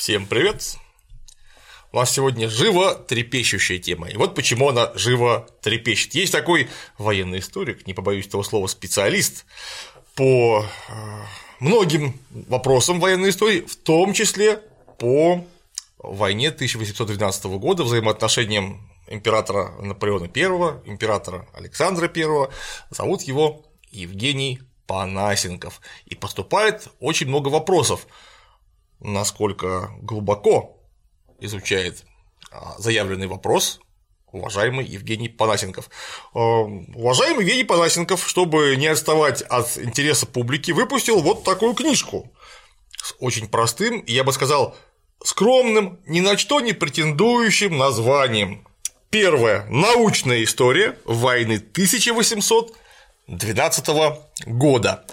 Всем привет! У нас сегодня живо трепещущая тема. И вот почему она живо трепещет. Есть такой военный историк, не побоюсь этого слова, специалист по э, многим вопросам военной истории, в том числе по войне 1812 года, взаимоотношениям императора Наполеона I, императора Александра I. Зовут его Евгений Панасенков. И поступает очень много вопросов, насколько глубоко изучает а, заявленный вопрос уважаемый Евгений Панасенков. А, уважаемый Евгений Панасенков, чтобы не отставать от интереса публики, выпустил вот такую книжку с очень простым, я бы сказал, скромным, ни на что не претендующим названием. Первая научная история войны 1812 года.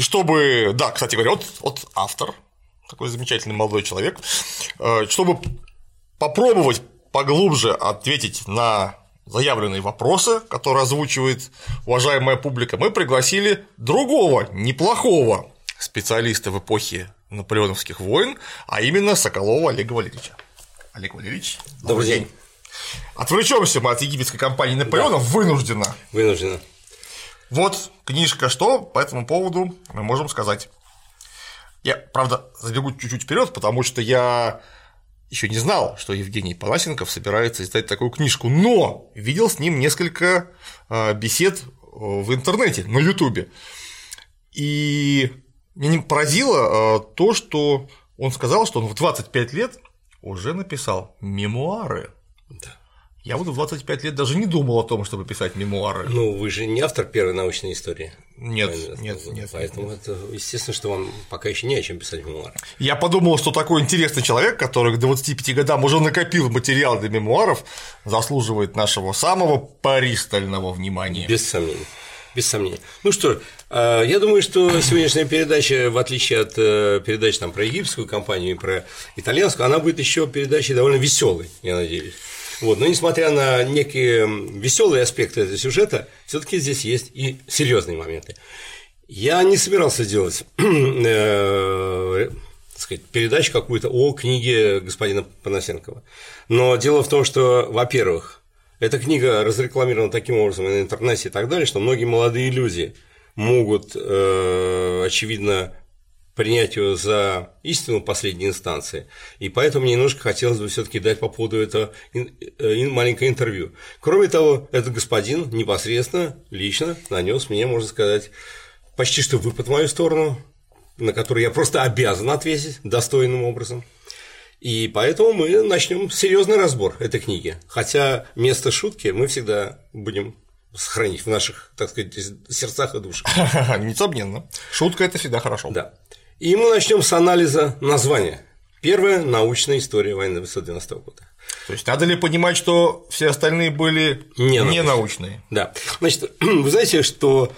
И чтобы, да, кстати говоря, вот, вот автор, такой замечательный молодой человек, э, чтобы попробовать поглубже ответить на заявленные вопросы, которые озвучивает уважаемая публика, мы пригласили другого, неплохого специалиста в эпохе наполеоновских войн, а именно Соколова Олега Валерьевича. Олег Валерьевич, добрый, добрый день. день. Отвлечемся мы от египетской компании Наполеона да. вынужденно. Вынужденно. Вот книжка, что по этому поводу мы можем сказать. Я, правда, забегу чуть-чуть вперед, потому что я еще не знал, что Евгений Паласенков собирается издать такую книжку, но видел с ним несколько а, бесед в интернете, на Ютубе. И меня поразило а, то, что он сказал, что он в 25 лет уже написал мемуары. Да. Я вот в 25 лет даже не думал о том, чтобы писать мемуары. Ну, вы же не автор первой научной истории. Нет, нет, нет. Поэтому нет. это естественно, что вам пока еще не о чем писать мемуары. Я подумал, что такой интересный человек, который к 25 годам уже накопил материал для мемуаров, заслуживает нашего самого пристального внимания. Без сомнений. Без сомнения. Ну что, э, я думаю, что сегодняшняя передача, в отличие от э, передач там, про египетскую компанию и про итальянскую, она будет еще передачей довольно веселой, я надеюсь. Вот. Но несмотря на некие веселые аспекты этого сюжета, все-таки здесь есть и серьезные моменты. Я не собирался делать э, сказать, передачу какую-то о книге господина Панасенкова. Но дело в том, что, во-первых, эта книга разрекламирована таким образом на интернете и так далее, что многие молодые люди могут, э, очевидно, принять его за истину последней инстанции. И поэтому мне немножко хотелось бы все-таки дать по поводу этого э, маленькое интервью. Кроме того, этот господин непосредственно, лично нанес мне, можно сказать, почти что выпад в мою сторону, на который я просто обязан ответить достойным образом. И поэтому мы начнем серьезный разбор этой книги. Хотя место шутки мы всегда будем сохранить в наших, так сказать, сердцах и душах. Несомненно. Шутка это всегда хорошо. Да. И мы начнем с анализа названия. Первая научная история войны 1912 года. То есть надо ли понимать, что все остальные были не, не научные? Да. Значит, вы знаете, что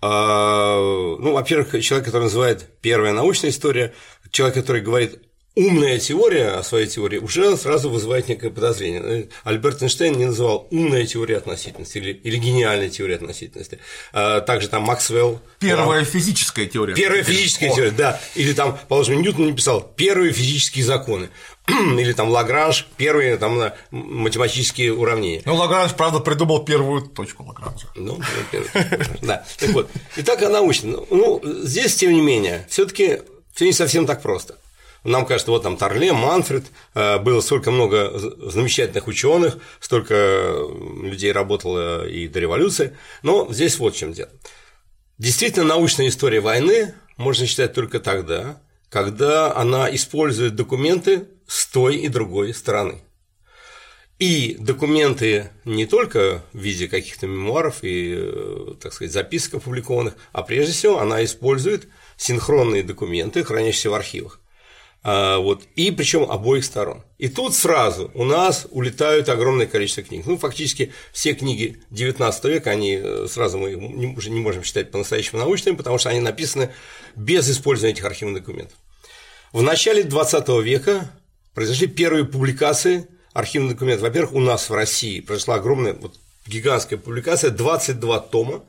а, ну, во-первых, человек, который называет первая научная история, человек, который говорит умная теория о своей теории уже сразу вызывает некое подозрение. Альберт Эйнштейн не называл умная теория относительности или, или гениальная теория относительности. А, также там Максвелл. Первая физическая теория. Первая физическая О. теория, да. Или там, положим, Ньютон написал первые физические законы. Или там Лагранж, первые там математические уравнения. Ну, Лагранж, правда, придумал первую точку Лагранжа. Ну, да. Так вот. Итак, о научном. Ну, здесь, тем не менее, все таки все не совсем так просто. Нам кажется, вот там Торле, Манфред, э, было столько много замечательных ученых, столько людей работало и до революции, но здесь вот в чем дело. Действительно, научная история войны можно считать только тогда, когда она использует документы с той и другой стороны. И документы не только в виде каких-то мемуаров и, э, так сказать, записок опубликованных, а прежде всего она использует синхронные документы, хранящиеся в архивах. А, вот, и причем обоих сторон. И тут сразу у нас улетают огромное количество книг. Ну, фактически все книги XIX века, они э, сразу мы уже не можем считать по-настоящему научными, потому что они написаны без использования этих архивных документов. В начале XX века произошли первые публикации архивных документов. Во-первых, у нас в России произошла огромная, вот, гигантская публикация, 22 тома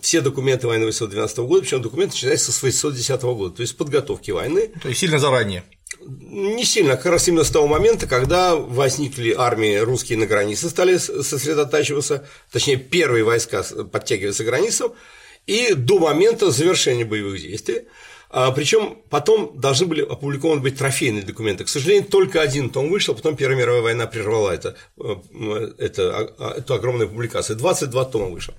все документы войны 812 года, причем документы начинаются с 810 года, то есть подготовки войны. То есть сильно заранее. Не сильно, как раз именно с того момента, когда возникли армии русские на границе, стали сосредотачиваться, точнее, первые войска подтягиваться к границам, и до момента завершения боевых действий. А, причем потом должны были опубликованы быть трофейные документы. К сожалению, только один том вышел, потом Первая мировая война прервала это, э, это, а, а, эту огромную публикацию. 22 тома вышло.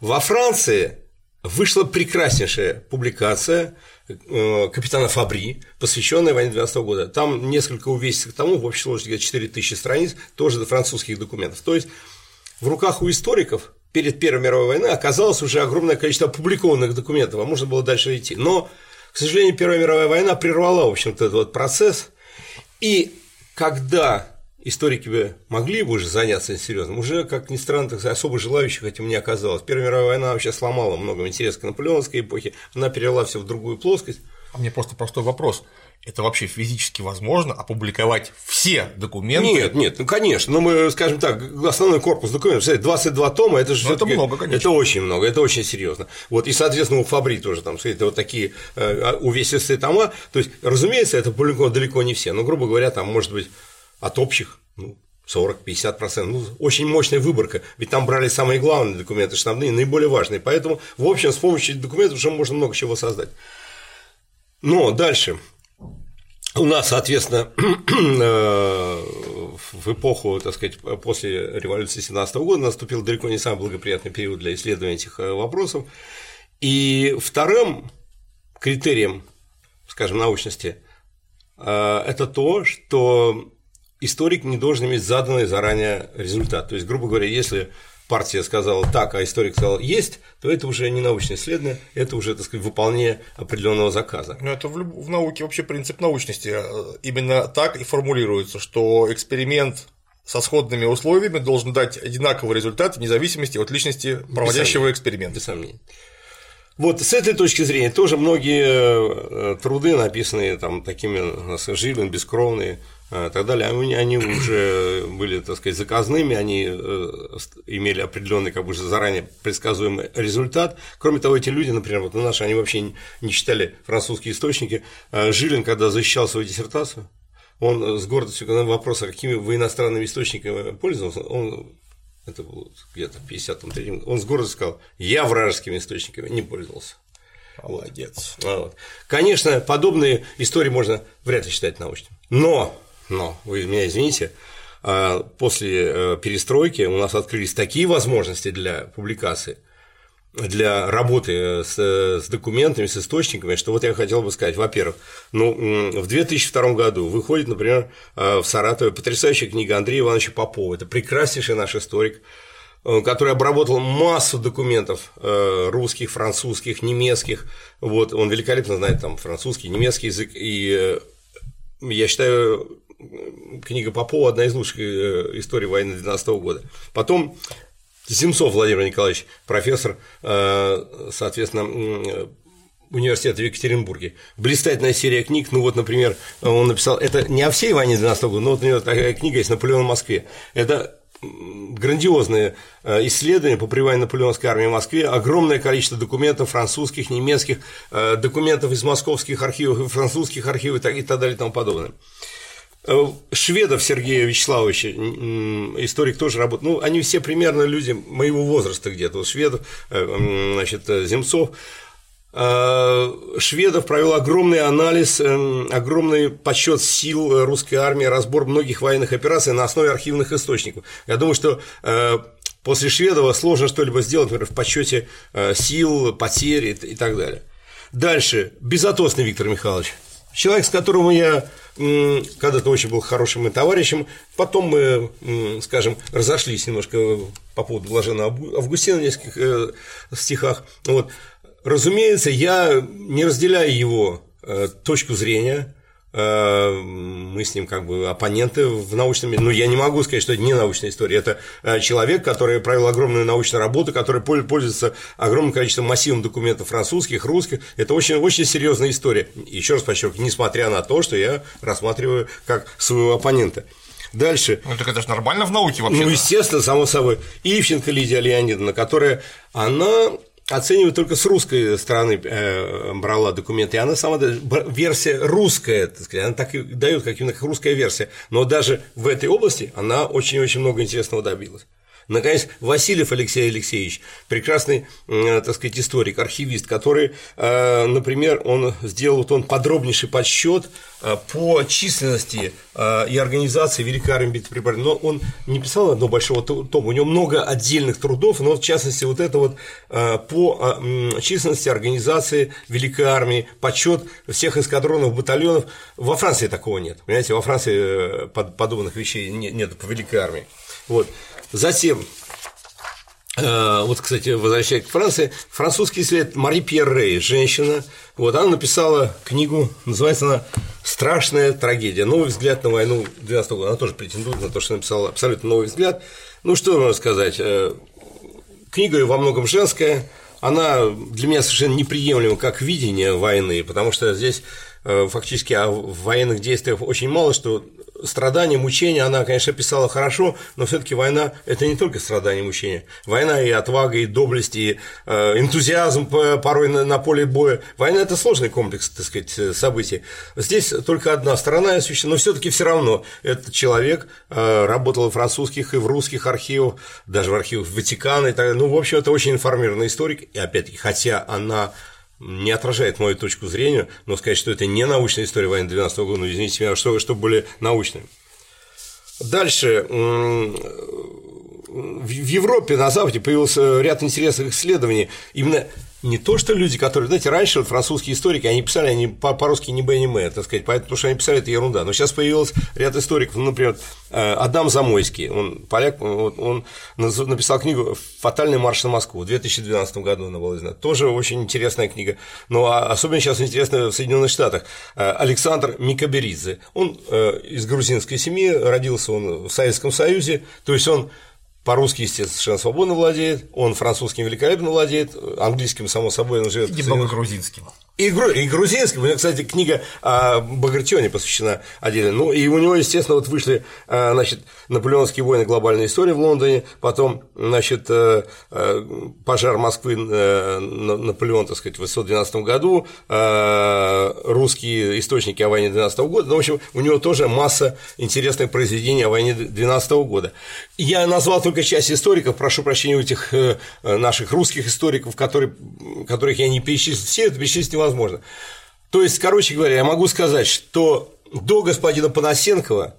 Во Франции вышла прекраснейшая публикация э, капитана Фабри, посвященная войне 12 года. Там несколько увесистых томов, в общей сложности где-то 4000 страниц, тоже до французских документов. То есть в руках у историков перед Первой мировой войной оказалось уже огромное количество опубликованных документов, а можно было дальше идти. Но к сожалению, Первая мировая война прервала, в общем-то, этот вот процесс. И когда историки бы могли бы уже заняться серьезным, уже, как ни странно, так сказать, особо желающих этим не оказалось. Первая мировая война вообще сломала много интереса к наполеоновской эпохе, она перевела все в другую плоскость. А мне просто простой вопрос это вообще физически возможно опубликовать все документы? Нет, нет, ну конечно, но мы, скажем так, основной корпус документов, 22 тома, это же ну, это много, конечно. Это очень много, это очень серьезно. Вот, и, соответственно, у Фабри тоже там, это вот такие э, увесистые тома, то есть, разумеется, это далеко не все, но, грубо говоря, там, может быть, от общих, ну, 40-50%. Ну, очень мощная выборка, ведь там брали самые главные документы, штабные, наиболее важные. Поэтому, в общем, с помощью документов уже можно много чего создать. Но дальше у нас, соответственно, э, в эпоху, так сказать, после революции 17 года наступил далеко не самый благоприятный период для исследования этих э, вопросов. И вторым критерием, скажем, научности, э, это то, что историк не должен иметь заданный заранее результат. То есть, грубо говоря, если партия сказала так, а историк сказал есть, то это уже не научное исследование, это уже, так сказать, выполнение определенного заказа. Ну, это в, в науке вообще принцип научности э, именно так и формулируется, что эксперимент со сходными условиями должен дать одинаковый результат вне зависимости от личности проводящего эксперимент. Без сомнений. Вот с этой точки зрения тоже многие э, труды, написанные там такими у нас Жилин, бескровные, так далее, они, они уже были, так сказать, заказными, они э, имели определенный, как бы заранее предсказуемый результат. Кроме того, эти люди, например, вот наши, они вообще не читали французские источники. А Жилин, когда защищал свою диссертацию, он с гордостью, когда на вопрос, а какими вы иностранными источниками пользовался, он это было где-то в 53 он с гордостью сказал, я вражескими источниками не пользовался. Молодец. Вот. Конечно, подобные истории можно вряд ли считать научными. Но но, вы меня извините, а, после э, перестройки у нас открылись такие возможности для публикации, для работы с, с документами, с источниками, что вот я хотел бы сказать, во-первых, ну, в 2002 году выходит, например, э, в Саратове потрясающая книга Андрея Ивановича Попова, это прекраснейший наш историк, э, который обработал массу документов русских, французских, немецких, вот, он великолепно знает там французский, немецкий язык, и я считаю, книга Попова одна из лучших э, историй войны 12 года. Потом Земцов Владимир Николаевич, профессор, э, соответственно, университета в Екатеринбурге. Блистательная серия книг, ну вот, например, он написал, это не о всей войне 12 года, но вот у него такая книга есть «Наполеон в Москве». Это грандиозные э, исследования по пребыванию наполеонской армии в Москве, огромное количество документов французских, немецких, документов из московских архивов, французских архивов и так, далее и тому подобное. Э, Шведов Сергея Вячеславовича, историк тоже работает, ну, они все примерно люди моего возраста где-то, вот Шведов, э, значит, э, Земцов, Шведов провел огромный анализ, огромный подсчет сил русской армии, разбор многих военных операций на основе архивных источников. Я думаю, что после Шведова сложно что-либо сделать, например, в подсчете сил, потерь и так далее. Дальше. Безотосный Виктор Михайлович. Человек, с которым я когда-то очень был хорошим товарищем, потом мы, скажем, разошлись немножко по поводу Блажена Августина в нескольких э, стихах. Вот. Разумеется, я не разделяю его э, точку зрения, Э, мы с ним как бы оппоненты в научном мире. Но я не могу сказать, что это не научная история. Это э, человек, который провел огромную научную работу, который пользуется огромным количеством массивом документов французских, русских. Это очень, очень серьезная история. Еще раз подчеркну, несмотря на то, что я рассматриваю как своего оппонента. Дальше. Ну, так это же нормально в науке вообще. Ну, естественно, само собой. Ивченко Лидия Леонидовна, которая, она оценивает только с русской стороны э, брала документы, и она сама версия русская, так сказать, она так и дает как именно русская версия, но даже в этой области она очень-очень много интересного добилась. Наконец, Васильев Алексей Алексеевич, прекрасный, так сказать, историк, архивист, который, э, например, он сделал вот он подробнейший подсчет э, по численности э, и организации Великой армии Битвы но он не писал одного большого тома, у него много отдельных трудов, но в частности вот это вот по численности организации Великой армии, подсчет всех эскадронов, батальонов, во Франции такого нет, понимаете, во Франции подобных вещей нет по Великой армии. Вот. Затем, э, вот, кстати, возвращаясь к Франции, французский исследователь Мари Пьер Рей, женщина, вот, она написала книгу, называется она «Страшная трагедия. Новый взгляд на войну 12 года». Она тоже претендует на то, что написала абсолютно новый взгляд. Ну, что можно сказать? Э, книга ее во многом женская, она для меня совершенно неприемлема как видение войны, потому что здесь э, фактически о военных действиях очень мало что страдания, мучения она, конечно, писала хорошо, но все-таки война – это не только страдания, мучения. Война и отвага, и доблесть, и э, энтузиазм порой на, на поле боя. Война – это сложный комплекс, так сказать, э, событий. Здесь только одна сторона освещена, но все-таки все равно этот человек э, работал в французских и в русских архивах, даже в архивах Ватикана и так далее. Ну, в общем, это очень информированный историк, и опять-таки, хотя она не отражает мою точку зрения, но сказать, что это не научная история войны 12 года, ну, извините меня, что, что более научным. Дальше. В Европе, на Западе появился ряд интересных исследований именно не то, что люди, которые, знаете, раньше вот французские историки, они писали, они по-русски не Б, не М, так сказать, поэтому, потому что они писали, это ерунда. Но сейчас появился ряд историков, ну, например, э, Адам Замойский, он поляк, он написал книгу «Фатальный марш на Москву» в 2012 году она была издана. Тоже очень интересная книга. Но а особенно сейчас интересно в Соединенных Штатах. Э, Александр Микаберидзе, он э, из грузинской семьи, родился он в Советском Союзе, то есть он по-русски, естественно, совершенно свободно владеет, он французским великолепно владеет, английским, само собой, он живет. И грузинским. И, гру... и грузинским. У него, кстати, книга о Багратионе посвящена отдельно. Ну, и у него, естественно, вот вышли, а, значит, Наполеонские войны, глобальная история в Лондоне, потом, значит, э, э, пожар Москвы э, Наполеон, так сказать, в 1912 году, русские источники о войне 12 года. Ну, в общем, у него тоже масса интересных произведений о войне 12 года. Я назвал только часть историков, прошу прощения у этих наших русских историков, которые, которых я не перечислил все, это перечислить невозможно. То есть, короче говоря, я могу сказать, что до господина Панасенкова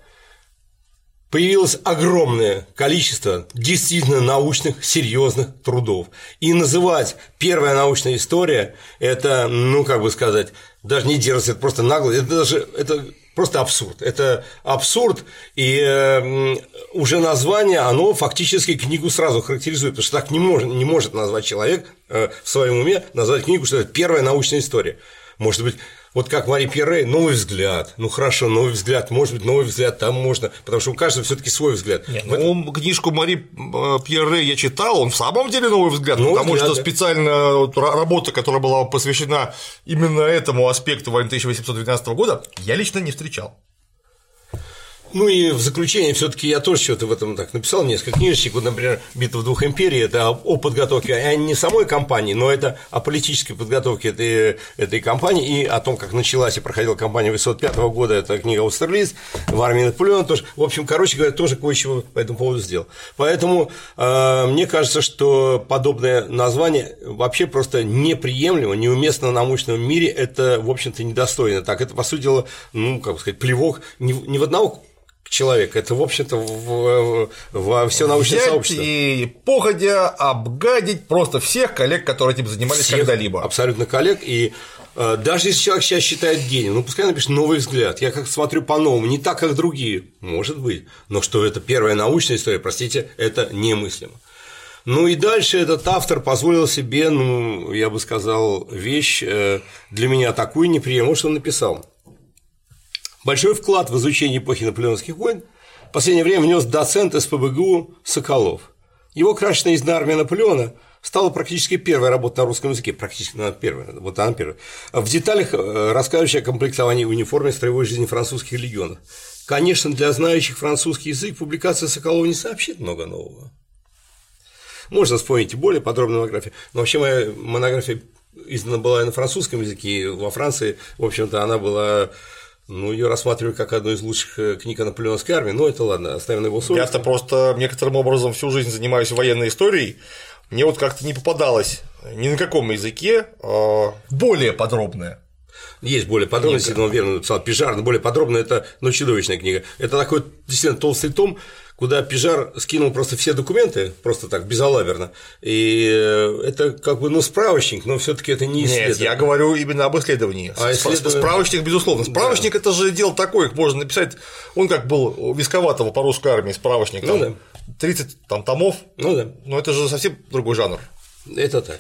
появилось огромное количество действительно научных, серьезных трудов. И называть первая научная история – это, ну, как бы сказать, даже не дерзость, это просто нагло, это даже это просто абсурд. Это абсурд, и уже название, оно фактически книгу сразу характеризует, потому что так не может, не может назвать человек э, в своем уме, назвать книгу, что это первая научная история. Может быть, вот как Мари Пьерре, новый взгляд. Ну хорошо, новый взгляд, может быть, новый взгляд там можно, потому что у каждого все-таки свой взгляд. Нет, этом... ну, книжку Мари э, Пьерре я читал, он в самом деле новый взгляд, новый потому взгляд, что да. специально работа, которая была посвящена именно этому аспекту войны 1812 года, я лично не встречал. Ну и в заключение все-таки я тоже что-то в этом так написал, несколько книжечек. Вот, например, «Битва двух империй» – это о подготовке, а не самой компании, но это о политической подготовке этой, этой компании и о том, как началась и проходила кампания 805 года. Это книга Аустерлиц, в армии Наполеона тоже. В общем, короче говоря, тоже кое-чего по этому поводу сделал. Поэтому э, мне кажется, что подобное название вообще просто неприемлемо, неуместно на научном мире. Это, в общем-то, недостойно. Так, это, по сути дела, ну, как сказать, плевок не, не в одного человек. Это, в общем-то, во в все научное Взять сообщество. И походя обгадить просто всех коллег, которые этим занимались когда-либо. Абсолютно коллег. И э, даже если человек сейчас считает гением, ну пускай напишет новый взгляд. Я как смотрю по-новому, не так, как другие. Может быть. Но что это первая научная история, простите, это немыслимо. Ну и дальше этот автор позволил себе, ну, я бы сказал, вещь э, для меня такую неприемлемую, что он написал. Большой вклад в изучение эпохи наполеонских войн в последнее время внес доцент СПБГУ Соколов. Его крашеная изда армия Наполеона стала практически первой работой на русском языке, практически она первая, вот она первая, в деталях э, рассказывающая о комплектовании в униформе строевой жизни французских легионов. Конечно, для знающих французский язык публикация Соколова не сообщит много нового. Можно вспомнить и более подробную монографию, но вообще моя монография издана была и на французском языке, и во Франции, в общем-то, она была ну, ее рассматривали как одну из лучших э, книг о наполеонской армии, но это ладно, оставим на его совесть. Я-то просто некоторым образом всю жизнь занимаюсь военной историей, мне вот как-то не попадалось ни на каком языке а, более подробное. Есть более подробно, действительно, он верно написал Пижар, но более подробно это ну, чудовищная книга. Это такой действительно толстый том, куда Пижар скинул просто все документы, просто так, безалаберно. И э, это как бы, ну, справочник, но все таки это не исследование. Нет, я говорю именно об исследовании. А исследование... Справочник, безусловно. Справочник да. – это же дело такое, их можно написать, он как был висковатого по русской армии справочник, ну, там, да. 30 там, томов, ну да. но это же совсем другой жанр. Это так.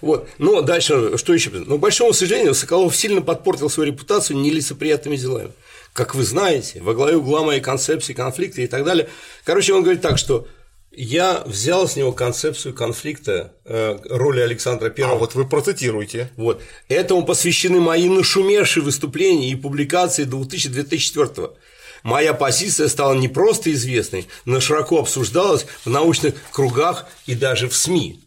Вот. Но дальше, что еще? Но, к большому сожалению, Соколов сильно подпортил свою репутацию нелицеприятными делами. Как вы знаете, во главе угла моей концепции конфликта и так далее. Короче, он говорит так, что я взял с него концепцию конфликта э, роли Александра Первого. А вот вы процитируете. Вот. Этому посвящены мои нашумевшие выступления и публикации 2000-2004 Моя позиция стала не просто известной, но широко обсуждалась в научных кругах и даже в СМИ.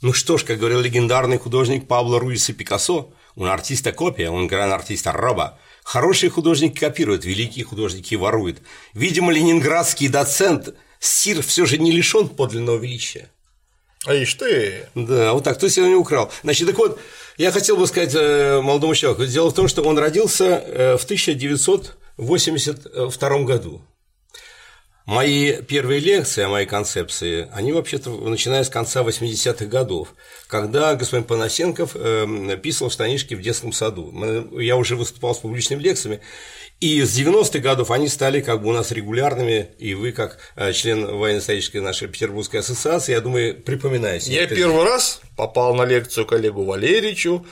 Ну что ж, как говорил легендарный художник Пабло Руиса Пикассо, он артиста копия, он гран артиста роба. Хорошие художники копируют, великие художники воруют. Видимо, ленинградский доцент Сир все же не лишен подлинного величия. А ишь ты! Да, вот так, кто сегодня украл. Значит, так вот, я хотел бы сказать э, молодому человеку, дело в том, что он родился э, в 1982 году. Мои первые лекции о моей концепции, они вообще-то начиная с конца 80-х годов, когда господин Панасенков э, писал штанишки в детском саду. Я уже выступал с публичными лекциями, и с 90-х годов они стали как бы у нас регулярными, и вы, как э, член военно-исторической нашей Петербургской ассоциации, я думаю, припоминаете. Я это... первый раз попал на лекцию коллегу Валеричу,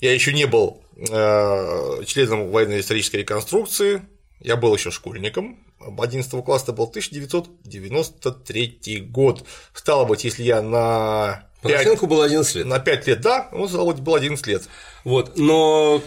я еще не был э, членом военно-исторической реконструкции, я был еще школьником, 11 класса был 1993 год. Стало быть, если я на 5, Порошенко было 11 лет. На 5 лет, да, он, стало быть, был 11 лет. Вот, но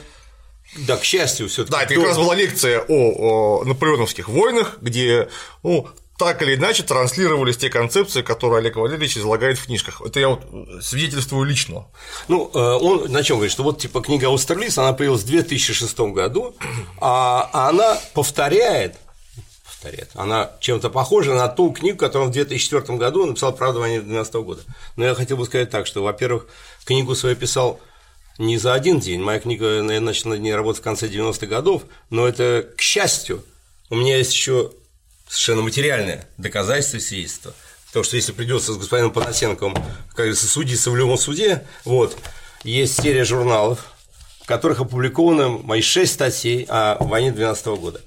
да, к счастью, все таки Да, это как раз была лекция о, о наполеоновских войнах, где ну, так или иначе транслировались те концепции, которые Олег Валерьевич излагает в книжках. Это я вот свидетельствую лично. Ну, э, он на чем говорит, что вот типа книга Аустерлиц, она появилась в 2006 году, а она повторяет повторяет. Она чем-то похожа на ту книгу, которую он в 2004 году написал «Правда войны 2012 года». Но я хотел бы сказать так, что, во-первых, книгу свою писал не за один день. Моя книга, я начал над ней работать в конце 90-х годов, но это, к счастью, у меня есть еще совершенно материальное доказательство и свидетельство. Потому что если придется с господином Панасенковым, как говорится, судиться в любом суде, вот, есть серия журналов, в которых опубликованы мои шесть статей о войне 12 года.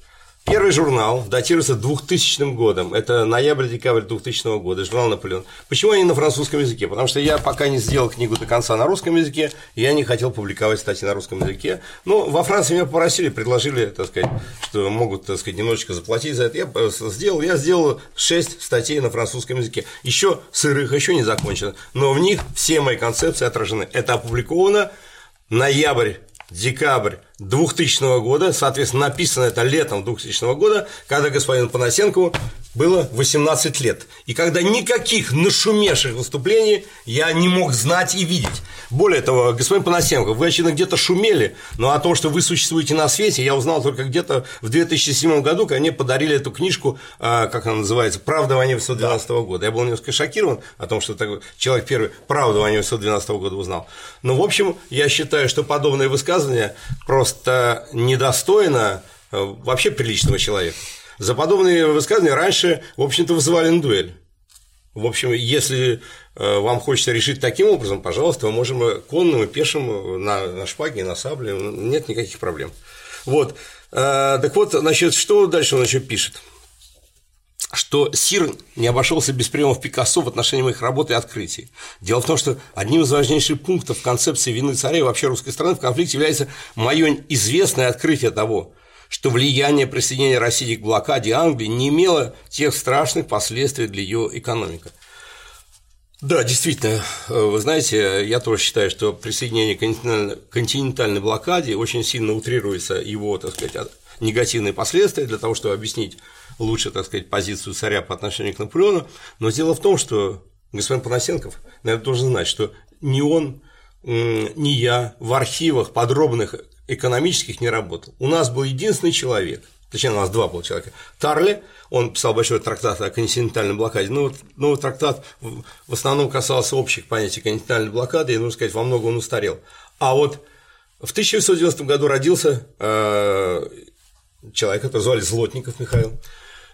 Первый журнал датируется 2000 годом, это ноябрь-декабрь 2000 года, журнал «Наполеон». Почему они на французском языке? Потому что я пока не сделал книгу до конца на русском языке, я не хотел публиковать статьи на русском языке. Но во Франции меня попросили, предложили, так сказать, что могут, так сказать, немножечко заплатить за это. Я сделал, я сделал 6 статей на французском языке. Еще сырых, еще не закончено, но в них все мои концепции отражены. Это опубликовано ноябрь декабрь 2000 года, соответственно, написано это летом 2000 года, когда господин Панасенкову было 18 лет. И когда никаких нашумевших выступлений я не мог знать и видеть. Более того, господин Панасенко, вы, очевидно, где-то шумели, но о том, что вы существуете на свете, я узнал только где-то в 2007 году, когда мне подарили эту книжку, а, как она называется, «Правда войне 812 да. года». Я был немножко шокирован о том, что такой человек первый «Правду войне 812 года» узнал. Но, в общем, я считаю, что подобное высказывание просто недостойно э, вообще приличного человека. За подобные высказывания раньше, в общем-то, вызывали на дуэль. В общем, если э, вам хочется решить таким образом, пожалуйста, мы можем конным и пешим на, на шпаге, на сабле, нет никаких проблем. Вот. Э, так вот, значит, что дальше он еще пишет? что Сир не обошелся без приемов Пикассо в отношении моих работ и открытий. Дело в том, что одним из важнейших пунктов концепции вины царя и вообще русской страны в конфликте является мое известное открытие того, что влияние присоединения России к блокаде Англии не имело тех страшных последствий для ее экономики. Да, действительно, вы знаете, я тоже считаю, что присоединение к континентальной блокаде очень сильно утрируется его, так сказать, негативные последствия для того, чтобы объяснить лучше, так сказать, позицию царя по отношению к Наполеону. Но дело в том, что господин Панасенков, наверное, должен знать, что ни он, ни я в архивах подробных экономических не работал. У нас был единственный человек, точнее, у нас два было человека, Тарли, он писал большой трактат о континентальной блокаде, ну, вот, ну, трактат в основном касался общих понятий континентальной блокады, и, нужно сказать, во многом он устарел. А вот в 1990 году родился э, человек, который звали Злотников Михаил,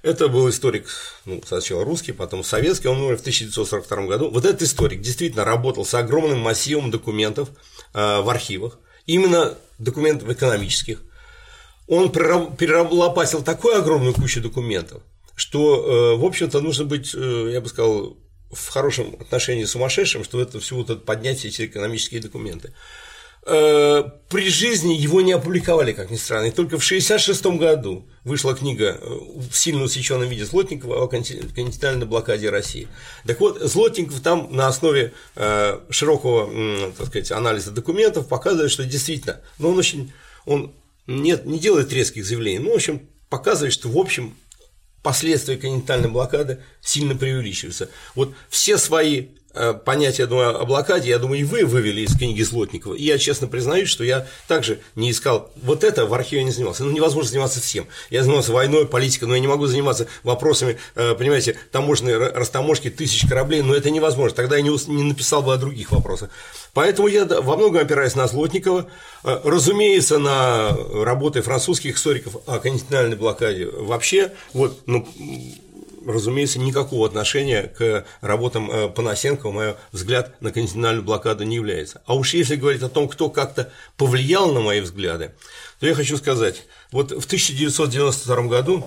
это был историк, ну, сначала русский, потом советский, он умер в 1942 году. Вот этот историк действительно работал с огромным массивом документов э, в архивах, именно документов экономических. Он перелопатил такую огромную кучу документов, что, э, в общем-то, нужно быть, э, я бы сказал, в хорошем отношении сумасшедшим, что это всего тут поднять эти экономические документы. Э, при жизни его не опубликовали, как ни странно, и только в 1966 году вышла книга в сильно усеченном виде Злотникова о континентальной блокаде России. Так вот, Злотников там на основе широкого, так сказать, анализа документов показывает, что действительно, ну, он очень, он нет, не делает резких заявлений, ну, в общем, показывает, что, в общем, последствия континентальной блокады сильно преувеличиваются. Вот все свои Э, понятие, я думаю, о блокаде, я думаю, и вы вывели из книги Злотникова. И я честно признаюсь, что я также не искал вот это в архиве не занимался. Ну, невозможно заниматься всем. Я занимался войной, политикой, но я не могу заниматься вопросами, э, понимаете, таможенной растаможки тысяч кораблей, но это невозможно. Тогда я не, не написал бы о других вопросах. Поэтому я во многом опираюсь на Злотникова, э, разумеется, на работы французских историков о континентальной блокаде вообще. Вот, ну, разумеется, никакого отношения к работам э, Панасенко, мой взгляд на континентальную блокаду не является. А уж если говорить о том, кто как-то повлиял на мои взгляды, то я хочу сказать, вот в 1992 году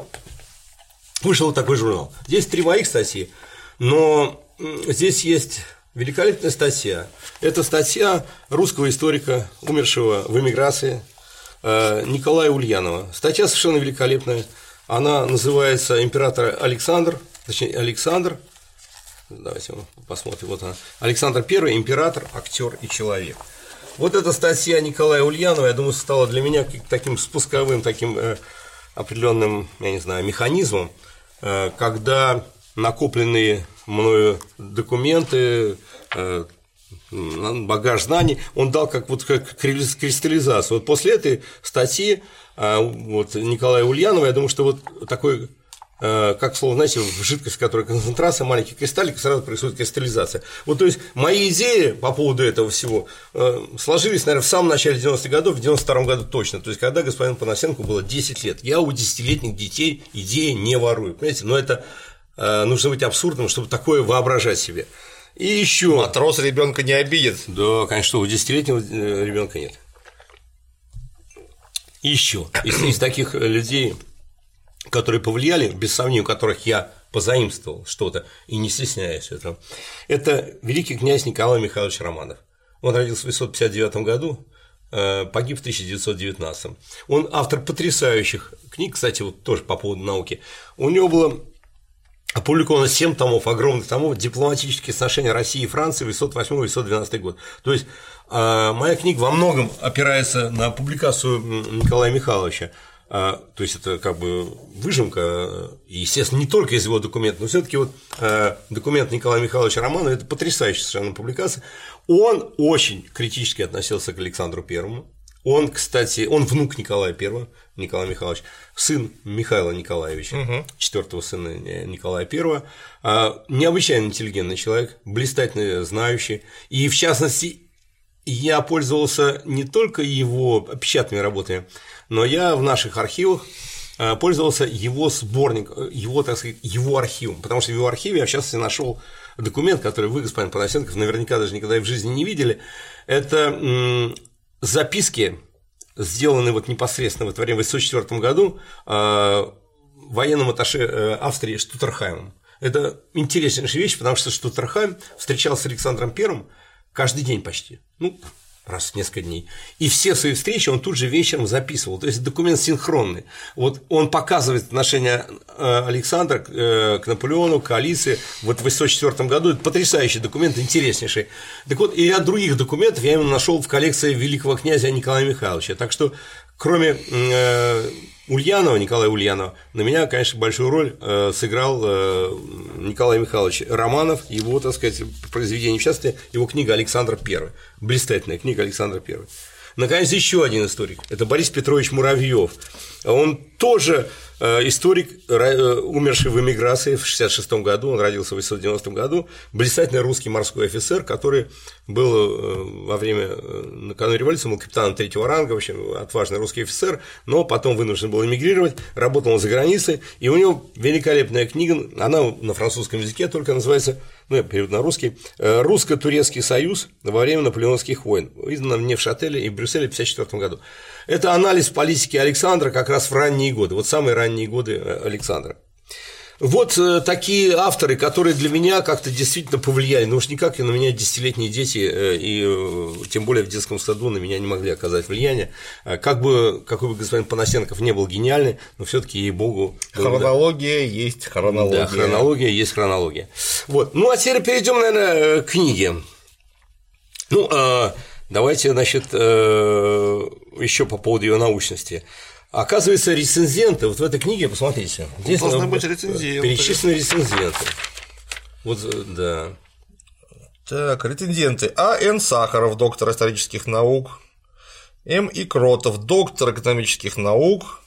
вышел такой журнал. Здесь три моих статьи, но здесь есть великолепная статья. Это статья русского историка, умершего в эмиграции, э, Николая Ульянова. Статья совершенно великолепная. Она называется «Император Александр», точнее, Александр, давайте посмотрим, вот она, Александр I, император, актер и человек. Вот эта статья Николая Ульянова, я думаю, стала для меня таким спусковым, таким э, определенным, я не знаю, механизмом, э, когда накопленные мною документы, э, багаж знаний, он дал как вот как кристаллизацию. Вот после этой статьи а вот Николая Ульянова, я думаю, что вот такой э, как слово, знаете, в жидкости, которая концентрация, маленький кристаллик, сразу происходит кристаллизация. Вот, то есть, мои идеи по поводу этого всего э, сложились, наверное, в самом начале 90-х годов, в 92 году точно. То есть, когда господин Панасенко было 10 лет. Я у десятилетних детей идеи не ворую, понимаете? Но это нужно быть абсурдным, чтобы такое воображать себе. И еще. Матрос ребенка не обидит. Да, конечно, у десятилетнего ребенка нет. И еще из, из таких людей, которые повлияли, без сомнения, у которых я позаимствовал что-то и не стесняюсь этого, это великий князь Николай Михайлович Романов. Он родился в 1959 году, э, погиб в 1919. Он автор потрясающих книг, кстати, вот тоже по поводу науки. У него было опубликовано 7 томов, огромных томов «Дипломатические отношения России и Франции 808-812 год». То есть а, моя книга во многом опирается на публикацию Николая Михайловича. А, то есть это как бы выжимка, естественно, не только из его документов, но все-таки вот а, документ Николая Михайловича Романова это потрясающая совершенно публикация. Он очень критически относился к Александру Первому. Он, кстати, он внук Николая I, Николай Михайлович, сын Михаила Николаевича, угу. четвертого сына Николая I, необычайно интеллигентный человек, блистательно знающий, и в частности я пользовался не только его печатными работами, но я в наших архивах э, пользовался его сборник, э, его, так сказать, его архивом, потому что в его архиве я сейчас нашел документ, который вы, господин Панасенков, наверняка даже никогда в жизни не видели. Это записки, сделанные вот непосредственно в это время в 1904 году э, военным атташе Австрии Штутерхаймом. Это интереснейшая вещь, потому что Штутерхайм встречался с Александром Первым каждый день почти. Ну, раз в несколько дней. И все свои встречи он тут же вечером записывал. То есть документ синхронный. Вот он показывает отношение э, Александра э, к Наполеону, к Алисе вот в 1804 году. Это потрясающий документ, интереснейший. Так вот, и ряд других документов я именно нашел в коллекции великого князя Николая Михайловича. Так что Кроме э, Ульянова, Николая Ульянова, на меня, конечно, большую роль э, сыграл э, Николай Михайлович Романов, его, так сказать, произведение, в частности, его книга «Александр I», блистательная книга «Александр I». Наконец, еще один историк – это Борис Петрович Муравьев. Он тоже Э, историк, э, умерший в эмиграции в 1966 году, он родился в 1990 году, блистательный русский морской офицер, который был э, во время накануне революции, был капитаном третьего ранга, в общем, отважный русский офицер, но потом вынужден был эмигрировать, работал за границей, и у него великолепная книга, она на французском языке только называется, ну, я переведу на русский, «Русско-турецкий союз во время наполеонских войн», издана мне в Шателе и в Брюсселе в 1954 году. Это анализ политики Александра как раз в ранние годы, вот самые ранние годы э, Александра. Вот э, такие авторы, которые для меня как-то действительно повлияли, ну уж никак на меня десятилетние дети, э, и тем более в детском саду на меня не могли оказать влияние. Как бы, какой бы господин Панасенков не был гениальный, но все таки ей-богу… Хронология да, есть хронология. Да, хронология есть хронология. Вот. Ну, а теперь перейдем, наверное, к книге. Ну, а Давайте, значит, э, еще по поводу ее научности. Оказывается, рецензенты, вот в этой книге, посмотрите, здесь должны быть рецензенты. Перечислены рецензенты. Вот, э, да. Так, рецензенты. А. Н. Сахаров, доктор исторических наук. М. И. Кротов, доктор экономических наук.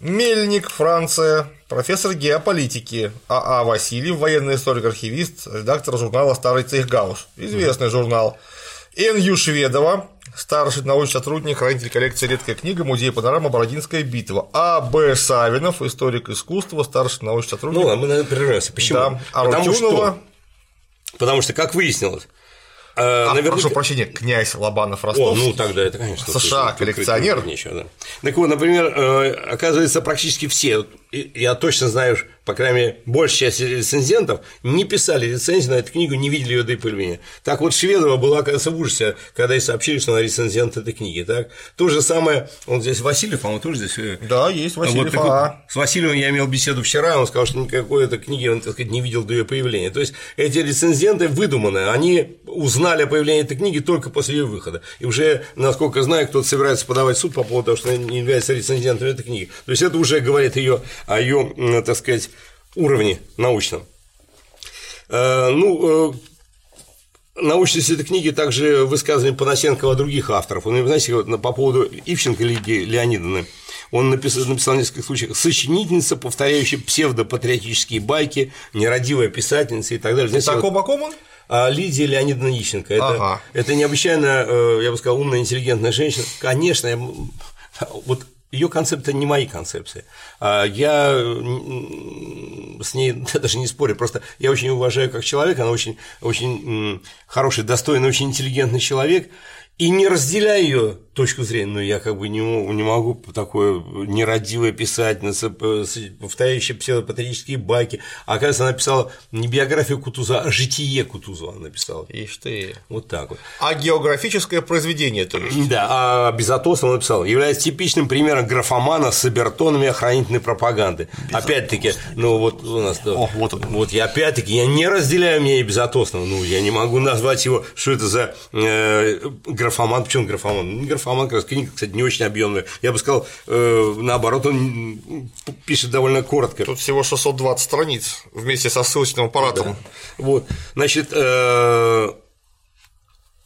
Мельник, Франция, профессор геополитики. А. А. Васильев, военный историк-архивист, редактор журнала «Старый цехгаус», известный журнал. Н.Ю. Шведова, старший научный сотрудник, хранитель коллекции «Редкая книга», музей панорама «Бородинская битва». А. Б. Савинов, историк искусства, старший научный сотрудник. Ну, а мы, наверное, прерываемся. Почему? Да. А Потому что... Потому что, как выяснилось, а, наверняка... Прошу прощения, князь Лобанов Ростов. ну тогда это, конечно. США, коллекционер. Нечего, да. Так вот, например, э, оказывается, практически все, я точно знаю, по крайней мере, большая часть рецензентов не писали рецензии на эту книгу, не видели ее до появления. Так вот, Шведова была, оказывается, в ужасе, когда ей сообщили, что она рецензент этой книги. Так? То же самое, он здесь Васильев, по-моему, тоже здесь. Э, да, есть Васильев. Вот, вот, с Васильевым я имел беседу вчера, он сказал, что никакой этой книги он, так сказать, не видел до ее появления. То есть эти рецензенты выдуманы, они узнали о появлении этой книги только после ее выхода. И уже, насколько знаю, кто-то собирается подавать суд по поводу того, что не является рецензентом этой книги. То есть это уже говорит ее о ее, так сказать, уровне научном. Э, ну, э, научность этой книги также высказывание Панасенкова других авторов. Он, знаете, вот по поводу Ивченко Лидии Леонидовны, он написал, написал в нескольких случаях «Сочинительница, повторяющая псевдопатриотические байки, нерадивая писательница» и так далее. Знаете, Таком вот, он? А Лидия Леонидовна Ищенко. Это, ага. это необычайно, э, я бы сказал, умная, интеллигентная женщина. Конечно, я, вот ее концепты не мои концепции. А я с ней даже не спорю, просто я очень уважаю как человек, она очень, очень хороший, достойный, очень интеллигентный человек, и не разделяю ее точку зрения, но я как бы не, не могу такое нерадивое писать, повторяющее псевдопатриотические байки. А оказывается, она писала не биографию Кутуза, а житие Кутуза она написала. Ишь ты. Вот так вот. А географическое произведение, то есть? Да, а Безотос он написал, является типичным примером графомана с обертонами охранительной пропаганды. Опять-таки, ну вот у нас, О, вот, он. вот я опять-таки, я не разделяю мнение Безотосного, ну я не могу назвать его, что это за э, графоман, почему графоман? Ну, Фоман как раз книга, кстати, не очень объемная. Я бы сказал, э, наоборот, он пишет довольно коротко. Тут всего 620 страниц вместе со ссылочным аппаратом. Да. Вот, значит, э,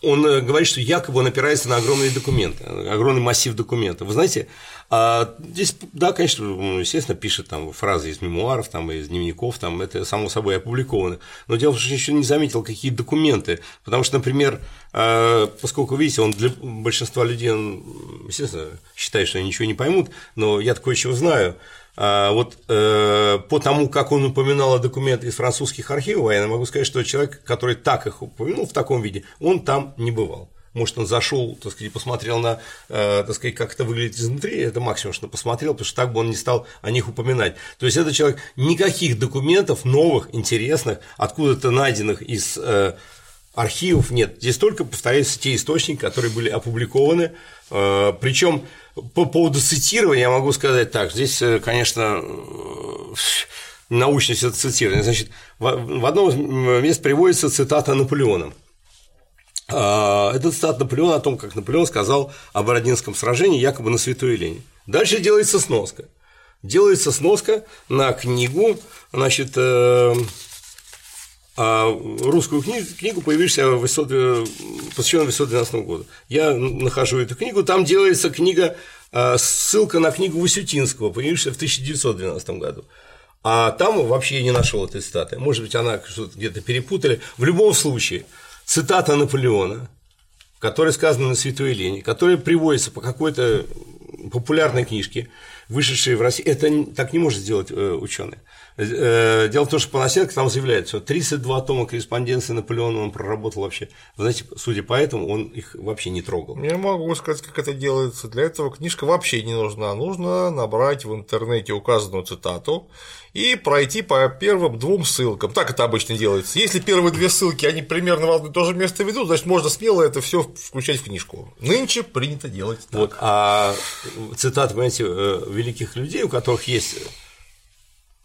он э, говорит, что якобы он опирается на огромные документы, огромный массив документов. Вы знаете, а здесь, да, конечно, естественно, пишет там фразы из мемуаров, там, из дневников, там, это само собой опубликовано. Но дело в том, что еще не заметил, какие документы. Потому что, например, а, поскольку, видите, он для большинства людей, он, естественно, считает, что они ничего не поймут, но я такое еще знаю. А вот э, по тому, как он упоминал о документах из французских архивов, я могу сказать, что человек, который так их упомянул в таком виде, он там не бывал. Может, он зашел, так сказать, посмотрел на, э, так сказать, как это выглядит изнутри, это максимум, что посмотрел, потому что так бы он не стал о них упоминать. То есть, этот человек никаких документов новых, интересных, откуда-то найденных из э, архивов нет. Здесь только повторяются те источники, которые были опубликованы. Э, Причем по поводу цитирования я могу сказать так. Здесь, конечно, научность это цитирование. Значит, в одном из мест приводится цитата Наполеона. А, это цитат Наполеона о том, как Наполеон сказал о Бородинском сражении якобы на Святой Елене. Дальше делается сноска. Делается сноска на книгу, значит, э, а русскую книгу, книгу появившуюся в 800, э, посвященную 812 году. Я нахожу эту книгу, там делается книга, э, ссылка на книгу Васютинского, появившуюся в 1912 году. А там вообще я не нашел этой цитаты. Может быть, она где-то перепутали. В любом случае, цитата Наполеона, которая сказана на Святой Елене, которая приводится по какой-то популярной книжке, вышедшей в России, это так не может сделать э, ученый. Э, дело в том, что Панасенко там заявляет, что 32 тома корреспонденции Наполеона он проработал вообще. Вы знаете, судя по этому, он их вообще не трогал. Я могу сказать, как это делается. Для этого книжка вообще не нужна. Нужно набрать в интернете указанную цитату и пройти по первым двум ссылкам. Так это обычно делается. Если первые две ссылки, они примерно в одно и то же место ведут, значит, можно смело это все включать в книжку. Нынче принято делать так. Вот, а цитаты, понимаете, э, великих людей, у которых есть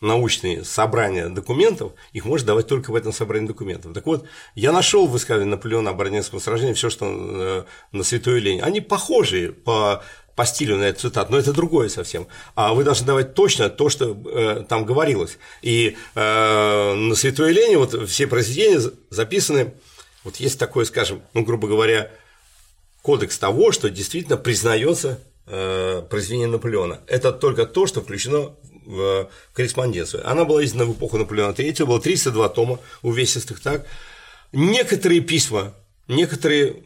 научные собрания документов, их может давать только в этом собрании документов. Так вот, я нашел в высказывании Наполеона о Бородинском сражении все, что э, на Святой Лене. Они похожи по по стилю на этот цитат, но это другое совсем. А вы должны давать точно то, что э, там говорилось. И э, на Святой Лене вот все произведения записаны, вот есть такое, скажем, ну, грубо говоря, кодекс того, что действительно признается э, произведение Наполеона. Это только то, что включено корреспонденцию. Она была издана в эпоху Наполеона III, было 302 тома увесистых так. Некоторые письма, некоторые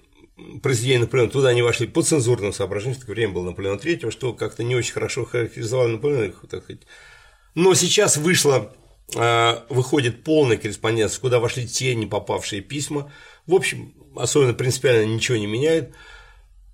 произведения Наполеона туда не вошли по цензурным соображениям, в это время был Наполеон III, что как-то не очень хорошо характеризовало Наполеона, так сказать. Но сейчас вышло, э, выходит полная корреспонденция, куда вошли те не попавшие письма. В общем, особенно принципиально ничего не меняет,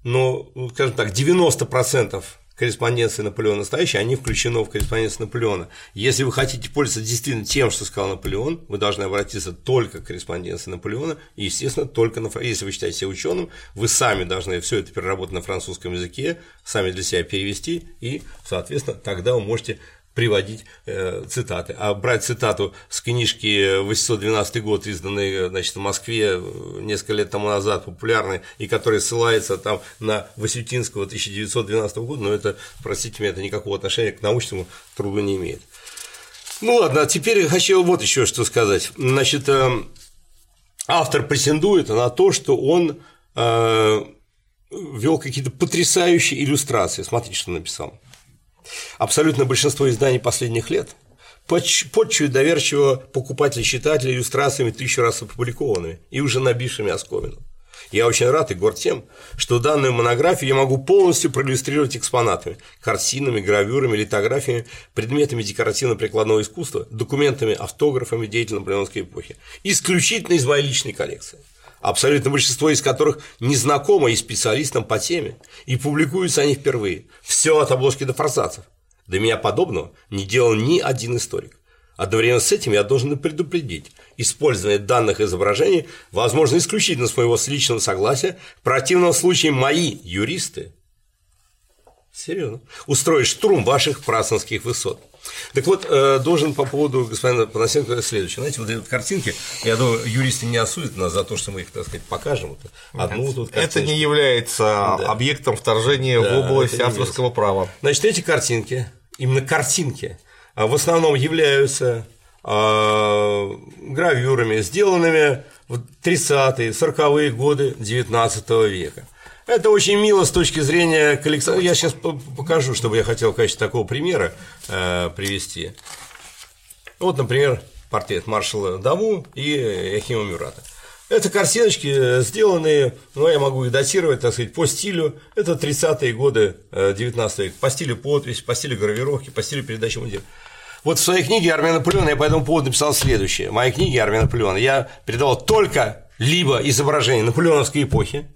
но, скажем так, 90% корреспонденции Наполеона настоящей, они включены в корреспонденцию Наполеона. Если вы хотите пользоваться действительно тем, что сказал Наполеон, вы должны обратиться только к корреспонденции Наполеона, и, естественно, только на если вы считаете себя ученым, вы сами должны все это переработать на французском языке, сами для себя перевести, и, соответственно, тогда вы можете приводить э, цитаты. А брать цитату с книжки 812 год, изданной значит, в Москве э, несколько лет тому назад, популярной, и которая ссылается там на Васютинского 1912 года, но это, простите меня, это никакого отношения к научному труду не имеет. Ну ладно, а теперь хочу вот еще что сказать. Значит, э, автор претендует на то, что он э, вел какие-то потрясающие иллюстрации. Смотрите, что написал. Абсолютно большинство изданий последних лет подчуют доверчиво покупателей читателей иллюстрациями тысячу раз опубликованными и уже набившими оскомину. Я очень рад и горд тем, что данную монографию я могу полностью проиллюстрировать экспонатами, картинами, гравюрами, литографиями, предметами декоративно-прикладного искусства, документами, автографами деятельной наполеонской эпохи, исключительно из моей личной коллекции абсолютно большинство из которых не знакомо и специалистам по теме, и публикуются они впервые. Все от обложки до форсацев. До меня подобного не делал ни один историк. Одновременно с этим я должен предупредить, использование данных изображений возможно исключительно с моего личного согласия, в противном случае мои юристы Серьезно. Устроить штурм ваших прасанских высот. Так вот, э, должен по поводу господина Панасенко следующее. Знаете, вот эти картинки, я думаю, юристы не осудят нас за то, что мы их, так сказать, покажем. Одну тут Это не является да. объектом вторжения да, в область авторского права. Значит, эти картинки, именно картинки, а, в основном являются а, гравюрами, сделанными в 30-е, 40-е годы XIX века. Это очень мило с точки зрения коллекционера. Я сейчас покажу, чтобы я хотел в качестве такого примера э, привести. Вот, например, портрет маршала Даму и Яхима Мюрата. Это картиночки, э, сделанные, ну, я могу их датировать, так сказать, по стилю. Это 30-е годы 19 э, века. По стилю подписи, по стилю гравировки, по стилю передачи мундира. Вот в своей книге «Армия Наполеона» я по этому поводу написал следующее. В моей книге «Армия Наполеона» я передавал только либо изображение наполеоновской эпохи,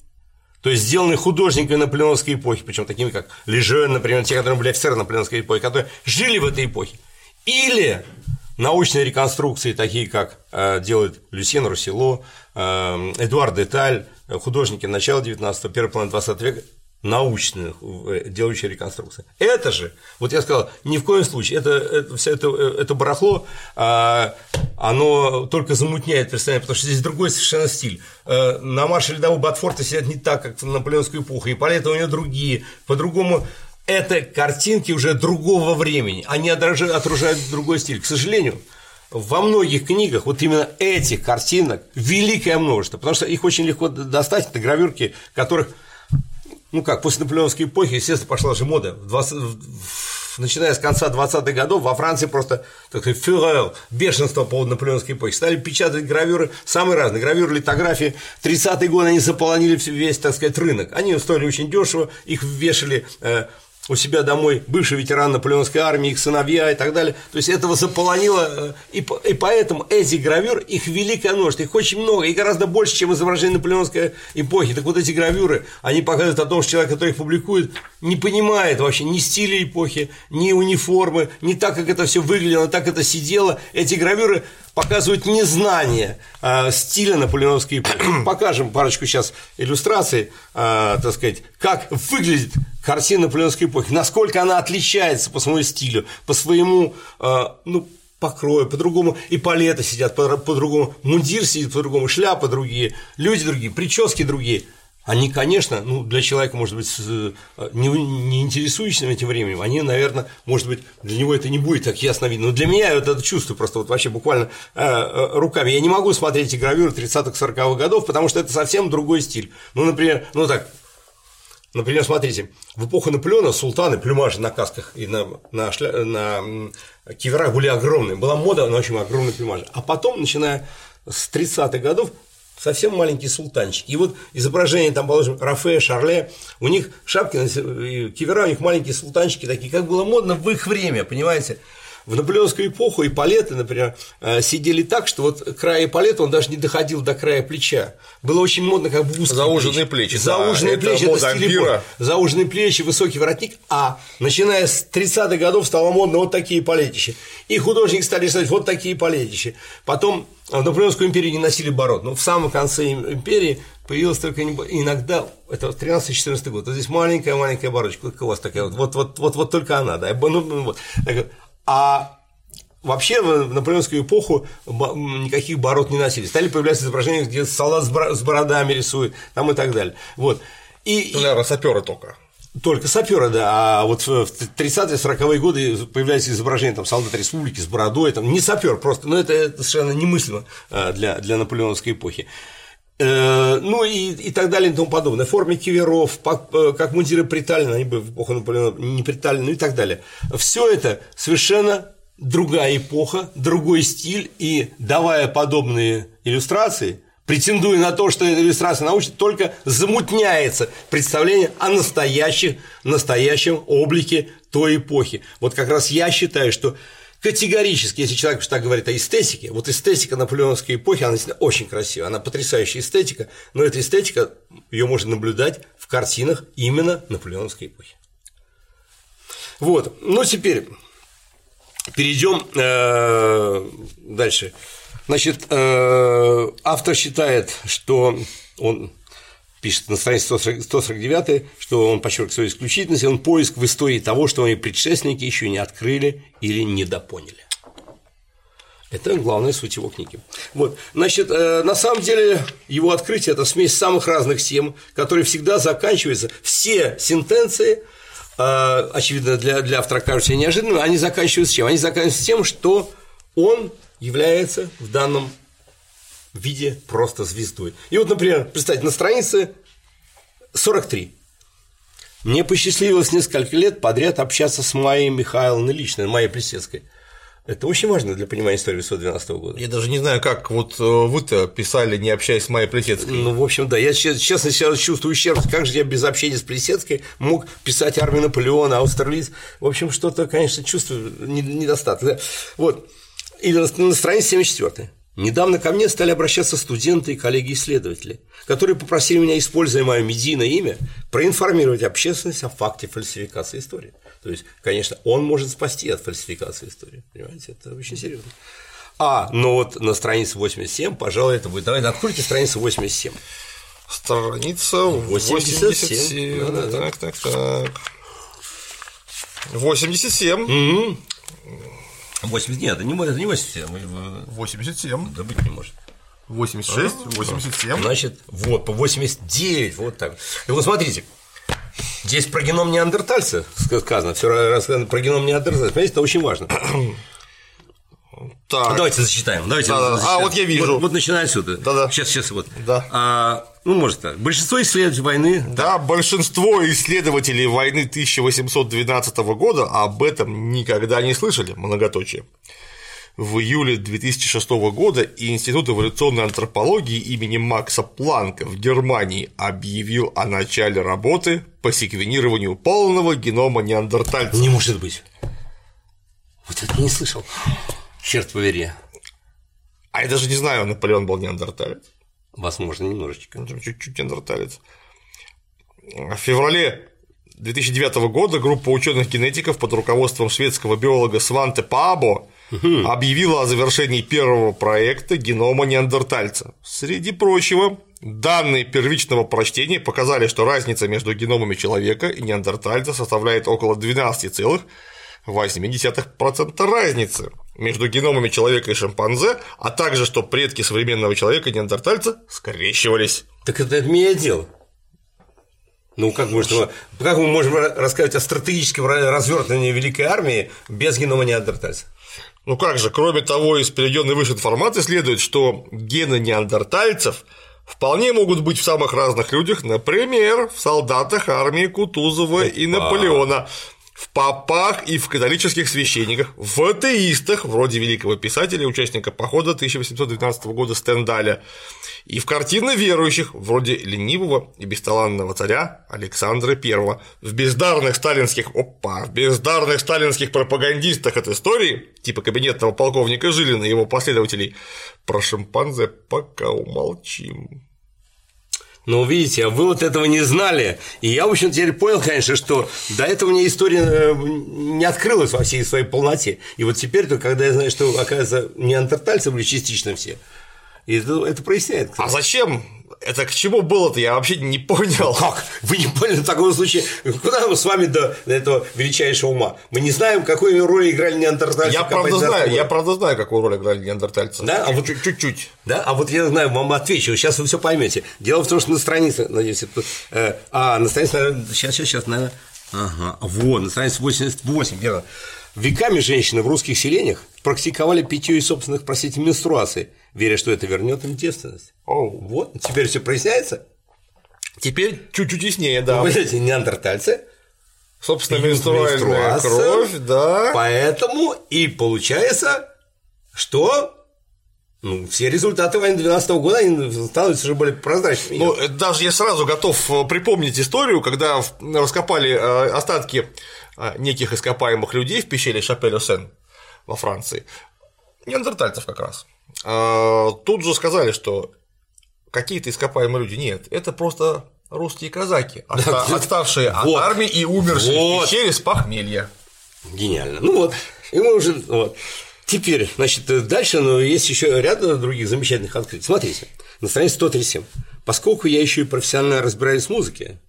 то есть сделаны художниками наполеоновской эпохи, причем такими как Лежен, например, те, которые были офицеры наполеоновской эпохи, которые жили в этой эпохе. Или научные реконструкции, такие как э, делает Люсьен Руссило, э, Эдуард Деталь, художники начала 19-го, первой половины 20 века, научных, э, делающих реконструкции. Это же, вот я сказал, ни в коем случае, это, это, все это, э, это барахло, а, оно только замутняет представление, потому что здесь другой совершенно стиль. Э, на марше ледового Батфорта сидят не так, как в наполеонскую эпоху, и палеты у него другие, по-другому это картинки уже другого времени, они отражают другой стиль. К сожалению, во многих книгах вот именно этих картинок великое множество, потому что их очень легко достать, это гравюрки, которых ну как, после наполеоновской эпохи, естественно, пошла же мода. В 20, начиная с конца 20-х годов во Франции просто такой фюрер, бешенство по поводу наполеоновской эпохи. Стали печатать гравюры самые разные. Гравюры, литографии. 30-е годы они заполонили весь, так сказать, рынок. Они стоили очень дешево, их вешали э, у себя домой бывший ветеран наполеонской армии, их сыновья и так далее. То есть этого заполонило, э, и, и поэтому эти гравюры, их великое множество, их очень много, и гораздо больше, чем изображение наполеонской эпохи. Так вот эти гравюры, они показывают о том, что человек, который их публикует, не понимает вообще ни стиля эпохи, ни униформы, ни так, как это все выглядело, так это сидело. Эти гравюры показывают незнание э, стиля наполеоновской эпохи. Покажем парочку сейчас иллюстраций, э, так сказать, как выглядит картина наполеоновской эпохи, насколько она отличается по своему стилю, по своему, э, ну, покрою, по-другому и палеты сидят по-другому, мундир сидит по-другому, шляпы другие, люди другие, прически другие – они, конечно, ну, для человека, может быть, э, не, не интересующим этим временем, они, наверное, может быть, для него это не будет так ясно видно. Но для меня это, это чувство просто вот вообще буквально э, э руками. Я не могу смотреть эти гравюры 30-40-х годов, потому что это совсем другой стиль. Ну, например, ну так, например, смотрите, в эпоху Наполеона султаны, плюмажи на касках и на, на, шля... на киверах были огромные. Была мода на очень огромные плюмажи. А потом, начиная с 30-х годов, совсем маленькие султанчики. И вот изображение, там, положим, Рафе, Шарле, у них шапки, кивера, у них маленькие султанчики такие, как было модно в их время, понимаете? В наполеонскую эпоху и палеты, например, э, сидели так, что вот край палета, он даже не доходил до края плеча. Было очень модно как бы узкие Зауженные плечи. плечи Зауженные да, плечи, это, это стиль Зауженные плечи, высокий воротник. А начиная с 30-х годов стало модно вот такие палетища. И художники стали рисовать вот такие палетища. Потом в Наполеонскую империю не носили бород. Но в самом конце империи появилась только иногда, это 13-14 год, вот здесь маленькая-маленькая бородочка, как у вас такая, вот, вот, вот, вот, только она, да, ну, ну вот. А вообще в наполеонскую эпоху никаких бород не носили. Стали появляться изображения, где солдат с бородами рисует, там и так далее. Вот. И, ну, наверное, саперы только. Только саперы, да, а вот в 30-е, 40-е годы появляется изображение там, солдат республики с бородой, там, не сапер просто, но это, это совершенно немыслимо а, для, для наполеоновской эпохи. Э, ну и, и так далее и тому подобное. В форме киверов, э, как мундиры приталены, они бы в эпоху Наполеона не приталены, ну и так далее. Все это совершенно другая эпоха, другой стиль, и давая подобные иллюстрации, претендуя на то, что эта иллюстрация научная, только замутняется представление о настоящем, настоящем облике той эпохи. Вот как раз я считаю, что категорически, если человек так говорит о эстетике, вот эстетика наполеоновской эпохи, она действительно очень красивая, она потрясающая эстетика, но эта эстетика, ее можно наблюдать в картинах именно наполеоновской эпохи. Вот, ну теперь перейдем э, дальше. Значит, э, автор считает, что он пишет на странице 149, что он подчеркивает свою исключительность, он поиск в истории того, что мои предшественники еще не открыли или недопоняли. Это главная суть его книги. Вот. Значит, э, на самом деле его открытие – это смесь самых разных тем, которые всегда заканчиваются, все сентенции, э, очевидно, для, для автора кажутся неожиданными, они заканчиваются чем? Они заканчиваются тем, что он является в данном в виде просто звездой. И вот, например, представьте, на странице 43. Мне посчастливилось несколько лет подряд общаться с Майей Михайловной лично, Майей Плесецкой. Это очень важно для понимания истории 1912 года. Я даже не знаю, как вот э, вы-то писали, не общаясь с Майей Плесецкой. Ну, в общем, да. Я, честно, сейчас чувствую ущерб. Как же я без общения с Плесецкой мог писать армию Наполеона, Аустерлиц? В общем, что-то, конечно, чувствую недостаток. Вот. И на странице 74. Недавно ко мне стали обращаться студенты и коллеги-исследователи, которые попросили меня, используя мое медийное имя, проинформировать общественность о факте фальсификации истории. То есть, конечно, он может спасти от фальсификации истории. Понимаете, это очень серьезно. А, но вот на странице 87, пожалуй, это будет. Давайте откройте страницу 87. Страница 87. 87. Да-да-да. Так, так, так. 87. 80, нет, это не, это не 87, вы- вы- 87. да быть не может. 86. 87. Значит, вот, по 89, вот так. И вот смотрите, здесь про геном неандертальца сказано, все рассказано про геном неандертальца, смотрите, это очень важно. Так. Давайте зачитаем. Давайте Да-да. А, зачитаем. вот я вижу. Вот, вот начиная отсюда. Да-да. Сейчас, сейчас, вот. Да. А, ну, может так. Большинство исследователей войны Да, большинство исследователей войны 1812 года об этом никогда не слышали, многоточие. В июле 2006 года Институт эволюционной антропологии имени Макса Планка в Германии объявил о начале работы по секвенированию полного генома неандертальцев. Не может быть. Вот это не слышал. Черт побери. А я даже не знаю, Наполеон был неандерталец. Возможно, немножечко. Чуть-чуть неандерталец. В феврале 2009 года группа ученых-генетиков под руководством шведского биолога Сванте Паабо объявила о завершении первого проекта генома неандертальца. Среди прочего, данные первичного прочтения показали, что разница между геномами человека и неандертальца составляет около 12,8% разницы между геномами человека и шимпанзе, а также, что предки современного человека и неандертальца скрещивались. Так это отменяет дело. Ну, как, можно, как мы можем рассказать о стратегическом развертывании Великой Армии без генома неандертальца? Ну как же, кроме того, из приведенной выше информации следует, что гены неандертальцев вполне могут быть в самых разных людях, например, в солдатах армии Кутузова и Наполеона, в попах и в католических священниках, в атеистах, вроде великого писателя, участника похода 1812 года Стендаля, и в картины верующих, вроде ленивого и бесталанного царя Александра I, в бездарных сталинских, опа, в бездарных сталинских пропагандистах от истории, типа кабинетного полковника Жилина и его последователей, про шимпанзе пока умолчим. Ну, видите, а вы вот этого не знали. И я, в общем, теперь понял, конечно, что до этого мне история э, не открылась во всей своей полноте. И вот теперь, то, когда я знаю, что, оказывается, неандертальцы были частично все, и это, это проясняет. А зачем? Это к чему было-то? Я вообще не понял. Как? Вы не поняли в таком случае? Куда мы с вами до, до этого величайшего ума? Мы не знаем, какую роль играли неандертальцы. Я правда знаю, я правда знаю, какую роль играли неандертальцы. Да? А вот- Чуть- чуть-чуть. Да, а вот я знаю, вам отвечу, сейчас вы все поймете. Дело в том, что на странице, надеюсь, это, э, а, на странице, наверное, сейчас, сейчас, сейчас, наверное, ага, вот, на странице 88, верно. Веками женщины в русских селениях практиковали питье из собственных, простите, менструаций, веря, что это вернет им девственность. Оу. Вот, теперь все проясняется. Теперь чуть-чуть яснее, да. Вы эти неандертальцы, Собственно, менструальная кровь, да. Поэтому и получается, что ну, все результаты войны 12 года они становятся уже более прозрачными. Ну, э, даже я сразу готов э, припомнить историю, когда раскопали э, остатки неких ископаемых людей в пещере Шапель-Сен во Франции, неандертальцев как раз. Э, Тут же сказали, что какие-то ископаемые люди нет, это просто русские казаки, отставшие вот. от армии и умершие Вот. в пещере с похмелья. Гениально. Ну вот, и мы уже. Вот. Теперь, значит, дальше, но есть еще ряд других замечательных открытий. Смотрите, на странице 137. Поскольку я еще и профессионально разбираюсь в музыке,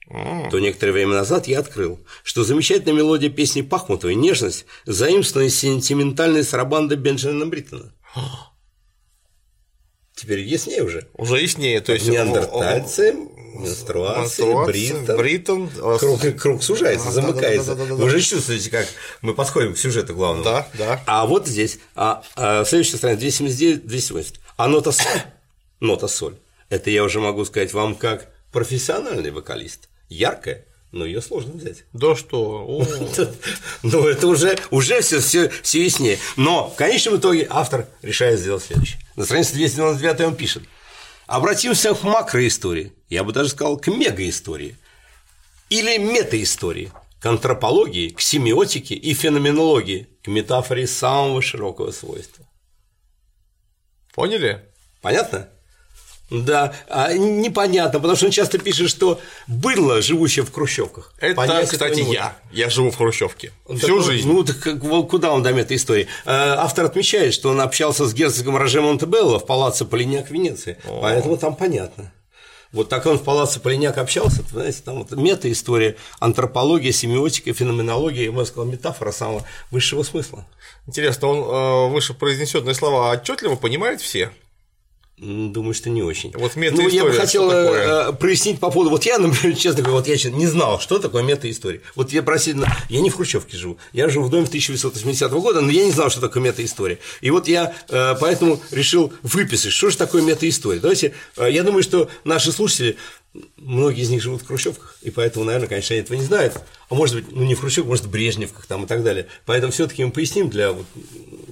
то некоторое время назад я открыл, что замечательная мелодия песни Пахмутовой «Нежность» заимствована из сентиментальной сарабанды Бенджамина Бриттона. Теперь яснее уже. Уже яснее, то есть Неандертальцы, менструации. Бриттон, э, Круг, круг сужается, Да, замыкается. Вы же чувствуете, как мы подходим к сюжету главному. Да, да. А вот здесь, а, а, следующая страница 279, 280. А нота соль, нота соль, это я уже могу сказать вам как профессиональный вокалист. Яркая, но ее сложно взять. Да что? Ну, это уже, уже все, все, все яснее. Но в конечном итоге автор решает сделать следующее. На странице 299 он пишет. Обратимся к макроистории, я бы даже сказал, к мегаистории. Или метаистории, к антропологии, к семиотике и феноменологии, к метафоре самого широкого свойства. Поняли? Понятно? Да, а непонятно, потому что он часто пишет, что было живущее в хрущевках. Это, Понять кстати, я. Я живу в Хрущевке. Он Всю такой, жизнь. Ну, так как- куда он дам этой истории? Э, Автор отмечает, что он общался с герцогом Роже Монтебелло в палаццо Полиняк в Венеции, поэтому там понятно. Вот так он в палаце Полиняк общался, знаете, там вот мета-история, антропология, семиотика, феноменология, я бы сказал, метафора самого высшего смысла. Интересно, он э, выше произнесенные слова отчетливо понимает все? Думаю, что не очень. Вот ну, я бы хотел э, прояснить по поводу. Вот я, например, честно говоря, вот я не знал, что такое мета-история. Вот я просил, я не в Хрущевке живу, я живу в доме 1880 года, но я не знал, что такое мета-история. И вот я э, поэтому решил выписать, что же такое мета-история. Давайте, э, я думаю, что наши слушатели многие из них живут в хрущевках, и поэтому, наверное, конечно, они этого не знают. А может быть, ну не в хрущевках, может, в брежневках там и так далее. Поэтому все-таки мы поясним для вот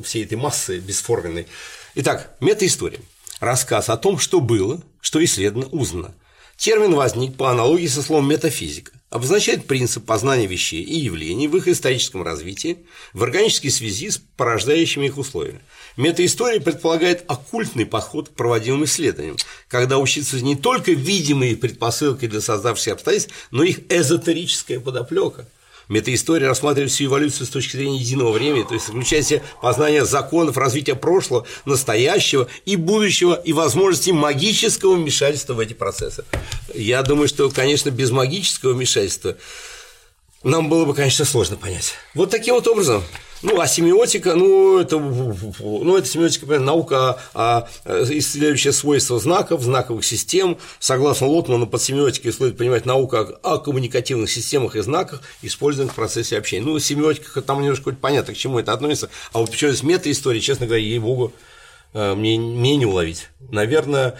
всей этой массы бесформенной. Итак, мета-история рассказ о том, что было, что исследовано, узнано. Термин возник по аналогии со словом метафизика, обозначает принцип познания вещей и явлений в их историческом развитии в органической связи с порождающими их условиями. Метаистория предполагает оккультный подход к проводимым исследованиям, когда учится не только видимые предпосылки для создавшихся обстоятельств, но их эзотерическая подоплека – Метаистория рассматривает всю эволюцию с точки зрения единого времени, то есть включая в себя познание законов развития прошлого, настоящего и будущего и возможности магического вмешательства в эти процессы. Я думаю, что, конечно, без магического вмешательства нам было бы, конечно, сложно понять. Вот таким вот образом. Ну, а семиотика, ну, это, ну, это семиотика, например, наука о, исследующая свойства знаков, знаковых систем. Согласно Лотману, под семиотикой следует понимать наука о коммуникативных системах и знаках, используемых в процессе общения. Ну, семиотика, там немножко понятно, к чему это относится. А вот почему из мета-истории, честно говоря, ей-богу, э, мне, мне не уловить. Наверное,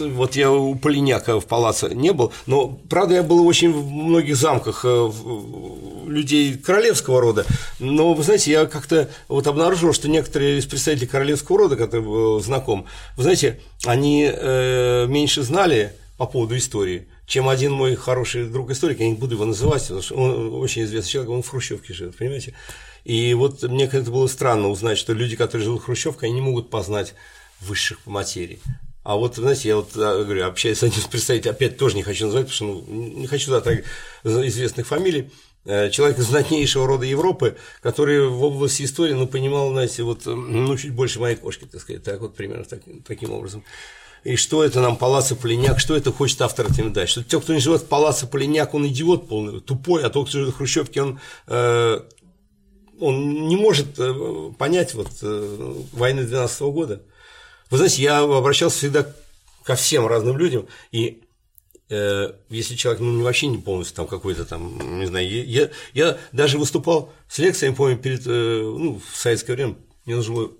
вот я у Полиняка в палаце не был, но, правда, я был очень в многих замках э, людей королевского рода, но, вы знаете, я как-то вот обнаружил, что некоторые из представителей королевского рода, который был знаком, вы знаете, они э, меньше знали по поводу истории, чем один мой хороший друг историк, я не буду его называть, потому что он очень известный человек, он в Хрущевке живет, понимаете? И вот мне как-то было странно узнать, что люди, которые живут в Хрущевке, они не могут познать высших по материи. А вот, знаете, я вот говорю, общаюсь с одним представителем, опять тоже не хочу называть, потому что ну, не хочу да, так известных фамилий, э, человек знатнейшего рода Европы, который в области истории, ну, понимал, знаете, вот, ну, чуть больше моей кошки, так сказать, так вот примерно так, таким образом. И что это нам Палаццо Полиняк, что это хочет автор этим дать? Что те, кто не живет в Палаццо Полиняк, он идиот полный, тупой, а тот, кто живет в Хрущевке, он э, он не может э, понять вот э, войны 12 -го года. Вы знаете, я обращался всегда ко всем разным людям, и э, если человек ну, вообще не полностью там какой-то там, не знаю, я, я даже выступал с лекциями, помню, перед, э, ну, в советское время, мне нужно было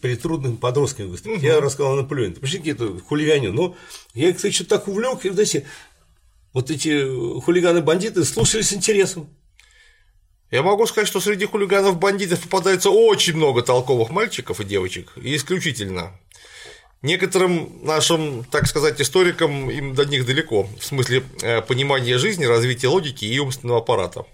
перед трудными подростками выступить. Угу. Я рассказал о Наполеоне. Пришли какие-то хулиганю. Но я, кстати, что-то так увлек, и, знаете, вот эти хулиганы-бандиты слушали с интересом. Я могу сказать, что среди хулиганов-бандитов попадается очень много толковых мальчиков и девочек, и исключительно Некоторым нашим, так сказать, историкам им до них далеко, в смысле э, понимания жизни, развития логики и умственного аппарата.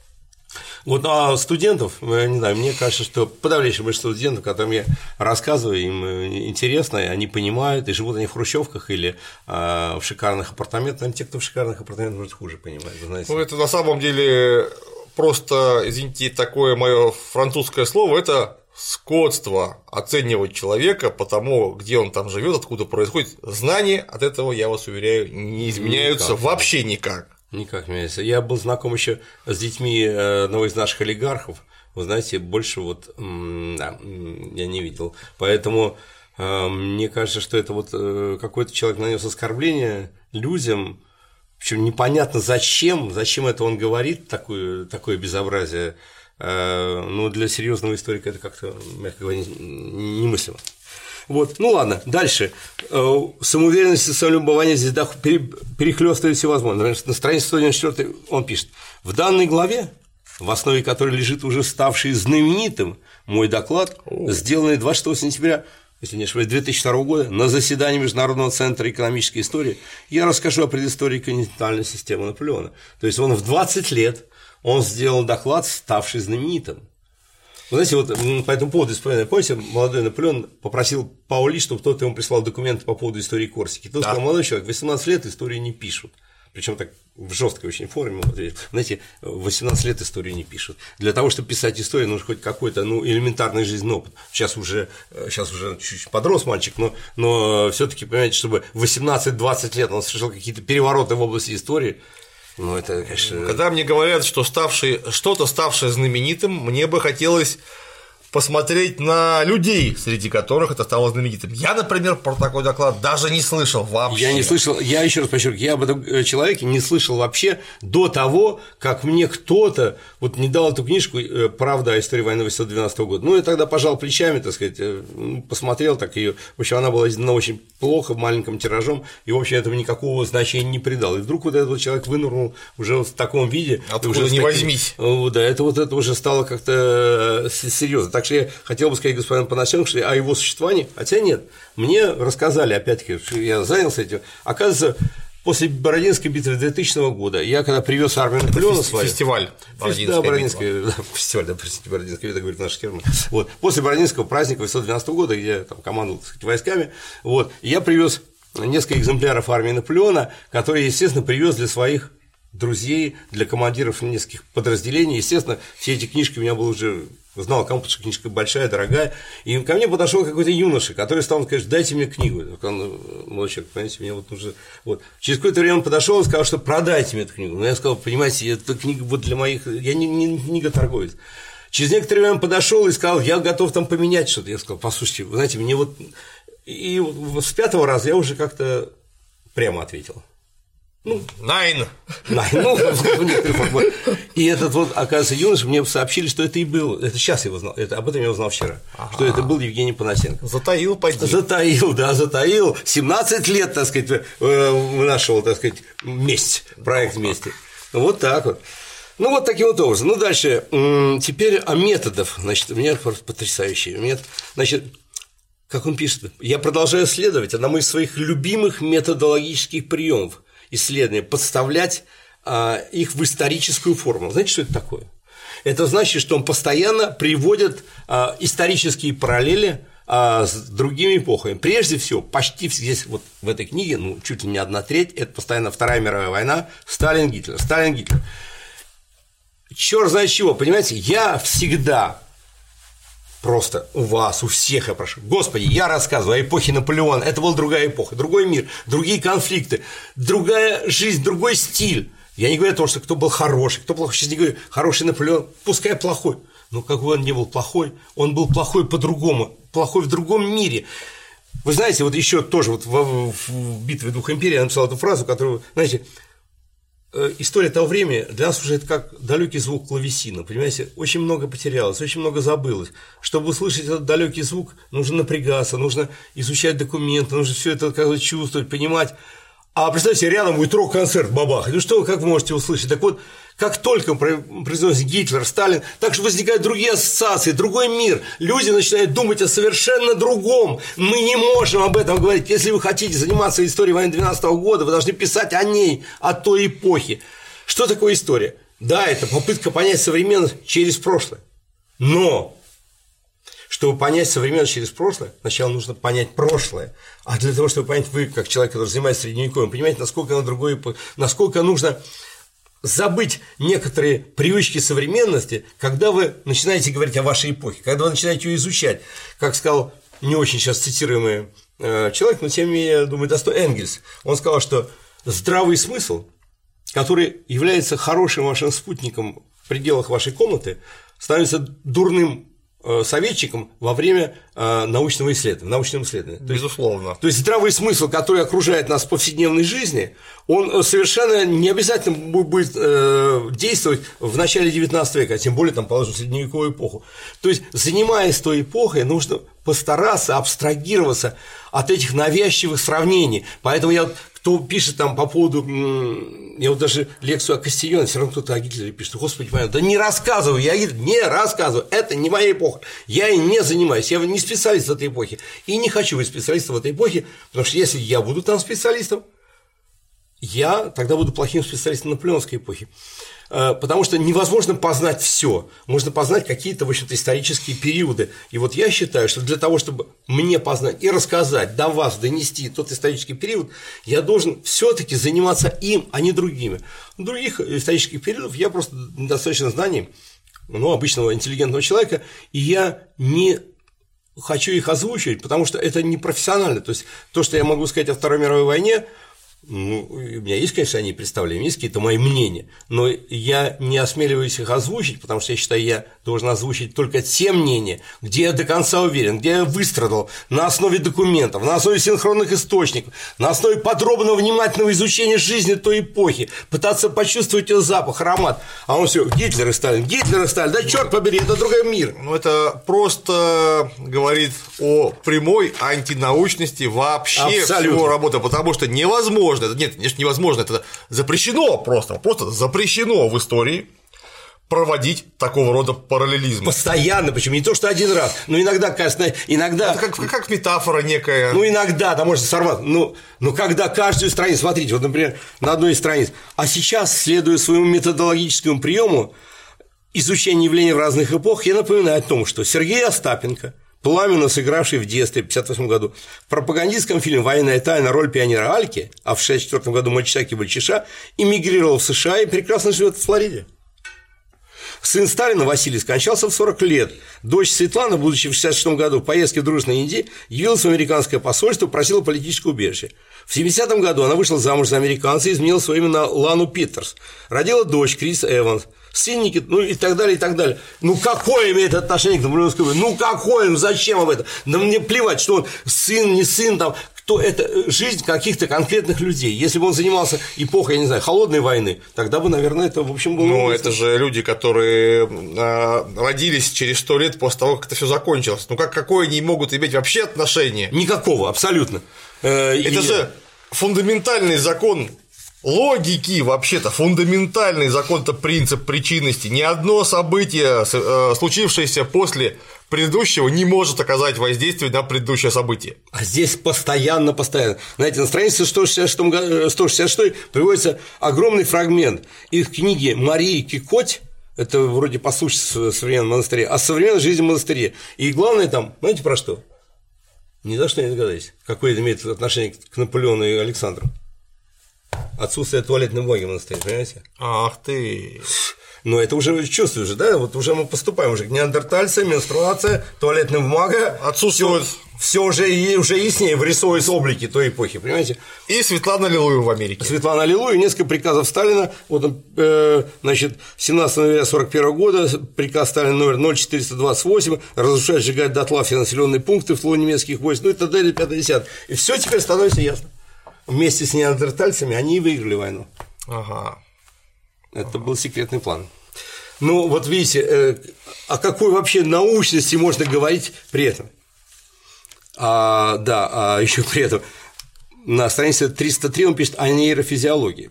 Вот а студентов, я не знаю, мне кажется, что подавляющее большинство студентов, которым я рассказываю, им э, интересно, они понимают, и живут они в хрущевках или а, в шикарных апартаментах. Наверное, те, кто в шикарных апартаментах, может, хуже понимают, вы знаете. Ну, это на самом деле просто, извините, такое мое французское слово, это скотство оценивать человека по тому, где он там живет, откуда происходит, знания от этого, я вас уверяю, не изменяются никак. вообще никак. Никак не меняется. Я был знаком еще с детьми э, одного из наших олигархов. Вы знаете, больше вот да, я не видел. Поэтому э, мне кажется, что это вот э, какой-то человек нанес оскорбление людям, причем непонятно зачем, зачем это он говорит, такое, такое безобразие. Э, но для серьезного историка это как-то, мягко говоря, немыслимо. Вот, ну ладно, дальше. Э, самоуверенность и самолюбование здесь перехлестывает все возможное. Например, на странице 194 он пишет, в данной главе, в основе которой лежит уже ставший знаменитым мой доклад, сделанный 26 сентября если не ошибаюсь, 2002 года на заседании Международного центра экономической истории я расскажу о предыстории континентальной системы Наполеона. То есть он в 20 лет он сделал доклад, ставший знаменитым. Вы знаете, вот по этому поводу, помните, молодой Наполеон попросил Паули, чтобы тот ему прислал документы по поводу истории Корсики. Тот да. сказал, молодой человек, 18 лет истории не пишут. причем так в жесткой очень форме. Вот, знаете, 18 лет историю не пишут. Для того, чтобы писать историю, нужно хоть какой-то ну, элементарный жизненный опыт. Сейчас уже, сейчас уже чуть-чуть подрос мальчик, но, но все-таки, понимаете, чтобы 18-20 лет он совершил какие-то перевороты в области истории, ну, это, конечно... Когда мне говорят, что ставший, что-то ставшее знаменитым, мне бы хотелось посмотреть на людей, среди которых это стало знаменитым. Я, например, про такой доклад даже не слышал вообще. Я не слышал, я еще раз подчеркиваю, я об этом э, человеке не слышал вообще до того, как мне кто-то вот не дал эту книжку э, «Правда о истории войны 812 года». Ну, я тогда пожал плечами, так сказать, э, ну, посмотрел так ее. В общем, она была издана очень плохо, маленьким тиражом, и, в общем, этому никакого значения не придал. И вдруг вот этот человек вынырнул уже вот в таком виде. Откуда уже не возьмись. Да, это вот это уже стало как-то серьезно. Так что я хотел бы сказать господину Панасенко, что о его существовании, хотя нет, мне рассказали, опять-таки, я занялся этим, оказывается, После Бородинской битвы 2000 года я когда привез армию Наполеона свою... Фестиваль Бородинская Да, Бородинская, да, фестиваль, да, простите, Бородинская битва, говорит наш Керман. Вот. После Бородинского праздника 812 года, где я там командовал сказать, войсками, вот, я привез несколько экземпляров армии Наполеона, которые, естественно, привез для своих друзей, для командиров нескольких подразделений. Естественно, все эти книжки у меня было уже знал, кому книжка большая, дорогая, и ко мне подошел какой-то юноша, который стал сказать, дайте мне книгу. Он, молодой человек, понимаете, мне вот нужно. Вот. Через какое-то время он подошел и сказал, что продайте мне эту книгу. Но я сказал, понимаете, эта книга вот для моих. Я не, не, не книга-торговец. Через некоторое время он подошел и сказал, я готов там поменять что-то. Я сказал, послушайте, вы знаете, мне вот. И с пятого раза я уже как-то прямо ответил. Ну, Найн. Найн, ну, в. И этот вот, оказывается, юноша, мне сообщили, что это и был, это сейчас я узнал, это, об этом я узнал вчера, ага. что это был Евгений Панасенко. Затаил поди. Затаил, да, затаил. 17 лет, так сказать, э, нашел, так сказать, месть, проект вместе. Вот так вот. Ну, вот таким вот образом. Ну, дальше. Теперь о методах. Значит, у меня просто потрясающий метод. Значит, как он пишет, я продолжаю следовать одному из своих любимых методологических приемов – исследования, подставлять а, их в историческую форму. Знаете, что это такое? Это значит, что он постоянно приводит а, исторические параллели а, с другими эпохами. Прежде всего, почти здесь вот в этой книге, ну, чуть ли не одна треть, это постоянно Вторая мировая война, Сталин, Гитлер, Сталин, Гитлер. Черт знает чего, понимаете, я всегда Просто у вас, у всех я прошу. Господи, я рассказываю о эпохе Наполеона. Это была другая эпоха, другой мир, другие конфликты, другая жизнь, другой стиль. Я не говорю о том, что кто был хороший, кто плохой. Сейчас не говорю, хороший Наполеон, пускай плохой. Но как бы он не был плохой, он был плохой по-другому, плохой в другом мире. Вы знаете, вот еще тоже вот в, в битве двух империй я написал эту фразу, которую, знаете, история того времени для нас уже это как далекий звук клавесина, понимаете, очень много потерялось, очень много забылось. Чтобы услышать этот далекий звук, нужно напрягаться, нужно изучать документы, нужно все это как чувствовать, понимать. А представьте, рядом будет рок-концерт бабах. Ну что, как вы можете услышать? Так вот, как только произносит Гитлер, Сталин, так же возникают другие ассоциации, другой мир. Люди начинают думать о совершенно другом. Мы не можем об этом говорить. Если вы хотите заниматься историей войны 12 года, вы должны писать о ней, о той эпохе. Что такое история? Да, это попытка понять современность через прошлое. Но чтобы понять современность через прошлое, сначала нужно понять прошлое. А для того, чтобы понять вы, как человек, который занимается средневековьем, понимаете, насколько оно другое, насколько нужно забыть некоторые привычки современности, когда вы начинаете говорить о вашей эпохе, когда вы начинаете ее изучать. Как сказал не очень сейчас цитируемый э, человек, но тем не менее, думаю, достойный Энгельс. Он сказал, что здравый смысл, который является хорошим вашим спутником в пределах вашей комнаты, становится дурным советчиком во время э, научного исследования, научного исследования. Безусловно. То есть здравый смысл, который окружает нас в повседневной жизни, он э, совершенно не обязательно будет действовать в начале XIX века, а тем более, там, положим, средневековую эпоху. То есть, занимаясь той эпохой, нужно постараться абстрагироваться от этих навязчивых сравнений. Поэтому я кто пишет там по поводу, я вот даже лекцию о Кастильоне, все равно кто-то о Гитлере пишет, господи, понятно, да не рассказываю, я не рассказываю, это не моя эпоха, я и не занимаюсь, я не специалист в этой эпохе, и не хочу быть специалистом в этой эпохе, потому что если я буду там специалистом, я тогда буду плохим специалистом наполеонской эпохи. Э, потому что невозможно познать все, можно познать какие-то, в общем-то, исторические периоды. И вот я считаю, что для того, чтобы мне познать и рассказать, до вас донести тот исторический период, я должен все-таки заниматься им, а не другими. Других исторических периодов я просто недостаточно знаний, ну, обычного интеллигентного человека, и я не хочу их озвучивать, потому что это не профессионально. То есть то, что я могу сказать о Второй мировой войне, ну, у меня есть, конечно, они представления, есть какие-то мои мнения, но я не осмеливаюсь их озвучить, потому что я считаю, я должен озвучить только те мнения, где я до конца уверен, где я выстрадал на основе документов, на основе синхронных источников, на основе подробного внимательного изучения жизни той эпохи, пытаться почувствовать ее запах, аромат. А он все, Гитлер и Сталин, Гитлер и Сталин, да черт побери, это другой мир. Ну, это просто говорит о прямой антинаучности вообще Абсолютно. всего работы, потому что невозможно невозможно, это, нет, конечно, невозможно, это запрещено просто, просто запрещено в истории проводить такого рода параллелизм. Постоянно, почему? Не то, что один раз, но иногда, кажется, иногда… Это как, как метафора некая. Ну, иногда, там можно сорваться. Ну, ну, когда каждую страницу, смотрите, вот, например, на одной из страниц, а сейчас, следуя своему методологическому приему изучения явлений в разных эпохах, я напоминаю о том, что Сергей Остапенко – пламенно сыгравший в детстве в 1958 году в пропагандистском фильме «Военная тайна. Роль пионера Альки», а в 1964 году мальчишаки Вальчиша, эмигрировал в США и прекрасно живет в Флориде. Сын Сталина Василий скончался в 40 лет. Дочь Светлана, будучи в 1966 году в поездке в дружной Индии, явилась в американское посольство и просила политическое убежище. В 70-м году она вышла замуж за американца и изменила свое имя на Лану Питерс. Родила дочь Крис Эванс – сынники, ну и так далее, и так далее. Ну какое имеет отношение к Наполеоновской войне? Ну какое, ну зачем об этом? Да мне плевать, что он сын, не сын, там, кто это э, жизнь каких-то конкретных людей. Если бы он занимался эпохой, я не знаю, холодной войны, тогда бы, наверное, это, в общем, было. Ну, это же люди, которые э, родились через сто лет после того, как это все закончилось. Ну, как какое они могут иметь вообще отношение? Никакого, абсолютно. Э, это и... же фундаментальный закон логики вообще-то, фундаментальный закон-то принцип причинности. Ни одно событие, э, случившееся после предыдущего, не может оказать воздействие на предыдущее событие. А здесь постоянно, постоянно. Знаете, на странице 166, 166 э, приводится огромный фрагмент из книги Марии Кикоть это вроде послушать в современном монастыре, о современной жизни монастыре. И главное там, знаете про что? Ни за что не догадаетесь, какое это имеет отношение к Наполеону и Александру отсутствие туалетной бумаги в монастыре, понимаете? Ах ты. Но это уже чувствуешь, да? Вот уже мы поступаем уже к неандертальце, менструация, туалетная бумага. Отсутствует. Все уже, уже яснее вырисовываются облики той эпохи, понимаете? И Светлана Лилуева в Америке. Светлана Лилуева, несколько приказов Сталина. Вот, э, значит, 17 ноября 41 года приказ Сталина номер 0428 разрушать, сжигать дотла все населенные пункты в тылу немецких войск, ну и далее, 50 И все теперь становится ясно вместе с неандертальцами они и выиграли войну. Ага. Это ага. был секретный план. Ну, вот видите, э, о какой вообще научности можно говорить при этом? А, да, а еще при этом на странице 303 он пишет о нейрофизиологии.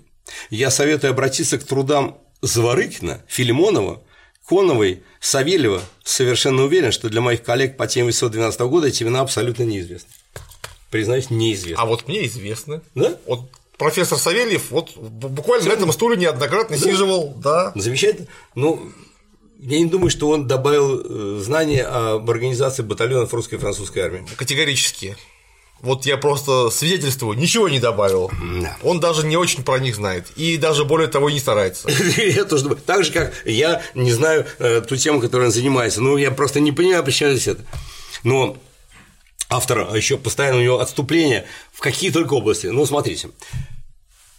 Я советую обратиться к трудам Зворыкина, Филимонова, Коновой, Савельева. Совершенно уверен, что для моих коллег по теме 812 года эти имена абсолютно неизвестны признаюсь, неизвестно. А вот мне известно. Да? Вот профессор Савельев вот буквально Все. на этом стуле неоднократно да. сиживал, да. Замечательно. Ну, я не думаю, что он добавил э, знания об организации батальонов русской и французской армии. Категорически. Вот я просто свидетельствую, ничего не добавил. Да. Он даже не очень про них знает. И даже более того не старается. Я тоже думаю. Так же, как я не знаю э, ту тему, которой он занимается. Ну, я просто не понимаю, почему здесь это. Но автора а еще постоянно у него отступление в какие только области. Ну, смотрите,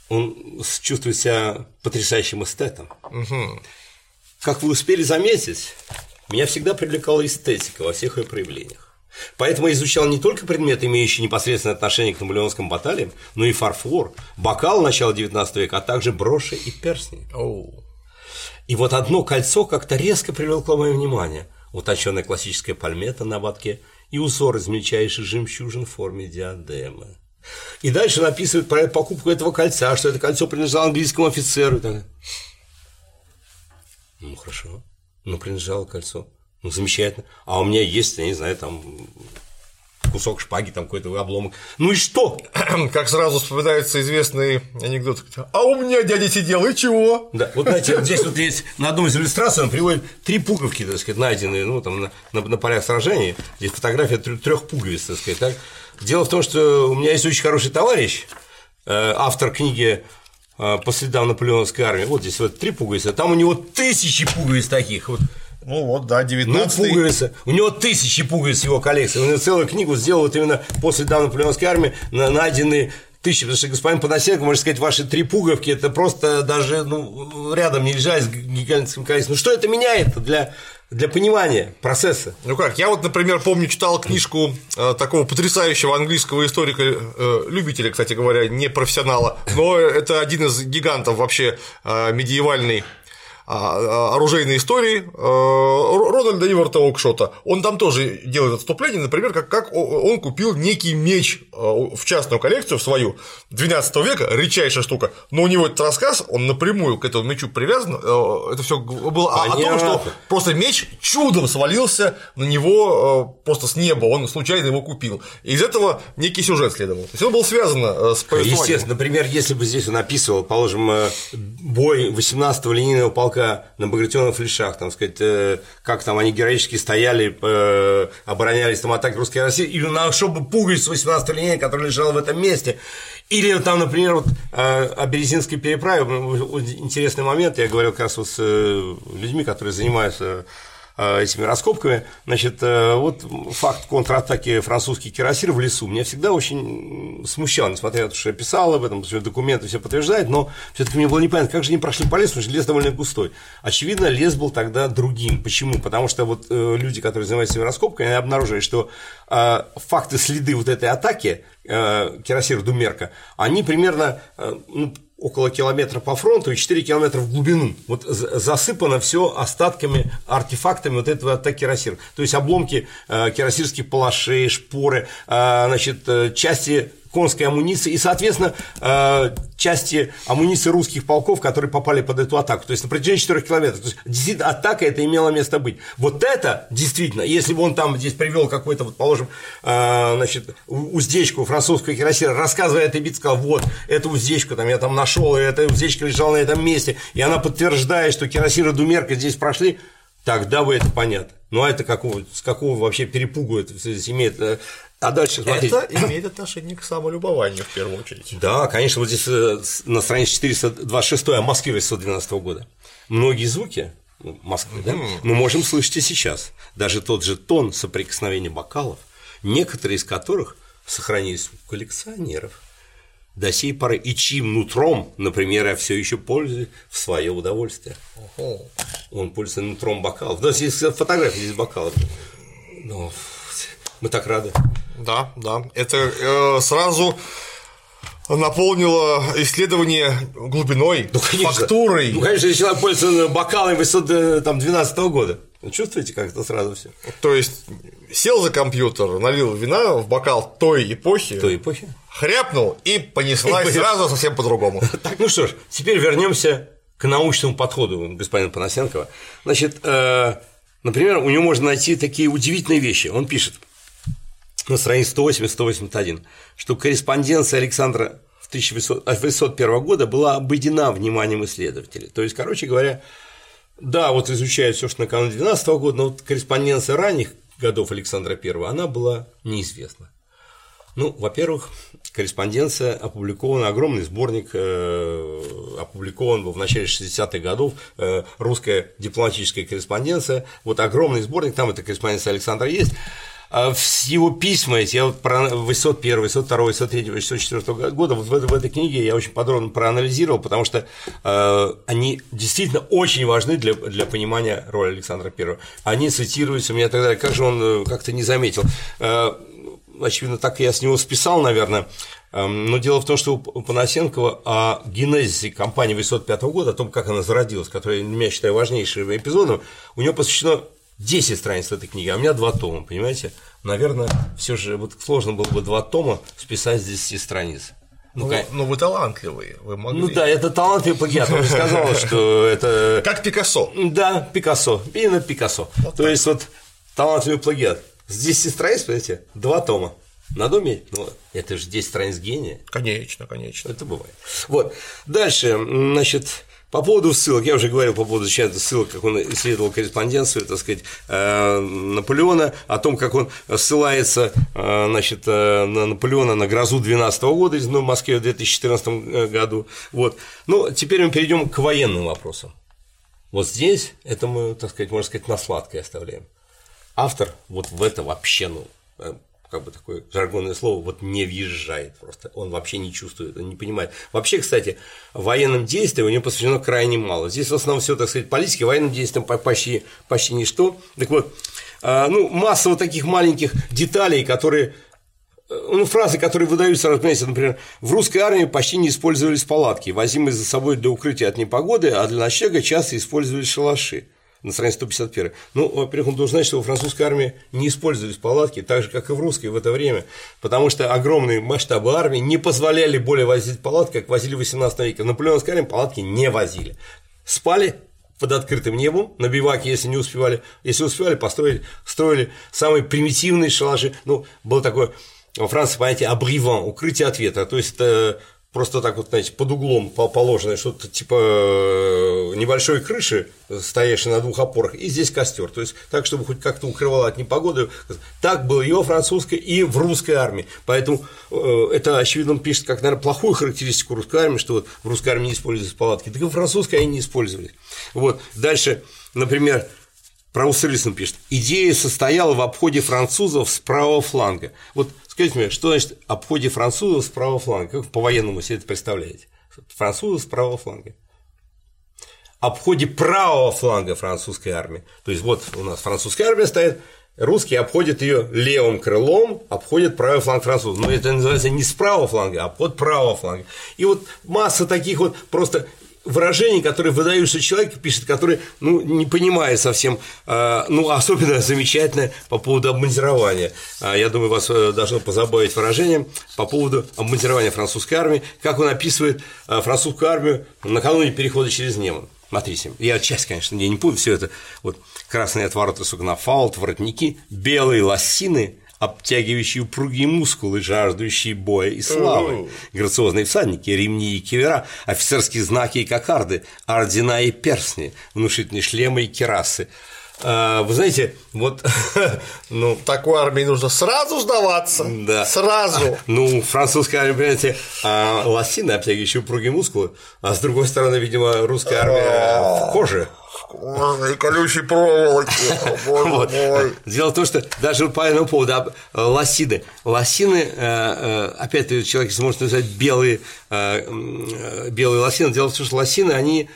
он чувствует себя потрясающим эстетом. Угу. Как вы успели заметить, меня всегда привлекала эстетика во всех ее проявлениях. Поэтому я изучал не только предметы, имеющие непосредственное отношение к наполеонским баталиям, но и фарфор, бокал начала XIX века, а также броши и перстни. Oh. И вот одно кольцо как-то резко привлекло мое внимание. Уточенная классическая пальмета на ободке и узор из мельчайших жемчужин в форме диадемы. И дальше написывают про покупку этого кольца, что это кольцо принадлежало английскому офицеру. Ну, хорошо. Ну, принадлежало кольцо. Ну, замечательно. А у меня есть, я не знаю, там кусок шпаги, там какой-то обломок. Ну и что? Как сразу вспоминается известный анекдот. А у меня дядя сидел, и чего? Да, вот знаете, вот здесь вот есть на одном из иллюстраций он приводит три пуговки, так сказать, найденные, ну, там, на, на, на полях сражений. Здесь фотография трех пуговиц, так сказать, так. Дело в том, что у меня есть очень хороший товарищ, э, автор книги э, по следам наполеоновской армии. Вот здесь вот три пуговицы, там у него тысячи пуговиц таких. Вот ну вот, да, 19 Ну, пуговицы. У него тысячи пуговиц в его коллекции. Он целую книгу сделал вот именно после давно наполеонской армии, найденные тысячи, потому что господин Панасенко, можно сказать, ваши три пуговки, это просто даже ну, рядом не лежать с гигантским количеством. Ну, что это меняет для для понимания процесса. Ну как, я вот, например, помню, читал книжку э, такого потрясающего английского историка, э, любителя, кстати говоря, не профессионала, но это один из гигантов вообще э, медиевальной оружейной истории э, Рональда Иварта Окшота. Он там тоже делает отступление, например, как, как он купил некий меч э, в частную коллекцию в свою 12 века, редчайшая штука, но у него этот рассказ, он напрямую к этому мечу привязан, э, это все было Понятно. о том, что просто меч чудом свалился на него просто с неба, он случайно его купил. И из этого некий сюжет следовал. То есть он был связан с повествованием. Естественно, например, если бы здесь он описывал, положим, бой 18-го линейного полка полка на багратионных флешах, там сказать, э, как там они героически стояли, э, оборонялись там атаки русской России, или на чтобы пуговиц 18 линейки, которая лежала в этом месте, или там, например, вот э, о Березинской переправе, интересный момент, я говорил как раз вот с людьми, которые занимаются Э, этими раскопками. Значит, э, вот факт контратаки французских кирасир в лесу меня всегда очень смущал, несмотря на то, что я писал об этом, что документы все подтверждают, но все-таки мне было непонятно, как же они прошли по лесу, потому что лес довольно густой. Очевидно, лес был тогда другим. Почему? Потому что вот э, люди, которые занимаются этими раскопками, они обнаружили, что факты, следы вот этой атаки кирасир Думерка, они примерно ну, около километра по фронту и 4 километра в глубину. Вот засыпано все остатками, артефактами вот этого атаки кирасир. То есть обломки э, кирасирских палашей, шпоры, э, значит, э, части конской амуниции и, соответственно, э, части амуниции русских полков, которые попали под эту атаку. То есть на протяжении 4 километров. То есть действительно атака это имело место быть. Вот это действительно, если бы он там здесь привел какой-то, вот, положим, э, значит, уздечку французского кирасира, рассказывая этой битве, сказал, вот, эту уздечку там я там нашел, и эта уздечка лежала на этом месте, и она подтверждает, что кирасир и Думерка здесь прошли, тогда бы это понятно. Ну а это какого, с какого вообще перепугу это имеет э, а дальше смотрите. Это имеет отношение к самолюбованию в первую очередь. Да, конечно, вот здесь э, на странице 426 о Москве 812 года. Многие звуки ну, Москвы, да, мы можем слышать и сейчас. Даже тот же тон соприкосновения бокалов, некоторые из которых сохранились у коллекционеров до сей поры, и чьим нутром, например, я все еще пользуюсь в свое удовольствие. Он пользуется нутром бокалов. Нас есть фотографии здесь бокалов. Ну, мы так рады. Да, да. Это э, сразу наполнило исследование глубиной, ну, конечно. фактурой. Ну, конечно, человек пользуется бокалами 812 э, года. Вы чувствуете, как это сразу все? То есть сел за компьютер, налил вина в бокал той эпохи, той эпохи, хряпнул и понеслась и сразу совсем по-другому. Так, ну что ж, теперь вернемся к научному подходу господина Панасенкова. Значит, э, например, у него можно найти такие удивительные вещи. Он пишет – на странице 180-181, что корреспонденция Александра 1801 года была обойдена вниманием исследователей. То есть, короче говоря, да, вот изучая все, что накануне 12 года, но вот корреспонденция ранних годов Александра I, она была неизвестна. Ну, во-первых, корреспонденция опубликована, огромный сборник э, опубликован был в начале 60-х годов, э, русская дипломатическая корреспонденция, вот огромный сборник, там эта корреспонденция Александра есть, а его письма, я вот про 801, 802, 803, 804 года, вот в, в этой книге я очень подробно проанализировал, потому что э, они действительно очень важны для, для понимания роли Александра I. Они цитируются у меня далее, как же он э, как-то не заметил. Э, очевидно, так я с него списал, наверное, эм, но дело в том, что у Панасенкова о генезисе компании 805 года, о том, как она зародилась, которая я считаю важнейшим эпизодом, у него посвящено 10 страниц этой книги, а у меня два тома, понимаете? Наверное, все же вот сложно было бы два тома списать с 10 страниц. Ну, ну, ну вы талантливые, вы могли. Ну да, это талантливый плагиат, он сказал, что это… Как Пикассо. Да, Пикассо, именно Пикассо. Вот То так. есть вот талантливый плагиат. С 10 страниц, понимаете, два тома. Надо уметь. Ну, это же 10 страниц гения. Конечно, конечно. Это бывает. Вот. Дальше, значит, по поводу ссылок, я уже говорил по поводу ссылок, как он исследовал корреспонденцию, так сказать, э, Наполеона, о том, как он ссылается э, значит, э, на Наполеона на грозу 12 года из в Москве в 2014 году. Вот. Ну, теперь мы перейдем к военным вопросам. Вот здесь это мы, так сказать, можно сказать, на сладкое оставляем. Автор вот в это вообще, ну, как бы такое жаргонное слово, вот не въезжает просто, он вообще не чувствует, он не понимает. Вообще, кстати, военным действиям у него посвящено крайне мало. Здесь в основном все, так сказать, политики, военным действиям почти, почти ничто. Так вот, а, ну, масса вот таких маленьких деталей, которые э, ну, фразы, которые выдаются, разумеется, например, в русской армии почти не использовались палатки, возимые за собой для укрытия от непогоды, а для ночлега часто использовались шалаши на странице 151. Ну, во-первых, он должен знать, что во французской армии не использовались палатки, так же, как и в русской в это время, потому что огромные масштабы армии не позволяли более возить палатки, как возили в 18 веке. В наполеоновской армии палатки не возили. Спали под открытым небом, на биваке, если не успевали, если успевали, построили, строили самые примитивные шалаши. Ну, было такое во Франции понятие абриван, укрытие от ветра, то есть это просто так вот, знаете, под углом положенное что-то типа э, небольшой крыши, стоящей на двух опорах, и здесь костер. То есть так, чтобы хоть как-то укрывало от непогоды. Так было и во французской, и в русской армии. Поэтому э, это, очевидно, пишет как, наверное, плохую характеристику русской армии, что вот в русской армии не используются палатки. Так и в французской они не использовали. Вот. Дальше, например, про Уссерлисон пишет. Идея состояла в обходе французов с правого фланга. Вот скажите мне, что значит обходе французов с правого фланга? Как по-военному себе это представляете? Французы с правого фланга. Обходе правого фланга французской армии. То есть вот у нас французская армия стоит, русские обходят ее левым крылом, обходят правый фланг французов. Но это называется не с правого фланга, а обход правого фланга. И вот масса таких вот просто выражений, которые выдаются человек пишет, который ну, не понимает совсем, а, ну, особенно замечательное по поводу обмундирования. А, я думаю, вас э, должно позабавить выражение по поводу обмундирования французской армии, как он описывает а, французскую армию накануне перехода через Неман. Смотрите, я часть, конечно, я не помню все это. Вот красные отвороты сукна, фаут, воротники, белые лосины, обтягивающие упругие мускулы, жаждущие боя и славы, грациозные всадники, ремни и кивера, офицерские знаки и кокарды, ордена и перстни, внушительные шлемы и керасы. А, вы знаете, вот, ну, такой армии нужно сразу сдаваться, да. сразу. Ну, французская армия, понимаете, а, лосины, обтягивающие упругие мускулы, а с другой стороны, видимо, русская армия в коже и колючей проволоки. Вот. Дело в том, что даже по этому поводу лосины. Лосины, э, э, опять человек сможет назвать белые, э, белые лосины. Дело в том, что лосины, они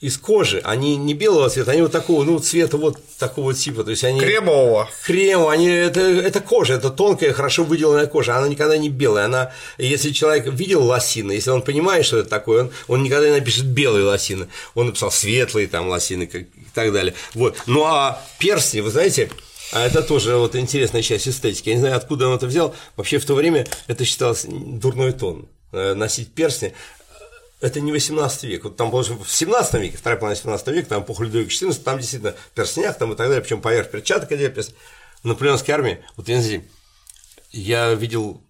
из кожи, они не белого цвета, они вот такого, ну, цвета вот такого типа, то есть они… Кремового. Кремового, они, это, это кожа, это тонкая, хорошо выделанная кожа, она никогда не белая, она, если человек видел лосины, если он понимает, что это такое, он, он никогда не напишет белые лосины, он написал светлые там лосины как, и так далее, вот, ну, а перстни, вы знаете, а это тоже вот интересная часть эстетики. Я не знаю, откуда он это взял. Вообще в то время это считалось дурной тон э, носить перстни это не 18 век. Вот там было в 17 веке, вторая половина 17 века, там эпоха Людовика XIV, там действительно перстнях там и так далее, причем поверх перчаток перстень. В наполеонской армии, вот я, я видел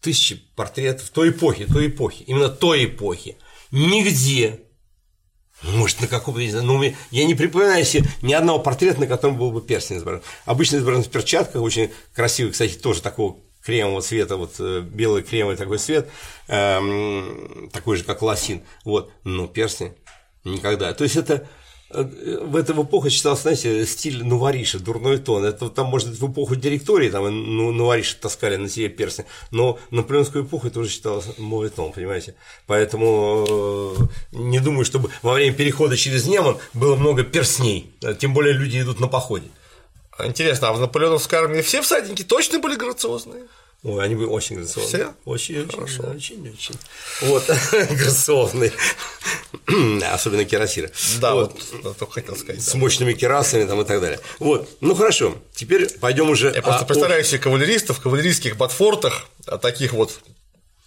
тысячи портретов той эпохи, той эпохи, именно той эпохи. Нигде может, на каком-то, ну, я не припоминаю себе ни одного портрета, на котором был бы перстень изображен. Обычно изображен в перчатках, очень красивый, кстати, тоже такого кремового цвета, вот э, белый кремовый такой цвет, эм, такой же, как лосин, вот, но перстни никогда. То есть это э, в эту эпоху считался, знаете, стиль нувариша, дурной тон. Это там, может быть, в эпоху директории там ну, нувариша таскали на себе перстни, но на наполеонскую эпоху это уже считалось мовый тон, понимаете? Поэтому э, не думаю, чтобы во время перехода через Неман было много перстней, тем более люди идут на походе. Интересно, а в наполеоновской армии все всадники точно были грациозные? Ой, они были очень грациозные. Все? Очень, Хорошо. очень, очень, очень. Вот, грациозные. Особенно кирасиры. Да, вот, вот только хотел сказать. С да. мощными керасами там и так далее. Вот, ну хорошо, теперь пойдем уже. Я просто представляю себе кавалеристов в кавалерийских ботфортах, таких вот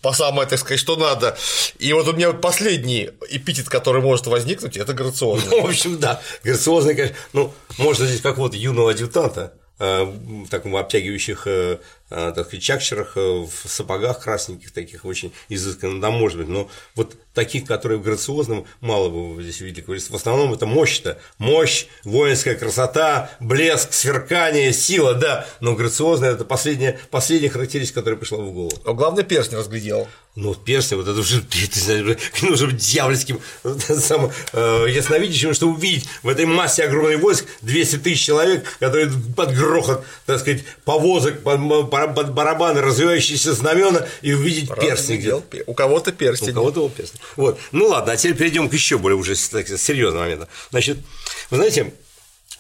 по самое, так сказать, что надо. И вот у меня последний эпитет, который может возникнуть, это грациозный. Ну, в общем, да, грациозный, конечно. Ну, можно здесь как вот юного адъютанта в таком обтягивающих Э, так сказать, чакчерах, э, в сапогах красненьких таких, очень изысканно, да, может быть, но вот таких, которые в грациозном, мало бы вы здесь увидели. В основном это мощь-то, мощь, воинская красота, блеск, сверкание, сила, да, но грациозная – это последняя, последняя характеристика, которая пришла в голову. А главное, перстень разглядел. Ну, перстень, вот это уже, это, знаешь, уже дьявольским, самым, э, ясновидящим, что увидеть в этой массе огромный войск 200 тысяч человек, которые под грохот, так сказать, повозок, под, под барабаны, развивающиеся знамена и увидеть Раз перстень У кого-то перстень. У кого-то перстень. Вот. Ну ладно, а теперь перейдем к еще более уже серьезным моментам. Значит, вы знаете,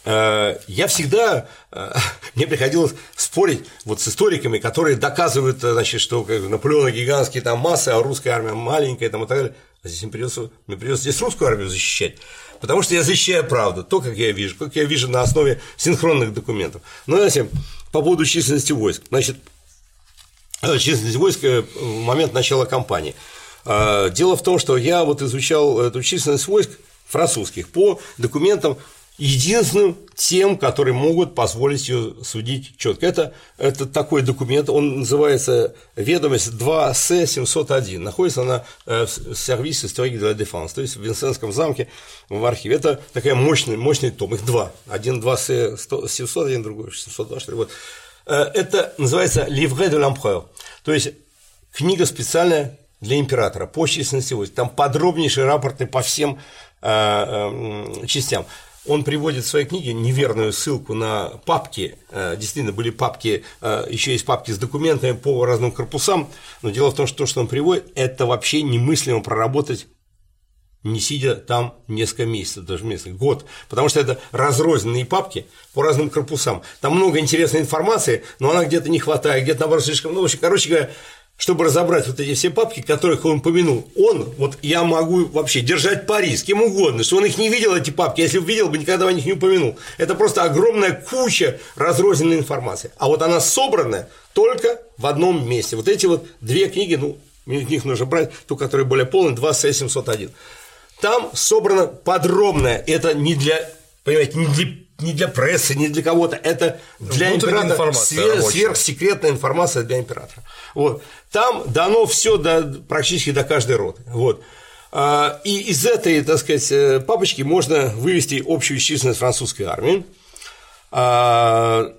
э, я всегда, э, мне приходилось спорить вот с историками, которые доказывают, э, значит, что Наполеон гигантские там массы, а русская армия маленькая там, и так далее. А здесь мне придется, мне придется здесь русскую армию защищать, потому что я защищаю правду, то, как я вижу, как я вижу на основе синхронных документов. Ну, знаете, по поводу численности войск. Значит, э, численность войск э, в момент начала кампании. А, дело в том, что я вот изучал эту численность войск французских по документам единственным тем, которые могут позволить ее судить четко. Это, это такой документ, он называется «Ведомость 2С-701», находится на э, в сервисе de la Défense, то есть в Винсентском замке в архиве. Это такая мощный, мощный том, их два. Один 2С-700, один другой 702, что. Вот. Э, это называется «Livret de l'Empereur», то есть книга специальная для императора по численности войск. Там подробнейшие рапорты по всем э, частям он приводит в своей книге неверную ссылку на папки, э, действительно были папки, э, еще есть папки с документами по разным корпусам, но дело в том, что то, что он приводит, это вообще немыслимо проработать не сидя там несколько месяцев, даже месяцев, год, потому что это разрозненные папки по разным корпусам. Там много интересной информации, но она где-то не хватает, где-то наоборот слишком, ну, в общем, короче говоря, чтобы разобрать вот эти все папки, которых он упомянул, он, вот я могу вообще держать пари с кем угодно, что он их не видел, эти папки, а если бы видел, бы никогда о них не упомянул. Это просто огромная куча разрозненной информации. А вот она собранная только в одном месте. Вот эти вот две книги, ну, из них нужно брать ту, которая более полная, 2 С701. Там собрано подробное, это не для, понимаете, не для не для прессы, не для кого-то, это для императора свер, сверхсекретная информация для императора. Вот. Там дано все до, практически до каждой роты. Вот. А, и из этой, так сказать, э, папочки можно вывести общую численность французской армии. А,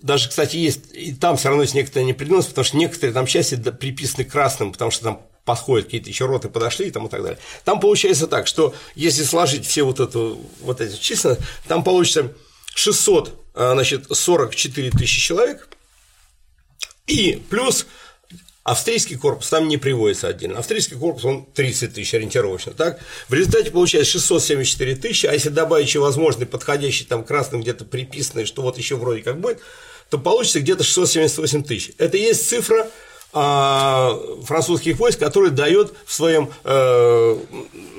даже, кстати, есть, и там все равно есть некоторые непреднос, потому что некоторые там части приписаны красным, потому что там подходят какие-то еще роты подошли там и так далее. Там получается так, что если сложить все вот эту вот эти численность, там получится 600, а, значит, 44 тысячи человек, и плюс австрийский корпус там не приводится отдельно. Австрийский корпус, он 30 тысяч ориентировочно, так? В результате получается 674 тысячи, а если добавить еще возможный подходящий там красным где-то приписанный, что вот еще вроде как будет, то получится где-то 678 тысяч. Это есть цифра а, французских войск, которая дает в своем, э,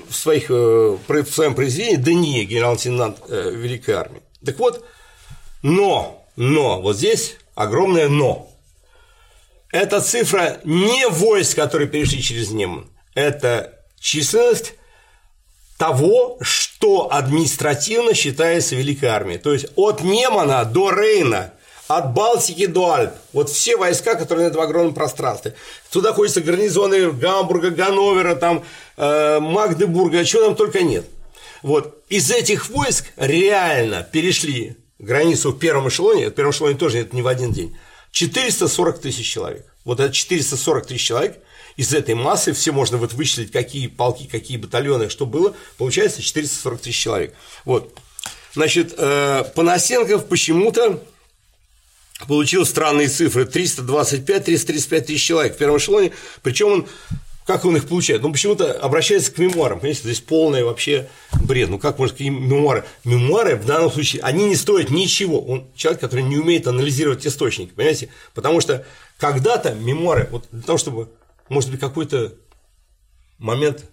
в, своих, э, в своем произведении Дени, генерал-лейтенант э, Великой армии. Так вот, но, но, вот здесь огромное но. Эта цифра не войск, которые перешли через Неман, это численность того, что административно считается Великой армией. То есть от Немана до Рейна, от Балтики до Альп, вот все войска, которые на этом огромном пространстве. Туда ходятся гарнизоны Гамбурга, Ганновера, там, э, Магдебурга, чего там только нет – вот. Из этих войск реально перешли границу в первом эшелоне, в первом эшелоне тоже это не в один день, 440 тысяч человек. Вот это 440 тысяч человек из этой массы, все можно вот вычислить, какие полки, какие батальоны, что было, получается 440 тысяч человек. Вот. Значит, э, Панасенков почему-то получил странные цифры 325-335 тысяч человек в первом эшелоне, причем он как он их получает? Ну, почему-то обращается к мемуарам, понимаете, здесь полный вообще бред. Ну, как может какие мемуары? Мемуары в данном случае, они не стоят ничего. Он человек, который не умеет анализировать источники, понимаете? Потому что когда-то мемуары, вот для того, чтобы, может быть, какой-то момент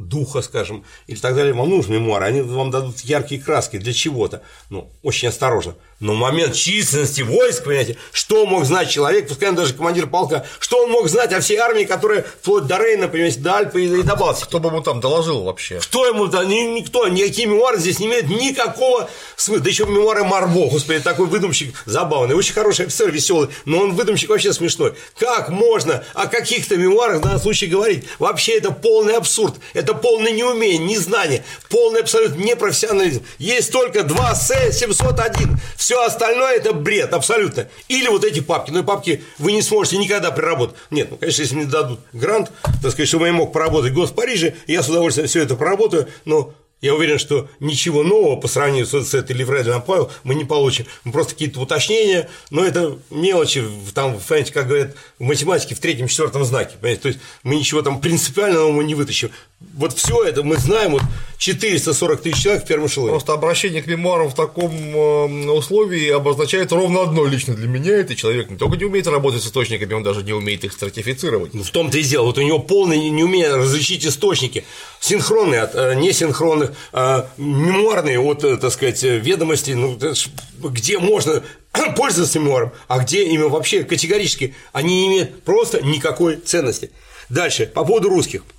духа, скажем, или так далее, вам нужны мемуары, они вам дадут яркие краски для чего-то, ну, очень осторожно. Но момент численности войск, понимаете, что мог знать человек, пускай он даже командир полка, что он мог знать о всей армии, которая вплоть до Рейна, понимаете, до Альпы и до Балтики. Кто бы ему там доложил вообще? Кто ему, да, никто, никакие мемуары здесь не имеют никакого смысла. Да еще мемуары Марбо, господи, такой выдумщик забавный, очень хороший офицер, веселый, но он выдумщик вообще смешной. Как можно о каких-то мемуарах в данном случае говорить? Вообще это полный абсурд, это полное неумение, незнание, полный абсолютно непрофессионализм. Есть только 2 С-701, все остальное это бред, абсолютно. Или вот эти папки. Но папки вы не сможете никогда приработать. Нет, ну, конечно, если мне дадут грант, так сказать, чтобы я мог поработать год в Париже, я с удовольствием все это проработаю, но я уверен, что ничего нового по сравнению с этой Левредом Павел мы не получим. Мы просто какие-то уточнения, но это мелочи, там, понимаете, как говорят в математике, в третьем, четвертом знаке. Понимаете? То есть мы ничего там принципиального мы не вытащим. Вот все это мы знаем, вот 440 тысяч человек в первом эшелоне. Просто обращение к мемуарам в таком э, условии обозначает ровно одно лично для меня. Это человек не только не умеет работать с источниками, он даже не умеет их стратифицировать. Ну, в том-то и дело. Вот у него полное неумение различить источники. Синхронные от э, несинхронных, э, мемуарные от, так сказать, ведомостей, ну, где можно пользоваться мемуаром, а где именно вообще категорически они не имеют просто никакой ценности. Дальше, по поводу русских –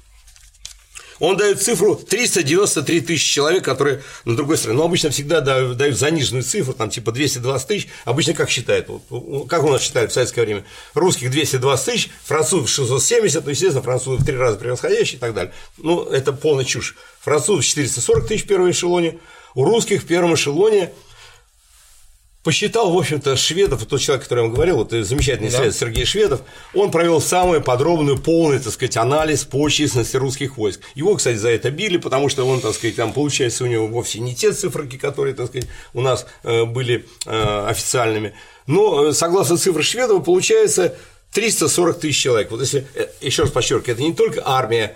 он дает цифру 393 тысячи человек, которые на другой стороне. Но обычно всегда дают, заниженную цифру, там типа 220 тысяч. Обычно как считают? Как у нас считают в советское время? Русских 220 тысяч, французов 670, ну, естественно, французов в три раза превосходящие и так далее. Ну, это полная чушь. Французов 440 тысяч в первом эшелоне, у русских в первом эшелоне посчитал, в общем-то, Шведов, тот человек, который я вам говорил, вот замечательный да. Сергей Шведов, он провел самый подробный, полный, так сказать, анализ по численности русских войск. Его, кстати, за это били, потому что он, так сказать, там, получается, у него вовсе не те цифры, которые, так сказать, у нас э, были э, официальными. Но, э, согласно цифрам Шведова, получается 340 тысяч человек. Вот если, еще раз подчеркиваю, это не только армия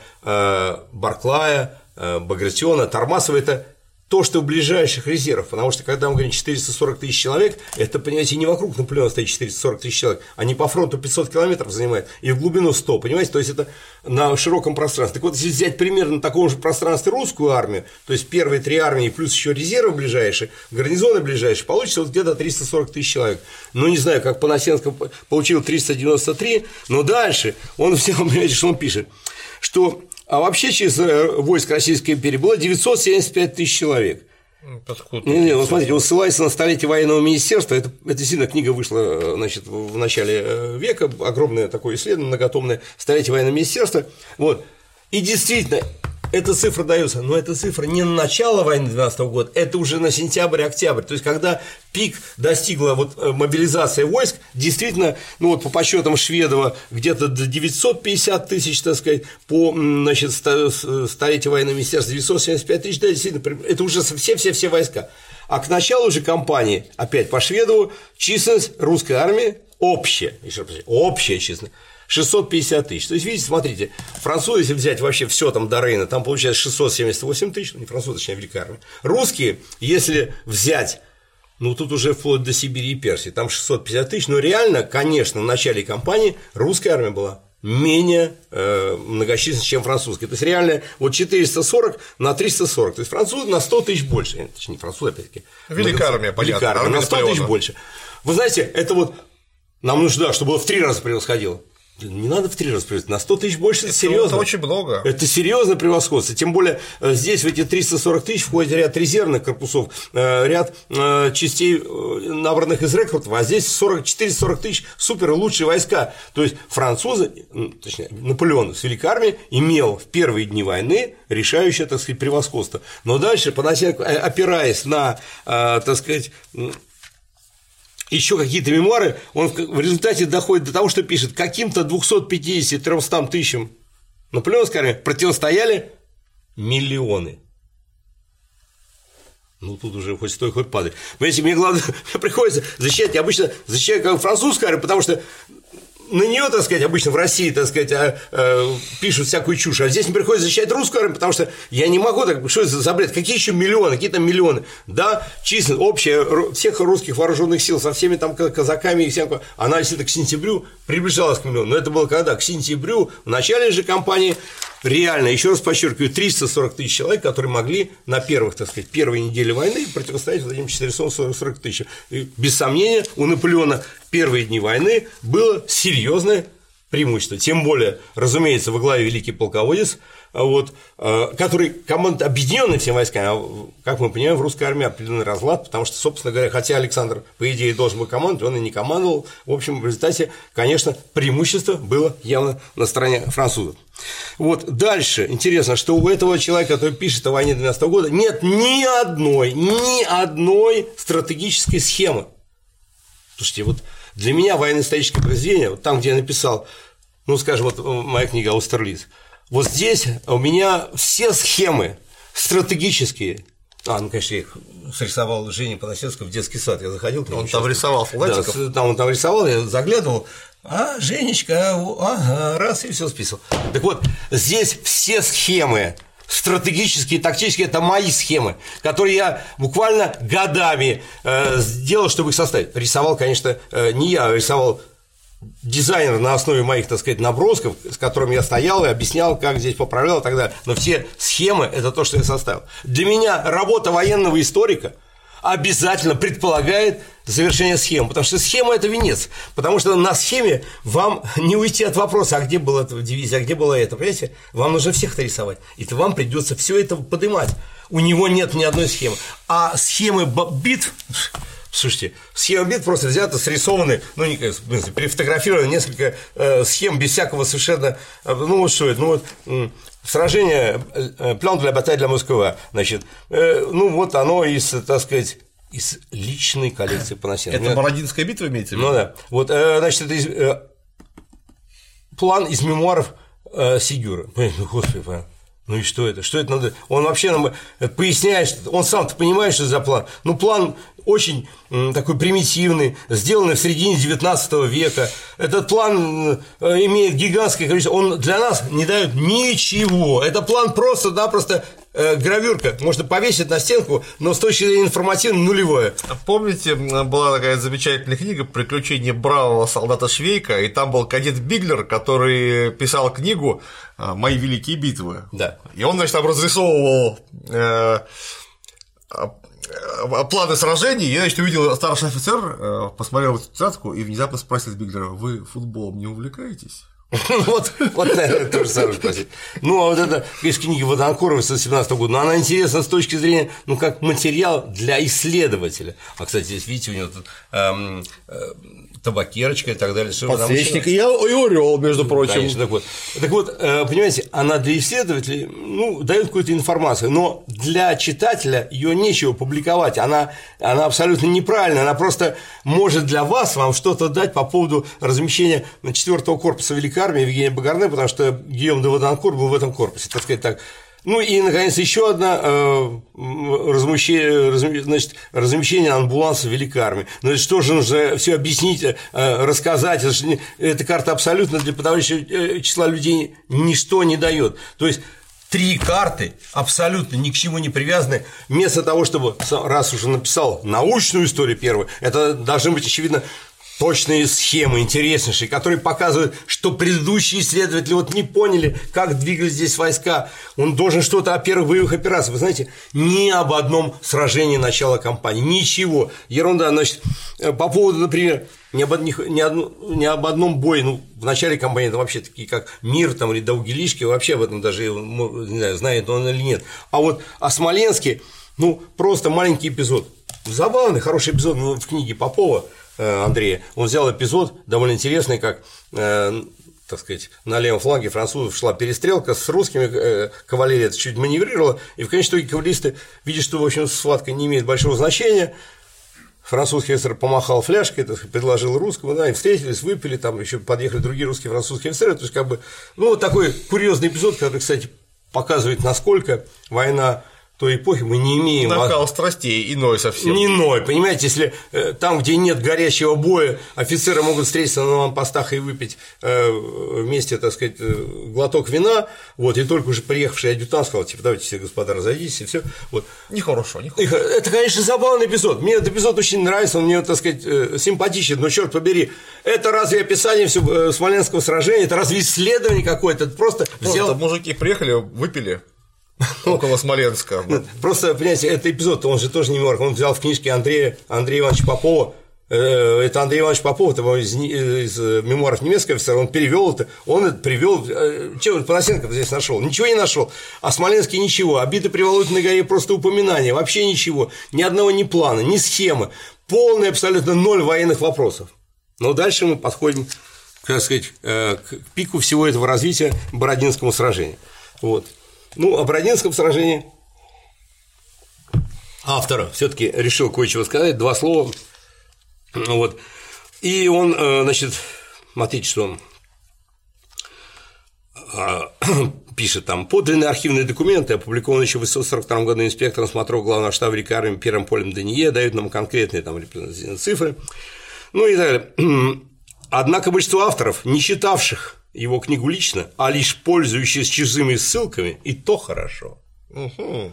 Барклая, Багратиона, Тормасова, это то, что в ближайших резервах, потому что когда мы говорим 440 тысяч человек, это, понимаете, не вокруг Наполеона стоит 440 тысяч человек, они по фронту 500 километров занимают, и в глубину 100, понимаете, то есть это на широком пространстве. Так вот, если взять примерно на таком же пространстве русскую армию, то есть первые три армии плюс еще резервы ближайшие, гарнизоны ближайшие, получится вот где-то 340 тысяч человек. Ну, не знаю, как Панасенко получил 393, но дальше он взял, понимаете, что он пишет, что а вообще через э, войск Российской империи было 975 тысяч человек. Откуда не, не, вот смотрите, он ссылается на столетие военного министерства. Это, это действительно книга вышла э, значит, в начале э, века, огромное такое исследование, многотомное столетие военного министерства. Вот. И действительно, эта цифра дается, но эта цифра не на начало войны 12 года, это уже на сентябрь-октябрь. То есть, когда пик достигла вот э, мобилизация войск, действительно, ну вот по подсчетам Шведова, где-то до 950 тысяч, так сказать, по значит, столетию военного министерства 975 тысяч, да, действительно, это уже все-все-все войска. А к началу же кампании, опять по Шведову, численность русской армии общая, еще раз, общая численность 650 тысяч. То есть, видите, смотрите, французы, если взять вообще все там до Рейна, там получается 678 тысяч, ну не французы, точнее, великая армия. Русские, если взять ну, тут уже вплоть до Сибири и Персии, там 650 тысяч, но реально, конечно, в начале кампании русская армия была менее э, многочисленной, чем французская. То есть, реально, вот 440 на 340. То есть, французы на 100 тысяч больше. Точнее, не французы, опять-таки. Великая армия, понятно. Великая армия, на 100 тысяч больше. Вы знаете, это вот нам нужно, чтобы в три раза превосходило. Не надо в три раза превосходить, на 100 тысяч больше, это, это серьезно. Это очень много. Это серьезное превосходство. Тем более э, здесь в эти 340 тысяч входит ряд резервных корпусов, э, ряд э, частей, набранных из рекрутов, а здесь 440 тысяч супер лучшие войска. То есть французы, точнее, Наполеон с Великой армией имел в первые дни войны решающее, так сказать, превосходство. Но дальше, опираясь на, так сказать, еще какие-то мемуары, он в результате доходит до того, что пишет, каким-то 250-300 тысячам наполеонской армии противостояли миллионы. Ну, тут уже хоть стой, хоть падай. Понимаете, мне главное, приходится защищать, я обычно защищаю как французскую армию, потому что на нее, так сказать, обычно в России, так сказать, а, а, пишут всякую чушь, а здесь мне приходится защищать русскую армию, потому что я не могу так, что это за бред, какие еще миллионы, какие там миллионы, да, численность общая всех русских вооруженных сил со всеми там казаками и всем, она, если к сентябрю приближалась к миллиону, но это было когда? К сентябрю, в начале же кампании реально, еще раз подчеркиваю, 340 тысяч человек, которые могли на первых, так сказать, первой неделе войны противостоять вот этим 440 тысяч. И, без сомнения, у Наполеона первые дни войны было серьезное преимущество. Тем более, разумеется, во главе великий полководец, вот, э, который командует объединенными всеми войсками, а, как мы понимаем, в русской армии определенный разлад, потому что, собственно говоря, хотя Александр, по идее, должен был командовать, он и не командовал. В общем, в результате, конечно, преимущество было явно на стороне французов. Вот дальше интересно, что у этого человека, который пишет о войне 12 года, нет ни одной, ни одной стратегической схемы. Слушайте, вот для меня военно-историческое произведение, вот там, где я написал, ну, скажем, вот моя книга «Аустерлиц», вот здесь у меня все схемы стратегические. А, ну, конечно, я их срисовал Женя Панасевского в детский сад. Я заходил. Он там рисовал солдатиков? Да, там он там рисовал, я заглядывал. А, Женечка, ага, раз и все списал. Так вот, здесь все схемы стратегические, тактические, это мои схемы, которые я буквально годами э, сделал, чтобы их составить. Рисовал, конечно, э, не я, а рисовал дизайнер на основе моих, так сказать, набросков, с которыми я стоял и объяснял, как здесь поправлял и так далее. Но все схемы – это то, что я составил. Для меня работа военного историка обязательно предполагает завершение схемы, потому что схема – это венец, потому что на схеме вам не уйти от вопроса, а где была эта дивизия, а где было это, понимаете? Вам нужно всех рисовать, и вам придется все это поднимать. У него нет ни одной схемы. А схемы битв Слушайте, схема бит просто взята, срисованы, ну, не, в смысле, перефотографированы несколько э, схем без всякого совершенно, э, ну, вот что это, ну, вот, э, сражение, э, план для баталии для Москвы, значит, э, ну, вот оно из, так сказать, из личной коллекции Панасенко. Это Бородинская битва имеется в виду? Ну, да. Вот, э, значит, это из, э, план из мемуаров э, Сигюра. Ну, господи. Ну и что это? Что это надо? Он вообще нам э, поясняет, он сам-то понимает, что за план. Ну, план очень такой примитивный, сделанный в середине 19 века. Этот план э, имеет гигантское количество, он для нас не дает ничего. Это план просто-напросто э, гравюрка, можно повесить на стенку, но с точки зрения информативной нулевое. Помните, была такая замечательная книга «Приключения бравого солдата Швейка», и там был кадет Биглер, который писал книгу э, «Мои великие битвы». Да. И он, значит, там разрисовывал Э, планы сражений, я, значит, увидел старший офицер, посмотрел эту тетрадку и внезапно спросил Биглера, вы футболом не увлекаетесь? Вот, вот, наверное, то же самое спросить. Ну, а вот это, из книги Водонкорова с 17 года, но она интересна с точки зрения, ну, как материал для исследователя. А, кстати, здесь, видите, у него тут эм, э, табакерочка и так далее. Подсвечник и, и орел, между прочим. Конечно, так вот. Так вот, э, понимаете, она для исследователей ну, дает какую-то информацию, но для читателя ее нечего публиковать. Она, она абсолютно неправильная, она просто может для вас вам что-то дать по поводу размещения четвертого корпуса Великой Армии Евгения Багарне, потому что Гийом де Ваданкур был в этом корпусе, так сказать так. Ну и, наконец, еще одна э, размещение, значит, размещение амбуланса Великой Армии. Ну, что же нужно все объяснить, э, рассказать? Эта карта абсолютно для подавляющего э, числа людей ничто не дает. То есть три карты, абсолютно ни к чему не привязаны, вместо того, чтобы, раз уже написал научную историю первую, это должны быть, очевидно, точные схемы, интереснейшие, которые показывают, что предыдущие исследователи вот не поняли, как двигались здесь войска. Он должен что-то о первых боевых операциях. Вы знаете, ни об одном сражении начала кампании, ничего. Ерунда, значит, э, по поводу, например, ни об, ни, ни, одну, ни об одном бое, ну, в начале кампании это вообще такие, как Мир там, или Даугелишки, вообще об этом даже, не знаю, знает он или нет. А вот о Смоленске, ну, просто маленький эпизод. Забавный, хороший эпизод в книге Попова – Андрея, он взял эпизод довольно интересный, как э, так сказать, на левом фланге французов шла перестрелка с русскими, э, кавалерия чуть маневрировала, и в конечном итоге кавалеристы, видя, что, в общем, схватка не имеет большого значения, французский офицер помахал фляжкой, так, предложил русскому, да, и встретились, выпили, там еще подъехали другие русские французские офицеры, то есть, как бы, ну, вот такой курьезный эпизод, который, кстати, показывает, насколько война той эпохи мы не имеем. Накал страстей иной совсем. Не иной, понимаете, если э, там, где нет горящего боя, офицеры могут встретиться на лампостах и выпить э, вместе, так сказать, э, глоток вина, вот, и только уже приехавший адъютант сказал, типа, давайте все, господа, разойдитесь, и все. Вот. Нехорошо, нехорошо. Это, конечно, забавный эпизод. Мне этот эпизод очень нравится, он мне, так сказать, симпатичен, но черт побери, это разве описание всего Смоленского сражения, это разве исследование какое-то, это просто, просто взял... мужики приехали, выпили, Около Смоленска. Просто, понимаете, этот эпизод, он же тоже не морг. Он взял в книжке Андрея, Андрея Ивановича Попова, э, это Андрей Иванович Попов, это из, из мемуаров немецкого офицера, он перевел это, он это привел, э, чего Панасенко здесь нашел? Ничего не нашел. А Смоленский ничего, обиды при Володиной горе просто упоминания, вообще ничего, ни одного ни плана, ни схемы, полный абсолютно ноль военных вопросов. Но дальше мы подходим, так сказать, э, к пику всего этого развития Бородинскому сражению. Вот. Ну, о Бродинском сражении автор все-таки решил кое-чего сказать, два слова. Вот. И он, э, значит, смотрите, что он а, пишет там, подлинные архивные документы, опубликованные еще в 1942 году инспектором смотров главного штаба Великой армии первым полем Дание, дают нам конкретные там цифры, ну и так далее. Однако большинство авторов, не читавших его книгу лично, а лишь пользующись чужими ссылками, и то хорошо. Угу.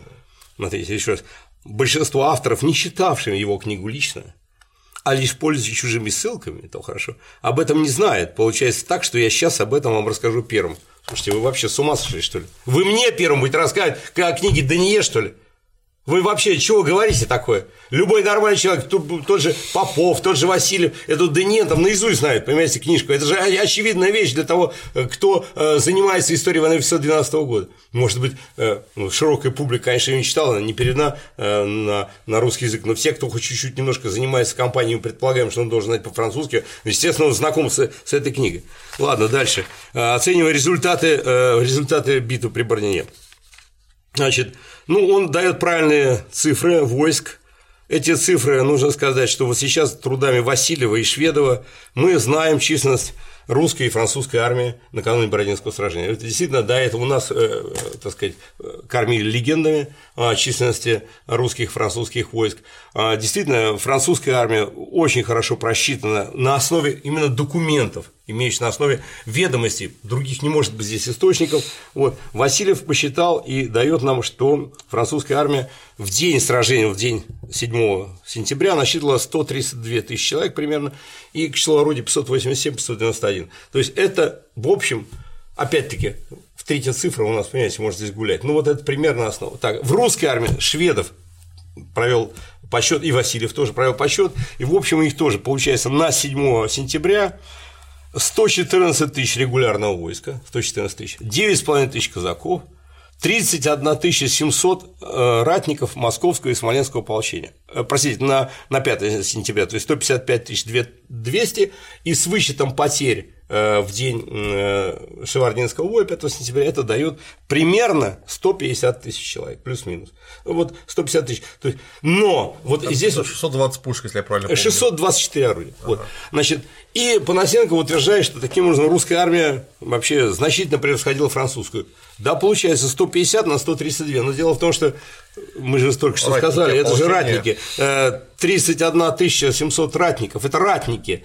Смотрите, еще раз. Большинство авторов, не читавших его книгу лично, а лишь пользуясь чужими ссылками, то хорошо, об этом не знает. Получается так, что я сейчас об этом вам расскажу первым. Слушайте, вы вообще с ума сошли, что ли? Вы мне первым будете рассказывать, о книге Дание, что ли? Вы вообще чего говорите такое? Любой нормальный человек, тот, же Попов, тот же Васильев, эту Денен там наизусть знает, понимаете, книжку. Это же очевидная вещь для того, э, кто э, занимается историей войны 1912 года. Может быть, э, ну, широкая публика, конечно, ее не читала, не переведена на, на русский язык, но все, кто хоть чуть-чуть немножко занимается компанией, мы предполагаем, что он должен знать по-французски, естественно, он знаком с, с этой книгой. Ладно, дальше. Оценивая результаты, результаты битвы при Барнине. Значит, ну, он дает правильные цифры войск. Эти цифры, нужно сказать, что вот сейчас трудами Васильева и Шведова мы знаем численность русской и французской армии накануне Бородинского сражения. Это действительно до этого у нас, э, так сказать, кормили легендами о численности русских и французских войск. А действительно, французская армия очень хорошо просчитана на основе именно документов, имеющих на основе ведомостей, других не может быть здесь источников. Вот. Васильев посчитал и дает нам, что французская армия в день сражения, в день 7 сентября насчитывала 132 тысячи человек примерно, и к числу орудий 587-591. То есть это, в общем, опять-таки, в третья цифра у нас, понимаете, может здесь гулять. Ну, вот это примерно основа. Так, в русской армии шведов провел подсчет, и Васильев тоже провел подсчет, и, в общем, их тоже, получается, на 7 сентября 114 тысяч регулярного войска, 114 тысяч, 9,5 тысяч казаков, 31 700 э, ратников московского и смоленского ополчения. Э, простите, на, на 5 сентября, то есть 155 200, и с вычетом потерь в день Шевардинского боя 5 сентября это дает примерно 150 тысяч человек, плюс-минус. Вот 150 тысяч. То есть, но вот Там здесь… 620 пушек, если я правильно помню. 624 орудия. Ага. Вот. Значит, и Панасенко утверждает, что таким образом русская армия вообще значительно превосходила французскую. Да, получается 150 на 132. Но дело в том, что мы же только что ратники, сказали, это же ратники. 31 э, 700 ратников. Это ратники.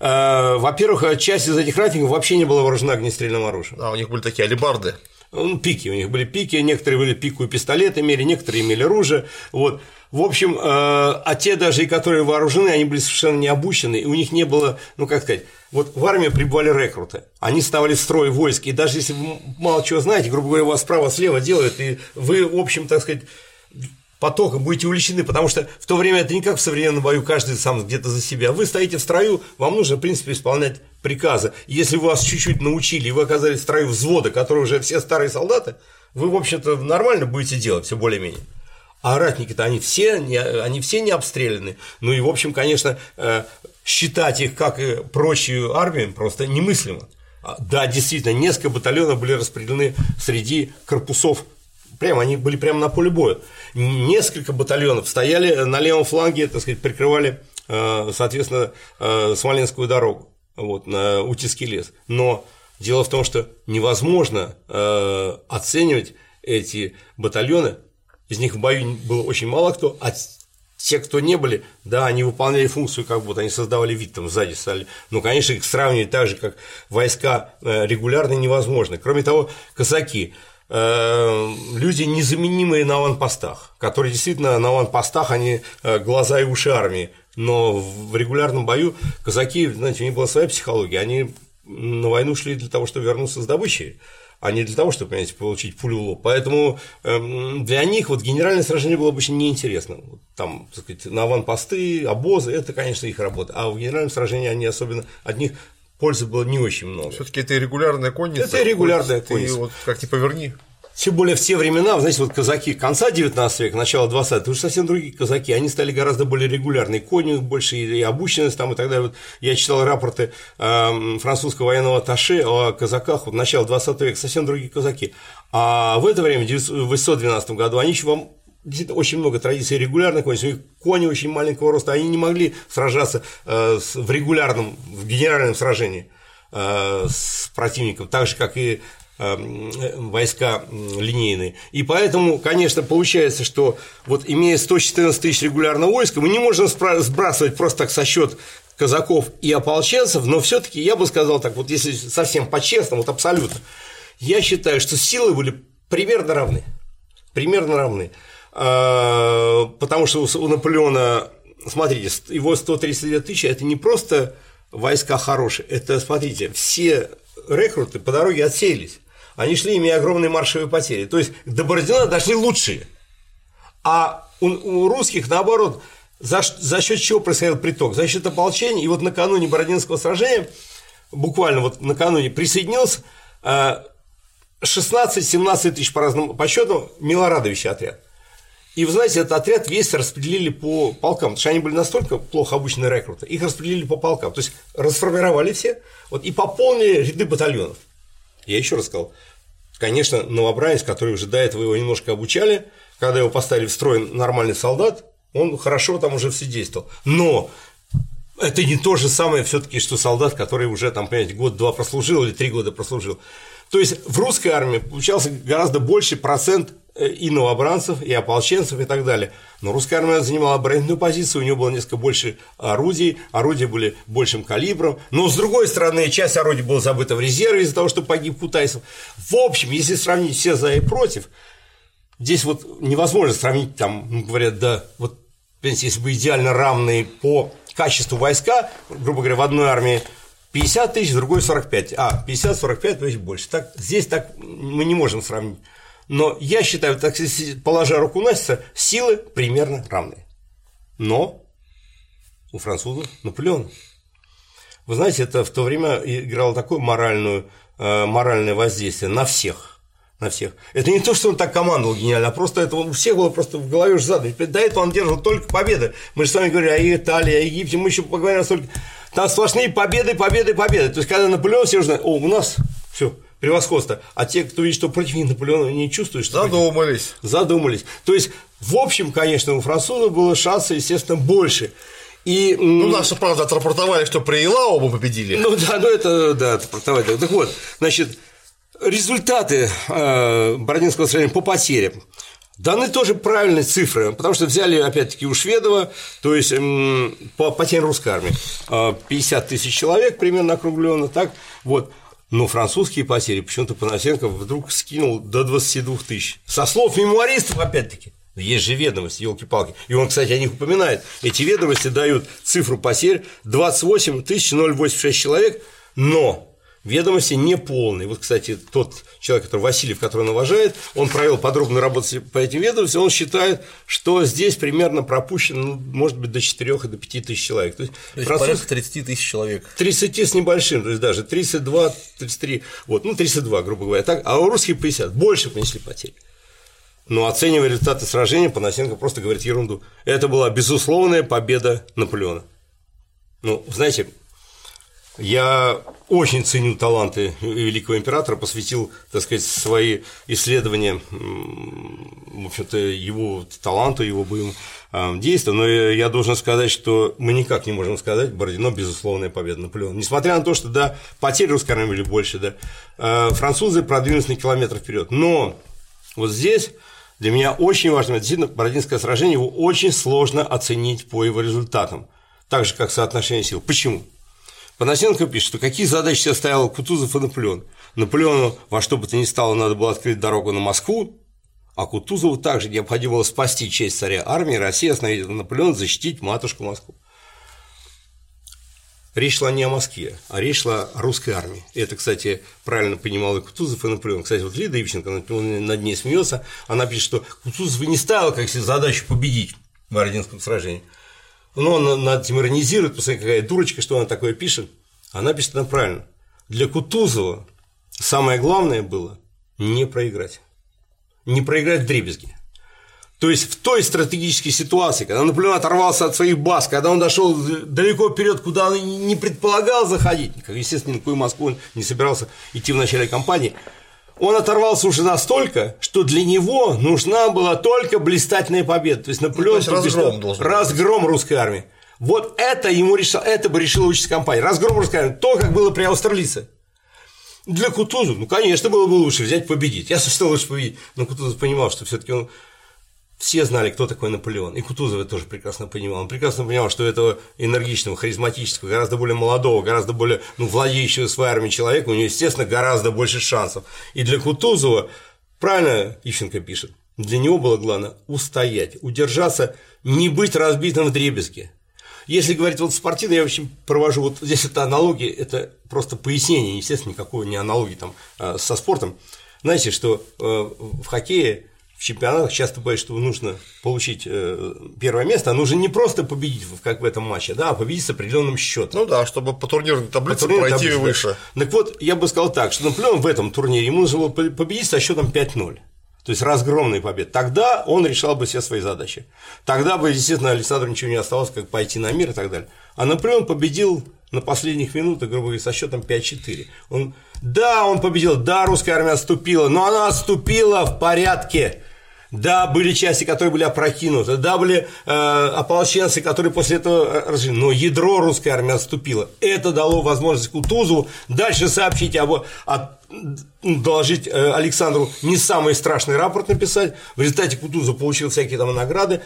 Э, во-первых, часть из этих ратников вообще не была вооружена огнестрельным оружием. А у них были такие алибарды. Ну, пики, у них были пики, некоторые были пику и пистолет имели, некоторые имели оружие. Вот. В общем, э, а те даже, и которые вооружены, они были совершенно не обучены, и у них не было, ну как сказать, вот в армии прибывали рекруты, они ставили в строй войск, и даже если вы мало чего знаете, грубо говоря, вас справа-слева делают, и вы, в общем, так сказать, потоком будете увлечены, потому что в то время это не как в современном бою, каждый сам где-то за себя. Вы стоите в строю, вам нужно, в принципе, исполнять приказы. Если вы вас чуть-чуть научили, и вы оказались в строю взвода, который уже все старые солдаты, вы, в общем-то, нормально будете делать, все более-менее. А ратники-то они все, они все не обстреляны. Ну и, в общем, конечно, э, считать их, как и прочую армию, просто немыслимо. А, да, действительно, несколько батальонов были распределены среди корпусов Прямо, они были прямо на поле боя. Несколько батальонов стояли на левом фланге, так сказать, прикрывали, э, соответственно, э, Смоленскую дорогу, вот, на Утиский лес. Но дело в том, что невозможно оценивать эти батальоны из них в бою было очень мало кто, а те, кто не были, да, они выполняли функцию, как будто они создавали вид там сзади стали. Но, конечно, их сравнивать так же, как войска э, регулярно невозможно. Кроме того, казаки э, люди незаменимые на аванпостах, которые действительно на аванпостах, они э, глаза и уши армии. Но в регулярном бою казаки, знаете, у них была своя психология, они на войну шли для того, чтобы вернуться с добычей а не для того, чтобы, понимаете, получить пулю в лоб. Поэтому эм, для них вот генеральное сражение было очень неинтересно. Там, так сказать, на аванпосты, обозы, это, конечно, их работа. А в генеральном сражении они особенно от них пользы было не очень много. Все-таки это регулярная конница. Это регулярная конница. Ты вот как ни поверни. Тем более в те времена, знаете, вот казаки конца 19 века, начала 20 это уже совсем другие казаки, они стали гораздо более регулярные, кони больше и обученность там и так далее. Вот я читал рапорты э, французского военного атташе о казаках вот начала 20 века, совсем другие казаки. А в это время, в 812 году, они еще вам действительно очень много традиций регулярных коней, них кони очень маленького роста, они не могли сражаться э, в регулярном, в генеральном сражении э, с противником, так же, как и Эм, войска линейные. И поэтому, конечно, получается, что вот имея 114 тысяч регулярного войска, мы не можем сбрасывать просто так со счет казаков и ополченцев, но все-таки я бы сказал так, вот если совсем по-честному, вот абсолютно, я считаю, что силы были примерно равны. Примерно равны. А, потому что у Наполеона, смотрите, его 132 тысячи – это не просто войска хорошие, это, смотрите, все рекруты по дороге отсеялись они шли, имея огромные маршевые потери. То есть до Бородина дошли лучшие. А у, у русских, наоборот, за, за счет чего происходил приток? За счет ополчения. И вот накануне Бородинского сражения, буквально вот накануне присоединился 16-17 э, тысяч по разным подсчетам Милорадовича отряд. И вы знаете, этот отряд весь распределили по полкам, потому что они были настолько плохо обучены рекруты, их распределили по полкам, то есть расформировали все вот, и пополнили ряды батальонов. Я еще раз сказал, конечно, новобранец, который уже до этого его немножко обучали, когда его поставили в строй нормальный солдат, он хорошо там уже все действовал. Но это не то же самое все-таки, что солдат, который уже там, понимаете, год-два прослужил или три года прослужил. То есть в русской армии получался гораздо больше процент и новобранцев, и ополченцев, и так далее. Но русская армия занимала оборонительную позицию, у нее было несколько больше орудий, орудия были большим калибром, но с другой стороны, часть орудий была забыта в резерве из-за того, что погиб Кутайсов. В общем, если сравнить все за и против, здесь вот невозможно сравнить, там, ну, говорят, да, вот, если бы идеально равные по качеству войска, грубо говоря, в одной армии 50 тысяч, в другой 45, а 50-45 тысяч больше. Так, здесь так мы не можем сравнить. Но я считаю, так положа руку на сердце, силы примерно равны. Но у французов Наполеон. Вы знаете, это в то время играло такое моральную, э, моральное воздействие на всех. На всех. Это не то, что он так командовал гениально, а просто это у всех было просто в голове уже задано. До этого он держал только победы. Мы же с вами говорили о Италии, о Египте, мы еще поговорим о столько. Там сплошные победы, победы, победы. То есть, когда Наполеон все уже о, у нас все, превосходство. А те, кто видит, что против них Наполеона не чувствуют, что задумались. Против... Задумались. То есть, в общем, конечно, у французов было шанса, естественно, больше. И, ну, наши, правда, отрапортовали, что при Илау мы победили. Ну да, ну это, да, отрапортовали. Так вот, значит, результаты э, Бородинского сражения по потерям. Даны тоже правильные цифры, потому что взяли, опять-таки, у Шведова, то есть по потерям русской армии 50 э, тысяч человек примерно округленно, так, вот, но французские потери почему-то Панасенко вдруг скинул до 22 тысяч. Со слов мемуаристов, опять-таки. Есть же ведомости, елки-палки. И он, кстати, о них упоминает. Эти ведомости дают цифру потерь 28 086 человек, но Ведомости не полные. Вот, кстати, тот человек, который Васильев, который навожает, он провел подробную работу по этим ведомостям, он считает, что здесь примерно пропущено, ну, может быть, до 4 и до 5 тысяч человек. То есть, то есть француз... порядка 30 тысяч человек. 30 с небольшим, то есть даже 32, 33, вот, ну, 32, грубо говоря, так, а у русских 50, больше понесли потери. Но оценивая результаты сражения, Панасенко просто говорит ерунду. Это была безусловная победа Наполеона. Ну, знаете, я очень ценю таланты великого императора, посвятил, так сказать, свои исследования, в общем-то, его таланту, его боевым а, действиям, но я должен сказать, что мы никак не можем сказать, Бородино – безусловная победа Наполеона. Несмотря на то, что, да, потери русской армии были больше, да, а, французы продвинулись на километр вперед, но вот здесь Для меня очень важно, действительно, Бородинское сражение, его очень сложно оценить по его результатам, так же, как соотношение сил. Почему? Панасенко пишет, что какие задачи себе ставил Кутузов и Наполеон. Наполеону во что бы то ни стало надо было открыть дорогу на Москву, а Кутузову также необходимо было спасти честь царя армии, России, остановить Наполеон, защитить матушку Москву. Речь шла не о Москве, а речь шла о русской армии. И это, кстати, правильно понимал и Кутузов, и Наполеон. Кстати, вот Лида Ивченко над ней смеется, она пишет, что Кутузов не ставил как себе задачу победить в Бородинском сражении. Но он над этим иронизирует, посмотри, какая дурочка, что она такое пишет. Она пишет она правильно. Для Кутузова самое главное было не проиграть. Не проиграть в дребезги. То есть в той стратегической ситуации, когда Наполеон оторвался от своих баз, когда он дошел далеко вперед, куда он не предполагал заходить, как, естественно, ни на Москву он не собирался идти в начале кампании, он оторвался уже настолько, что для него нужна была только блистательная победа. То есть Наполеон ну, то есть разгром, должен разгром русской армии. Вот это ему решил, это бы решила участь компания. Разгром русской армии. То, как было при австралийце. Для Кутузова, ну, конечно, было бы лучше взять победить. Я что лучше победить. Но Кутузов понимал, что все-таки он все знали, кто такой Наполеон. И Кутузов это тоже прекрасно понимал. Он прекрасно понимал, что этого энергичного, харизматического, гораздо более молодого, гораздо более ну, владеющего своей армией человека, у него, естественно, гораздо больше шансов. И для Кутузова, правильно Ищенко пишет, для него было главное устоять, удержаться, не быть разбитым в дребезге. Если говорить вот спортивно, я очень провожу вот здесь это аналогия, это просто пояснение, естественно, никакой не аналогии там а, со спортом. Знаете, что э, в хоккее в чемпионатах часто бывает, что нужно получить э, первое место, а нужно не просто победить, как в этом матче, да, а победить с определенным счетом. Ну да, чтобы по турнирной таблице по турнирной пройти таблице, выше. Так вот, я бы сказал так, что Наполеон в этом турнире ему нужно было победить со счетом 5-0. То есть разгромный побед. Тогда он решал бы все свои задачи. Тогда бы, естественно, Александру ничего не осталось, как пойти на мир и так далее. А Наполеон победил на последних минутах, грубо говоря, со счетом 5-4. Он, да, он победил, да, русская армия отступила, но она отступила в порядке да, были части, которые были опрокинуты, да, были э, ополченцы, которые после этого э, разжили, но ядро русской армии отступило. Это дало возможность Кутузову дальше сообщить об, о, доложить э, Александру не самый страшный рапорт написать. В результате Кутузов получил всякие там награды,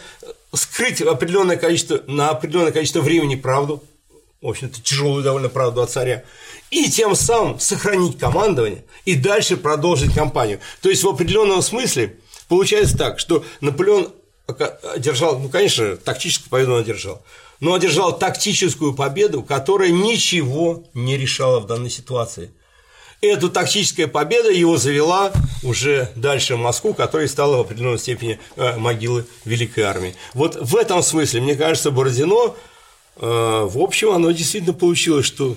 скрыть определенное количество, на определенное количество времени правду, в общем-то, тяжелую довольно правду от царя, и тем самым сохранить командование и дальше продолжить кампанию. То есть, в определенном смысле, Получается так, что Наполеон одержал, ну, конечно, тактическую победу он одержал, но одержал тактическую победу, которая ничего не решала в данной ситуации. Эта тактическая победа его завела уже дальше в Москву, которая стала в определенной степени э, могилы Великой Армии. Вот в этом смысле, мне кажется, Бородино, в общем, оно действительно получилось, что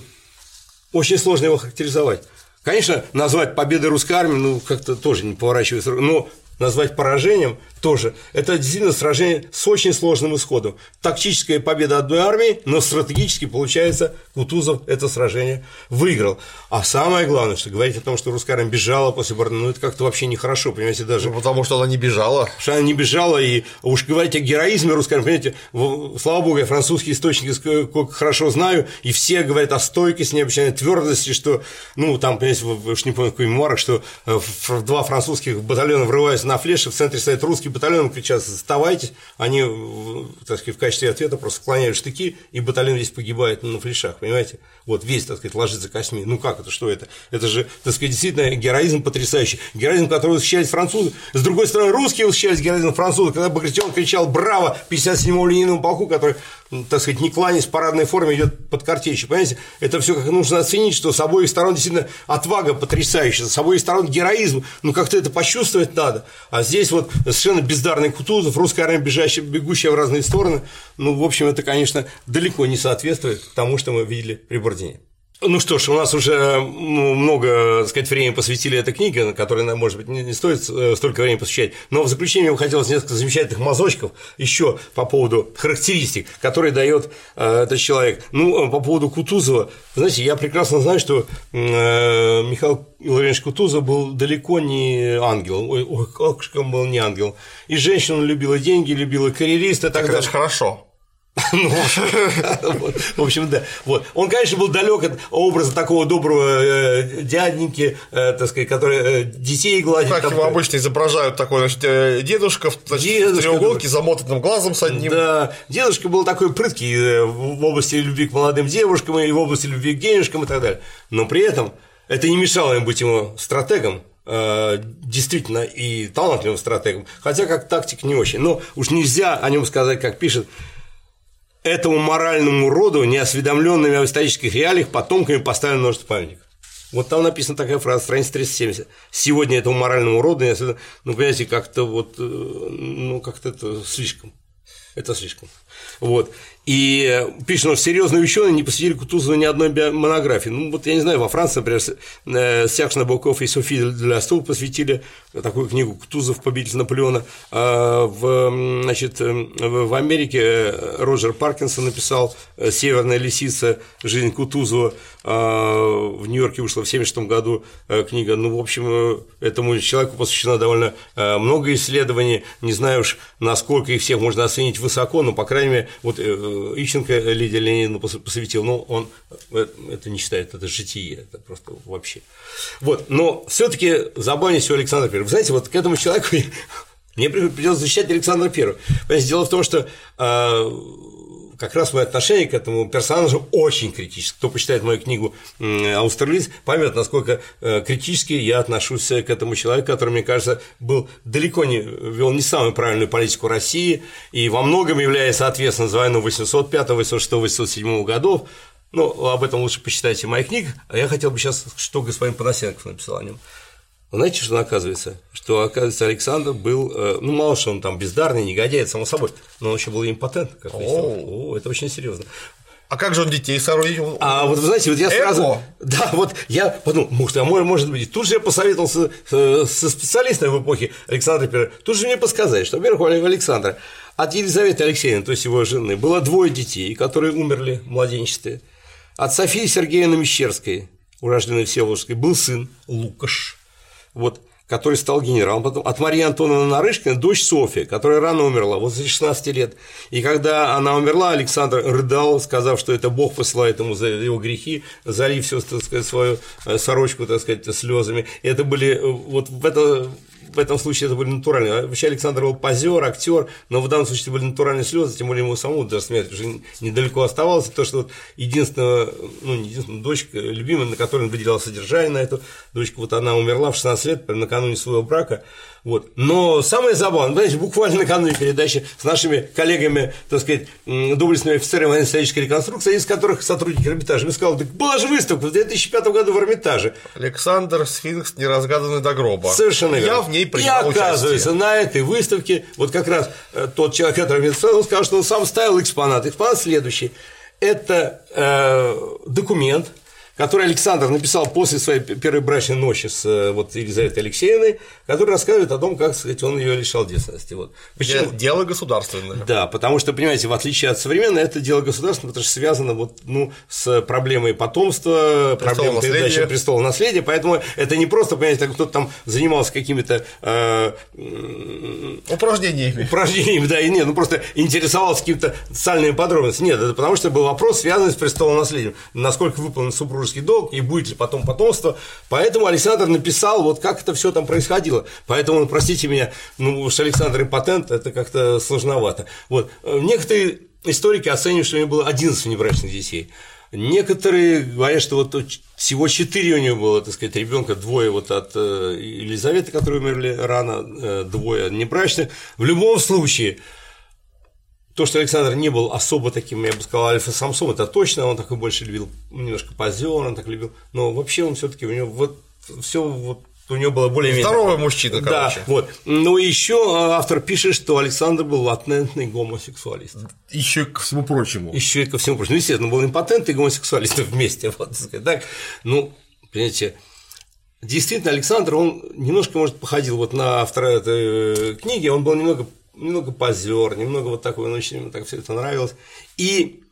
очень сложно его характеризовать. Конечно, назвать победой русской армии, ну, как-то тоже не поворачивается, но назвать поражением тоже. Это действительно сражение с очень сложным исходом. Тактическая победа одной армии, но стратегически, получается, Кутузов это сражение выиграл. А самое главное, что говорить о том, что русская армия бежала после Борна, ну это как-то вообще нехорошо, понимаете, даже. Ну, потому что она не бежала. Что она не бежала, и уж говорить о героизме русской армии, понимаете, слава богу, я французские источники хорошо знаю, и все говорят о стойкости, необычайной твердости, что, ну, там, понимаете, уж не помню, какой мемуарах, что э, два французских батальона врываются на флеш, в центре стоит русский батальон кричат «сдавайтесь», они, так сказать, в качестве ответа просто склоняют штыки, и батальон весь погибает на флешах, понимаете? Вот весь, так сказать, ложится косьми. Ну как это, что это? Это же, так сказать, действительно героизм потрясающий. Героизм, который восхищались французы. С другой стороны, русские восхищались героизмом французов, когда Багратион кричал «Браво!» 57-му линейному полку, который так сказать, не кланясь в парадной форме, идет под картечью. Понимаете, это все как нужно оценить, что с обоих сторон действительно отвага потрясающая, с обоих сторон героизм, ну как-то это почувствовать надо. А здесь вот совершенно бездарный Кутузов, русская армия, бежащая, бегущая в разные стороны, ну, в общем, это, конечно, далеко не соответствует тому, что мы видели при Бордине. Ну что ж, у нас уже ну, много, так сказать, времени посвятили этой книге, которой нам, может быть, не стоит э, столько времени посвящать. Но в заключение мне хотелось несколько замечательных мазочков еще по поводу характеристик, которые дает э, этот человек. Ну, э, по поводу Кутузова, знаете, я прекрасно знаю, что Михаил Илларионович Кутузов был далеко не ангел, ой, ой, как он был не ангел. И женщину любила деньги, любила карьериста. Так, так это же хорошо. Ну, в общем, да. Вот. Он, конечно, был далек от образа такого доброго э, дяденьки, э, так сказать, который э, детей гладит. Так его обычно изображают такой, значит, дедушка в треуголке, замотанным глазом с одним. Да, дедушка был такой прыткий в области любви к молодым девушкам и в области любви к денежкам и так далее. Но при этом это не мешало ему быть ему стратегом, действительно и талантливым стратегом, хотя как тактик не очень. Но уж нельзя о нем сказать, как пишет этому моральному роду, неосведомленными о исторических реалиях, потомками поставлено множество памятников. Вот там написана такая фраза, страница 370. Сегодня этому моральному роду, ну, понимаете, как-то вот, э, ну, как-то это слишком. Это слишком. Вот. И пишет, что серьезные ученые не посвятили Кутузову ни одной монографии. Ну, вот я не знаю, во Франции, например, э, Серж Набоков и Софи Делястов посвятили такую книгу «Кутузов. Победитель Наполеона». А в, значит, в Америке э, Роджер Паркинсон написал «Северная лисица. Жизнь Кутузова». А в Нью-Йорке вышла в 1976 году э, книга. Ну, в общем, этому человеку посвящено довольно много исследований. Не знаю уж, насколько их всех можно оценить высоко, но, по крайней мере, вот Ищенко Лидия Ленина посвятил, но он э, это не считает, это житие, это просто вообще. Вот, но все таки забавнее всего Александр Первый. Вы знаете, вот к этому человеку мне придется защищать Александра Первого. Дело в том, что а, как раз мое отношение к этому персонажу очень критическое. Кто почитает мою книгу «Аустерлиц», поймет, насколько э, критически я отношусь к этому человеку, который, мне кажется, был далеко не вел не самую правильную политику России и во многом является ответственным за войну 805, 806, 807 годов. Ну, об этом лучше почитайте мои книги. А я хотел бы сейчас, что господин Панасенков написал о нем. Знаете, что оказывается? Что, оказывается, Александр был, э, ну, мало что он там бездарный, негодяй, само собой, но он еще был импотент, как. О, это очень серьезно. А как же он детей соорудил? А вот вы знаете, вот я Эко? сразу. Да, вот я подумал, может, а может быть, тут же я посоветовался э, со специалистами в эпохе Александра I. Тут же мне подсказали, что, во-первых, у Александра от Елизаветы Алексеевны, то есть его жены, было двое детей, которые умерли в младенчестве. От Софии Сергеевны Мещерской, урожденной Всеволожской, был сын Лукаш вот, который стал генералом, потом от Марии Антоновны Нарышкиной дочь Софья, которая рано умерла, вот за 16 лет. И когда она умерла, Александр рыдал, сказав, что это Бог посылает ему за его грехи, залив все, так сказать, свою э, сорочку, так сказать, слезами. И это были э, вот в это в этом случае это были натуральные. Вообще Александр был позер, актер, но в данном случае это были натуральные слезы, тем более ему самому даже смерть уже недалеко оставалось. То, что вот единственная, ну, не единственная дочка, любимая, на которой он выделял содержание на эту дочку, вот она умерла в 16 лет, накануне своего брака, вот. Но самое забавное, знаете, буквально накануне передачи с нашими коллегами, так сказать, доблестными офицерами военно-исторической реконструкции, из которых сотрудники Эрмитажа, мне сказал, так была же выставка в 2005 году в Эрмитаже. Александр Сфинкс, неразгаданный до гроба. Совершенно верно. Я в ней принял И оказывается, участие. на этой выставке, вот как раз э, тот человек, который мне сказал, он сказал, что он сам ставил экспонат. Экспонат следующий. Это э, документ, который Александр написал после своей первой брачной ночи с э, вот, Елизаветой Алексеевной, который рассказывает о том, как сказать, он ее лишал девственности. Вот. Почему? Дело государственное. Да, потому что, понимаете, в отличие от современного, это дело государственное, потому что связано вот, ну, с проблемой потомства, проблемой передачи престола наследия, поэтому это не просто, понимаете, кто-то там занимался какими-то э, упражнениями. Упражнениями, да, и нет, ну просто интересовался какими-то социальными подробностями. Нет, это потому что был вопрос, связанный с престолом наследием. Насколько выполнен супружеский супружеский долг, и будет ли потом потомство. Поэтому Александр написал, вот как это все там происходило. Поэтому, ну, простите меня, ну уж Александр импотент, это как-то сложновато. Вот. Некоторые историки оценивают, что у него было 11 внебрачных детей. Некоторые говорят, что вот всего четыре у него было, так сказать, ребенка, двое вот от э, Елизаветы, которые умерли рано, э, двое небрачных. В любом случае, то, что Александр не был особо таким, я бы сказал, альфа-самсом, это точно, он такой больше любил, немножко позер, он так любил, но вообще он все таки у него вот все вот у него было более-менее. Здоровый мужчина, короче. Да, вот. Но еще а, автор пишет, что Александр был латентный гомосексуалист. Еще ко всему прочему. Еще и ко всему прочему. Ну, естественно, был импотент и гомосексуалист вместе. Вот, так, сказать. так, ну, понимаете, действительно, Александр, он немножко, может, походил вот на автора этой книги, он был немного немного позер, немного вот такой, он очень ему так все это нравилось. И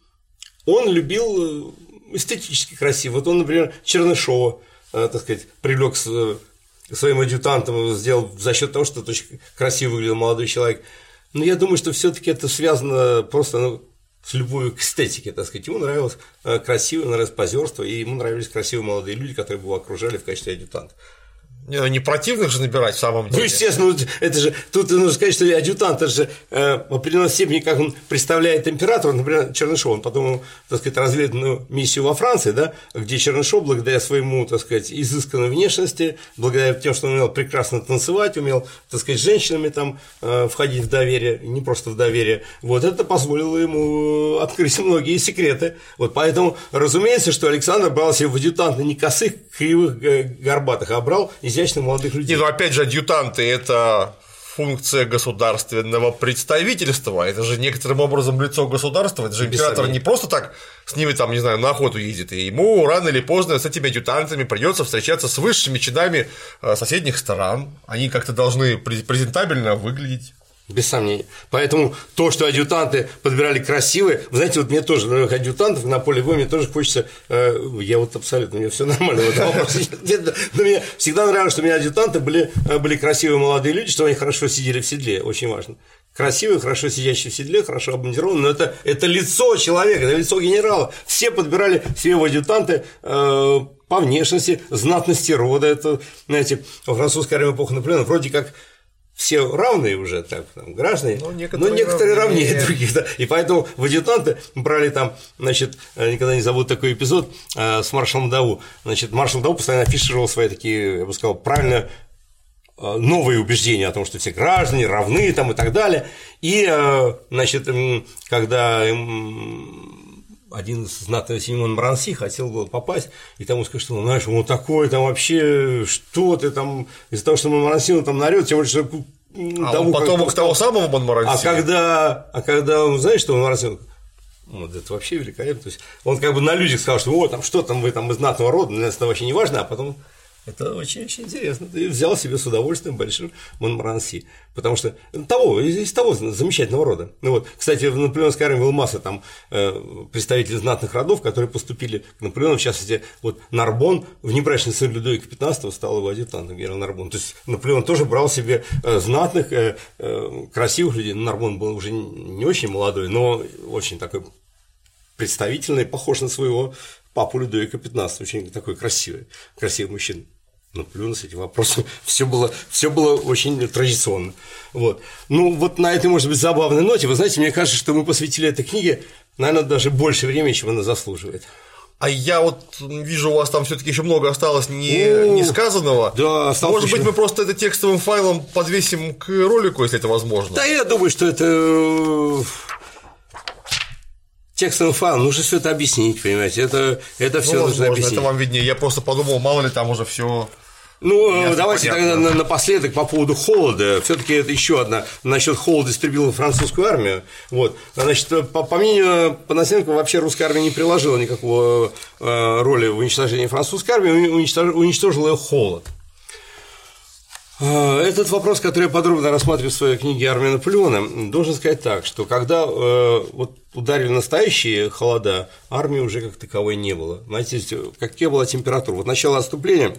он любил э, эстетически красиво. Вот он, например, Чернышова, э, так сказать, привлек э, своим адъютантом, сделал за счет того, что это очень красиво выглядел молодой человек. Но я думаю, что все-таки это связано просто, ну, с любовью к эстетике, так сказать. Ему нравилось красивое, нравилось позерство, и ему нравились красивые молодые люди, которые его окружали в качестве адъютанта. Не, не противных же набирать в самом Ну, деле. естественно, это же, тут нужно сказать, что адъютант, это же э, в определенной степени, как он представляет императора, например, Чернышов, он потом, так сказать, разведанную миссию во Франции, да, где Чернышов, благодаря своему, так сказать, изысканной внешности, благодаря тем, что он умел прекрасно танцевать, умел, так сказать, с женщинами там э, входить в доверие, не просто в доверие, вот это позволило ему открыть многие секреты. Вот поэтому, разумеется, что Александр брал себе в адъютанты не косых, кривых, э, горбатых, а брал изящных молодых людей. Не, ну опять же, адъютанты – это функция государственного представительства, это же некоторым образом лицо государства, это же Без император не просто так с ними там, не знаю, на охоту ездит, и ему рано или поздно с этими адъютантами придется встречаться с высшими чинами э, соседних стран, они как-то должны пре- презентабельно выглядеть. Без сомнения. Поэтому то, что адъютанты подбирали красивые, вы знаете, вот мне тоже новых адъютантов на поле боя, мне тоже хочется, э, я вот абсолютно, у меня все нормально в этом вопросе. Но мне всегда нравилось, что у меня адъютанты были, э, были красивые молодые люди, что они хорошо сидели в седле, очень важно. Красивые, хорошо сидящие в седле, хорошо обмундированные, но это, это лицо человека, это лицо генерала. Все подбирали себе в адъютанты э, по внешности, знатности рода. Это, знаете, во французской армии эпохи Наполеона вроде как все равные уже так, там, граждане, Ну, но некоторые некоторые, равнее. равнее других, да. И поэтому в адъютанты брали там, значит, э, никогда не забуду такой эпизод э, с маршалом Дау. Значит, маршал Дау постоянно афишировал свои такие, я бы сказал, правильно э, новые убеждения о том, что все граждане равны там и так далее. И, э, значит, когда один из знатных Симон Бранси хотел было попасть, и тому сказать, что, ну, знаешь, он такой, там вообще, что ты там, из-за того, что Монмаранси он там нарет, тем более, что А Дау он потомок стал- того самого а Монмаранси. когда, а когда он, знаешь, что он раз вот это вообще великолепно. То есть он как бы на людях сказал, что вот там что там вы там из знатного рода, для нас это вообще не важно, а потом это очень-очень интересно. Ты взял себе с удовольствием большим Монмаранси. Потому что того, из, того замечательного рода. Ну вот, кстати, в наполеонской армии был масса там э, представителей знатных родов, которые поступили к Наполеону, в частности, вот Нарбон, внебрачный сын Людовика XV, стал его адъютантом, генерал Нарбон. То есть Наполеон тоже брал себе э, знатных, э, э, красивых людей. Ну, Нарбон был уже не очень молодой, но очень такой представительный, похож на своего папу Людовика XV, очень такой красивый, красивый мужчина. Наполеон с этим вопросом все было, все было очень традиционно. Вот. Ну, вот на этой, может быть, забавной ноте, вы знаете, мне кажется, что мы посвятили этой книге, наверное, даже больше времени, чем она заслуживает. А я вот вижу, у вас там все-таки еще много осталось не, О, не сказанного. да, осталось Может быть, мы просто это текстовым файлом подвесим к ролику, если это возможно. Да, я думаю, что это э, текстовый файл, нужно все это объяснить, понимаете, это, это Ну, все нужно возможно, объяснить. это вам виднее. Я просто подумал, мало ли там уже все. Ну, Ясно, давайте понятно. тогда на- напоследок по поводу холода. Все-таки это еще одна. Насчет холода истребила французскую армию. Вот. Значит, по, по мнению Панасенко, вообще русская армия не приложила никакого э, роли в уничтожении французской армии, уни- уничтож- уничтожила ее холод. Э, Этот вопрос, который я подробно рассматриваю в своей книге «Армия Наполеона», должен сказать так, что когда э, вот ударили настоящие холода, армии уже как таковой не было. Знаете, какая была температура? Вот начало отступления,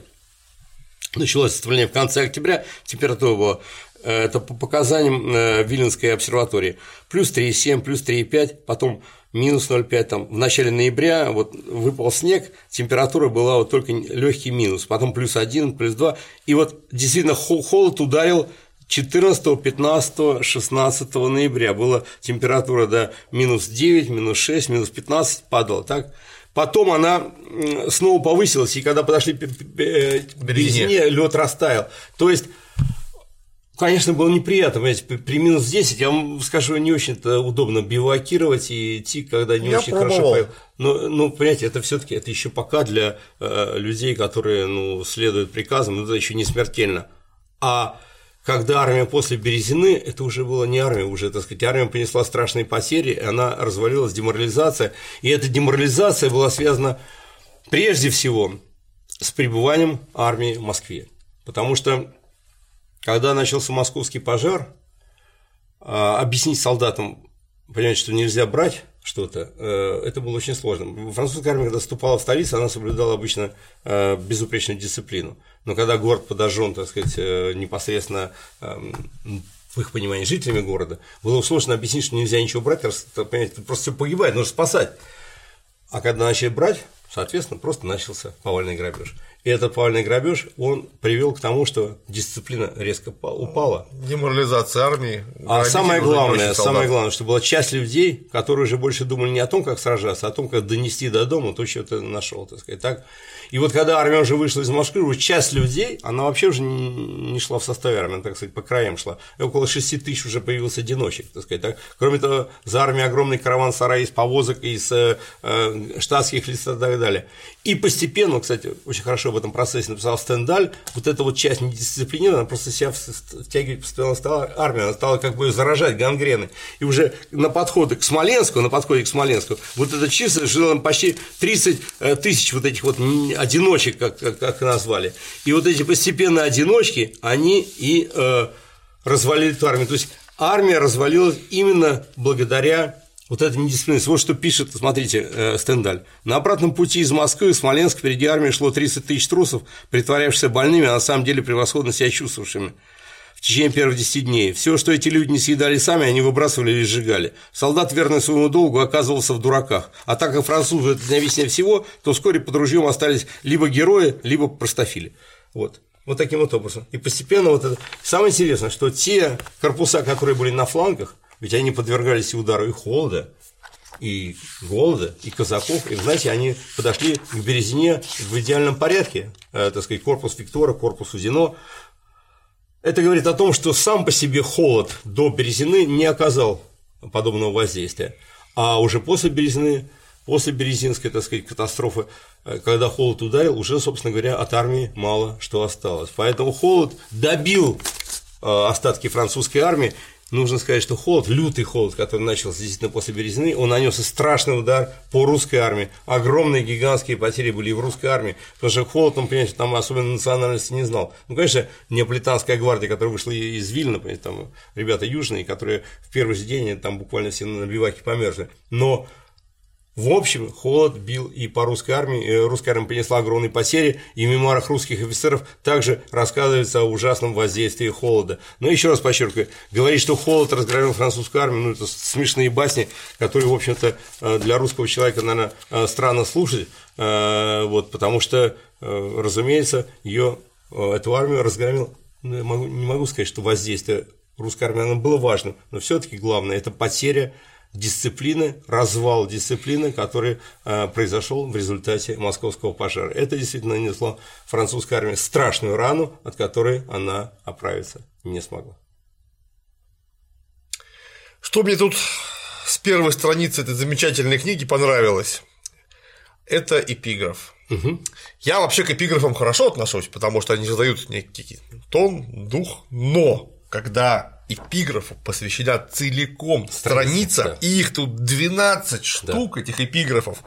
началось отступление в конце октября, температура была, э, это по показаниям э, Виленской обсерватории, плюс 3,7, плюс 3,5, потом минус 0,5, там, в начале ноября вот выпал снег, температура была вот только легкий минус, потом плюс 1, плюс 2, и вот действительно хо- холод ударил 14, 15, 16 ноября. Была температура до минус 9, минус 6, минус 15 падала, так? Потом она снова повысилась, и когда подошли э, к Березине. лед растаял. То есть Конечно, было неприятно, понимаете, при- минус 10, я вам скажу, не очень-то удобно бивакировать и идти, когда не Я очень пробовал. хорошо поел. Но, ну, понимаете, это все-таки это еще пока для э, людей, которые ну, следуют приказам, но это еще не смертельно. А когда армия после Березины, это уже была не армия, уже, так сказать, армия понесла страшные потери, она развалилась, деморализация. И эта деморализация была связана прежде всего с пребыванием армии в Москве. Потому что когда начался московский пожар, а, объяснить солдатам, понять, что нельзя брать что-то, э, это было очень сложно. Французская армия, когда вступала в столицу, она соблюдала обычно э, безупречную дисциплину. Но когда город подожжен, так сказать, э, непосредственно эм, в их понимании, жителями города, было сложно объяснить, что нельзя ничего брать, раз, понимаете, просто все погибает, нужно спасать. А когда начали брать, соответственно, просто начался повальный грабеж. И этот повальный грабеж, он привел к тому, что дисциплина резко упала. Деморализация армии. А самое главное, самое главное, что была часть людей, которые уже больше думали не о том, как сражаться, а о том, как донести до дома то, что ты нашел, так сказать. Так, и вот когда армия уже вышла из Москвы, уже часть людей, она вообще уже не шла в составе армии, она, так сказать, по краям шла. И около 6 тысяч уже появился одиночек, так сказать. Так. Кроме того, за армией огромный караван сарай из повозок, из э, э, штатских лиц и так далее. И постепенно, кстати, очень хорошо об этом процессе написал Стендаль, вот эта вот часть недисциплинированная, она просто себя втягивать постоянно стала армия, она стала как бы заражать гангрены. И уже на подходе к Смоленску, на подходе к Смоленску, вот это число жило почти 30 э, тысяч вот этих вот одиночек, как, как, как назвали. И вот эти постепенные одиночки, они и э, развалили эту армию. То есть армия развалилась именно благодаря вот это недисциплина. Вот что пишет, смотрите, э, Стендаль. На обратном пути из Москвы в Смоленск впереди армии шло 30 тысяч трусов, притворявшихся больными, а на самом деле превосходно себя чувствовавшими в течение первых 10 дней. Все, что эти люди не съедали сами, они выбрасывали или сжигали. Солдат, верный своему долгу, оказывался в дураках. А так как французы это не объясняя всего, то вскоре под ружьем остались либо герои, либо простофили. Вот. Вот таким вот образом. И постепенно вот это. Самое интересное, что те корпуса, которые были на флангах, ведь они подвергались и удару и холода, и голода, и казаков, и, знаете, они подошли к Березине в идеальном порядке, э, так сказать, корпус Виктора, корпус Узино. Это говорит о том, что сам по себе холод до Березины не оказал подобного воздействия, а уже после Березины, после Березинской, так сказать, катастрофы, э, когда холод ударил, уже, собственно говоря, от армии мало что осталось. Поэтому холод добил э, остатки французской армии, нужно сказать, что холод, лютый холод, который начался действительно после Березины, он нанес страшный удар по русской армии. Огромные гигантские потери были и в русской армии, потому что холод, он, понимаете, там особенно национальности не знал. Ну, конечно, неаполитанская гвардия, которая вышла из Вильна, понимаете, там ребята южные, которые в первый же день там буквально все на биваке померзли. Но в общем, холод бил и по русской армии, э, русская армия понесла огромные потери, и в мемуарах русских офицеров также рассказывается о ужасном воздействии холода. Но еще раз подчеркиваю, говорить, что холод разгромил французскую армию, ну это смешные басни, которые, в общем-то, э, для русского человека, наверное, э, странно слушать, вот, потому что, разумеется, ее, эту армию разгромил, ну, не могу сказать, что воздействие русской армии оно было важным, но все-таки главное – это потеря дисциплины, развал дисциплины, который э, произошел в результате московского пожара. Это действительно нанесло французской армии страшную рану, от которой она оправиться не смогла. Что мне тут с первой страницы этой замечательной книги понравилось? Это эпиграф. Угу. Я вообще к эпиграфам хорошо отношусь, потому что они задают некий тон, дух, но когда эпиграфу посвящена целиком страница, да. и их тут 12 штук, да. этих эпиграфов,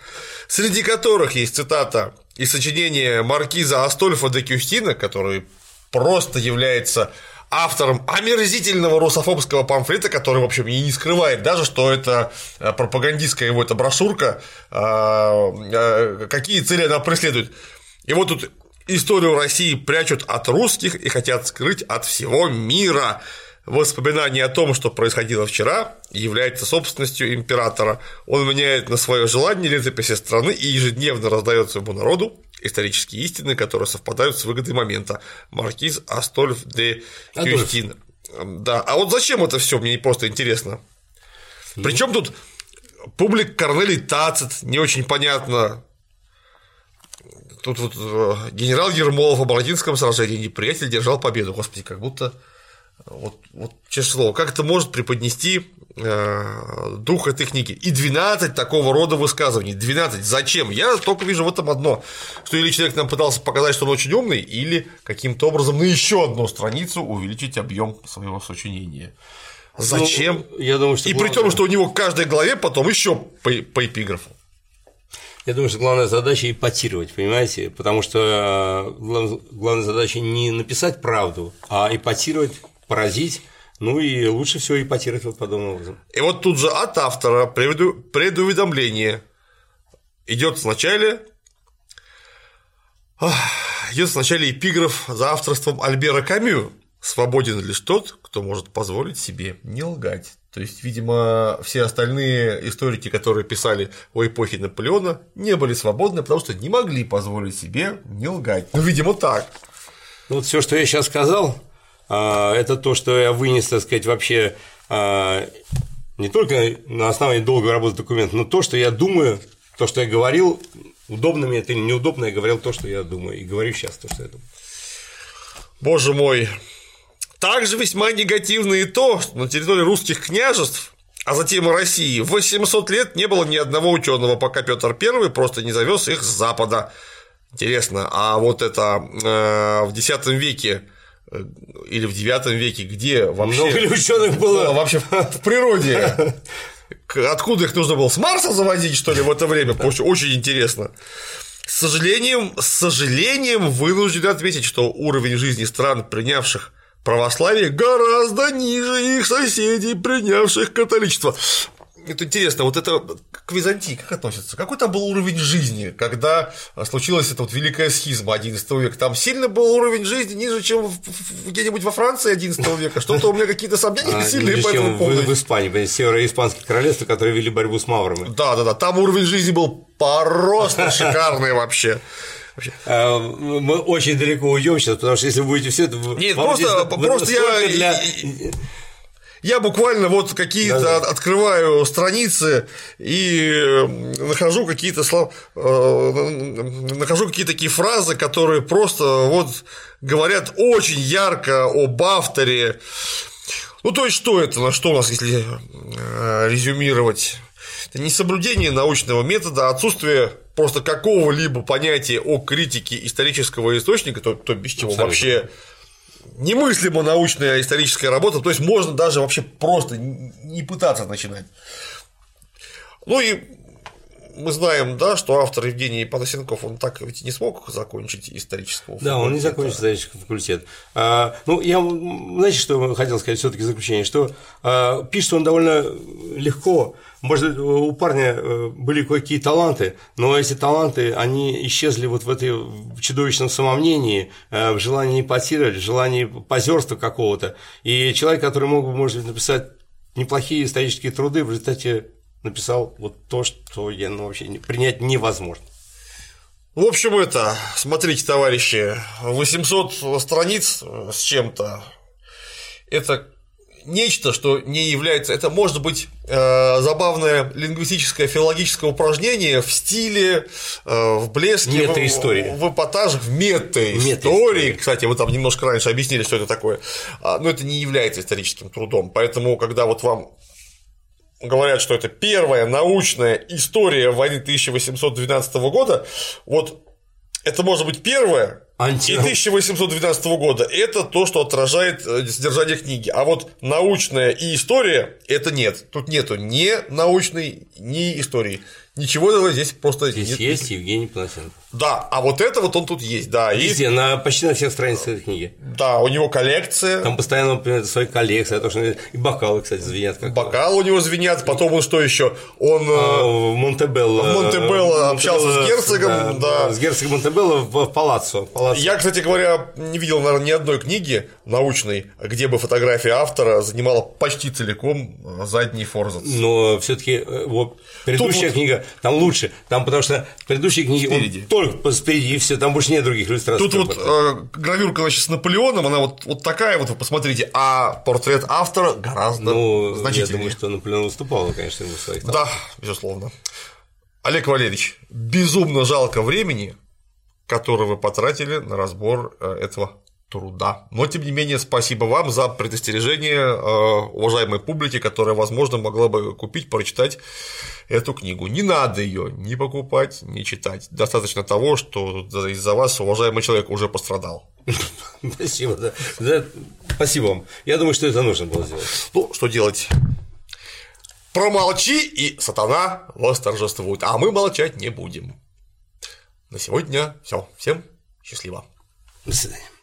среди которых есть цитата из сочинения маркиза Астольфа де Кюстина, который просто является автором омерзительного русофобского памфлета, который, в общем, и не скрывает даже, что это э, пропагандистская его эта брошюрка, а, а, какие цели она преследует. И вот тут историю России прячут от русских и хотят скрыть от всего мира. Воспоминание о том, что происходило вчера, является собственностью императора. Он меняет на свое желание летописи страны и ежедневно раздает своему народу исторические истины, которые совпадают с выгодой момента. Маркиз Астольф де Кюстин. Да, а вот зачем это все, мне просто интересно. Ну. Причем тут публик Корнелий Тацит, не очень понятно, Тут вот э, генерал Ермолов в Бородинском сражении неприятель держал победу. Господи, как будто вот, вот честное слово, как это может преподнести э, дух этой книги? И 12 такого рода высказываний. 12. Зачем? Я только вижу в этом одно, что или человек нам пытался показать, что он очень умный, или каким-то образом на еще одну страницу увеличить объем своего сочинения. Зачем? Ну, я думаю, что И при том, что у него в каждой главе потом еще по, по эпиграфу. Я думаю, что главная задача эпатировать, понимаете? Потому что э, главная задача не написать правду, а эпатировать, поразить. Ну и лучше всего эпатировать вот подобным образом. И вот тут же от автора предуведомление идет сначала идет сначала эпиграф за авторством Альбера Камю, свободен лишь тот, кто может позволить себе не лгать. То есть, видимо, все остальные историки, которые писали о эпохе Наполеона, не были свободны, потому что не могли позволить себе не лгать. Ну, видимо, так. Ну, вот все, что я сейчас сказал, это то, что я вынес, так сказать, вообще а, не только на основании долгой работы документов, но то, что я думаю, то, что я говорил, удобно мне это или неудобно, я говорил то, что я думаю, и говорю сейчас то, что я думаю. Боже мой, также весьма негативно и то, что на территории русских княжеств, а затем и России, в 800 лет не было ни одного ученого, пока Петр I просто не завез их с Запада. Интересно, а вот это э, в X веке или в IX веке, где вообще... Много ли ученых было? Вообще в природе. Откуда их нужно было? С Марса заводить, что ли, в это время? Очень интересно. С сожалением, с сожалением вынужден отметить, что уровень жизни стран, принявших православие, гораздо ниже их соседей, принявших католичество. Это интересно, вот это к Византии как относится? Какой там был уровень жизни, когда случилась эта вот великая схизма XI века? Там сильно был уровень жизни ниже, чем где-нибудь во Франции XI века? Что-то у меня какие-то сомнения а, сильные по этому поводу. В, Испании, североиспанские королевства, которые вели борьбу с маврами. Да, да, да, там уровень жизни был просто шикарный вообще. А, мы очень далеко уйдем сейчас, потому что если будете все это. Нет, просто, просто я. Для... Я буквально вот какие-то да, да. открываю страницы и э, нахожу какие-то слова, э, нахожу какие-то такие фразы, которые просто вот говорят очень ярко об авторе. Ну, то есть, что это, на что у нас, если э, резюмировать? Это не соблюдение научного метода, а отсутствие просто какого-либо понятия о критике исторического источника, то, то без чего Абсолютно. вообще немыслимо научная историческая работа, то есть можно даже вообще просто не пытаться начинать. Ну и мы знаем, да, что автор Евгений Панасенков, он так ведь не смог закончить исторического факультета. Да, он не закончил исторический факультет. А, ну, я, знаете, что хотел сказать все таки в заключение, что а, пишет он довольно легко, может, у парня э, были кое-какие таланты, но эти таланты, они исчезли вот в этой чудовищном самомнении, э, в желании эпатировать, в желании позерства какого-то. И человек, который мог бы, может быть, написать неплохие исторические труды, в результате написал вот то, что я ну, вообще принять невозможно. В общем, это, смотрите, товарищи, 800 страниц с чем-то. Это нечто, что не является, это может быть э, забавное лингвистическое филологическое упражнение в стиле, э, в блеске, в, истории. в эпатаже, в мета-истории. Кстати, вы там немножко раньше объяснили, что это такое. А, но это не является историческим трудом. Поэтому, когда вот вам говорят, что это первая научная история войны 1812 года, вот это может быть первая, Анти... И 1812 года это то, что отражает э, содержание книги. А вот научная и история это нет. Тут нету ни научной, ни истории. Ничего этого здесь просто здесь нет. есть Евгений Панасенко. Да, а вот это вот он тут есть, да. Везде, есть... на, почти на всех страницах этой книги. Да, у него коллекция. Там постоянно, например, свои коллекции, то, что и бокалы, кстати, звенят. Как Бокалы у него звенят, потом он что еще? Он а, в Монтебелло. В Монтебелло общался с герцогом, да, да. С герцогом Монтебелло в палаццо. Я, кстати говоря, не видел, наверное, ни одной книги научной, где бы фотография автора занимала почти целиком задний форзац. Но все-таки э, вот предыдущая Тут книга там лучше, там потому что предыдущие книги он только спереди и все, там больше нет других иллюстраций. Тут вот э, гравюрка значит, с Наполеоном, она вот, вот такая вот, вы посмотрите, а портрет автора гораздо ну, значительнее. Я думаю, что Наполеон выступал, конечно, в своих Да, безусловно. Олег Валерьевич, безумно жалко времени, которое вы потратили на разбор э, этого труда. Но, тем не менее, спасибо вам за предостережение э, уважаемой публике, которая, возможно, могла бы купить, прочитать эту книгу. Не надо ее ни покупать, ни читать. Достаточно того, что из-за вас уважаемый человек уже пострадал. Спасибо, да. да. Спасибо вам. Я думаю, что это нужно было сделать. Ну, что делать? Промолчи, и сатана восторжествует, а мы молчать не будем. На сегодня все. Всем счастливо. До свидания.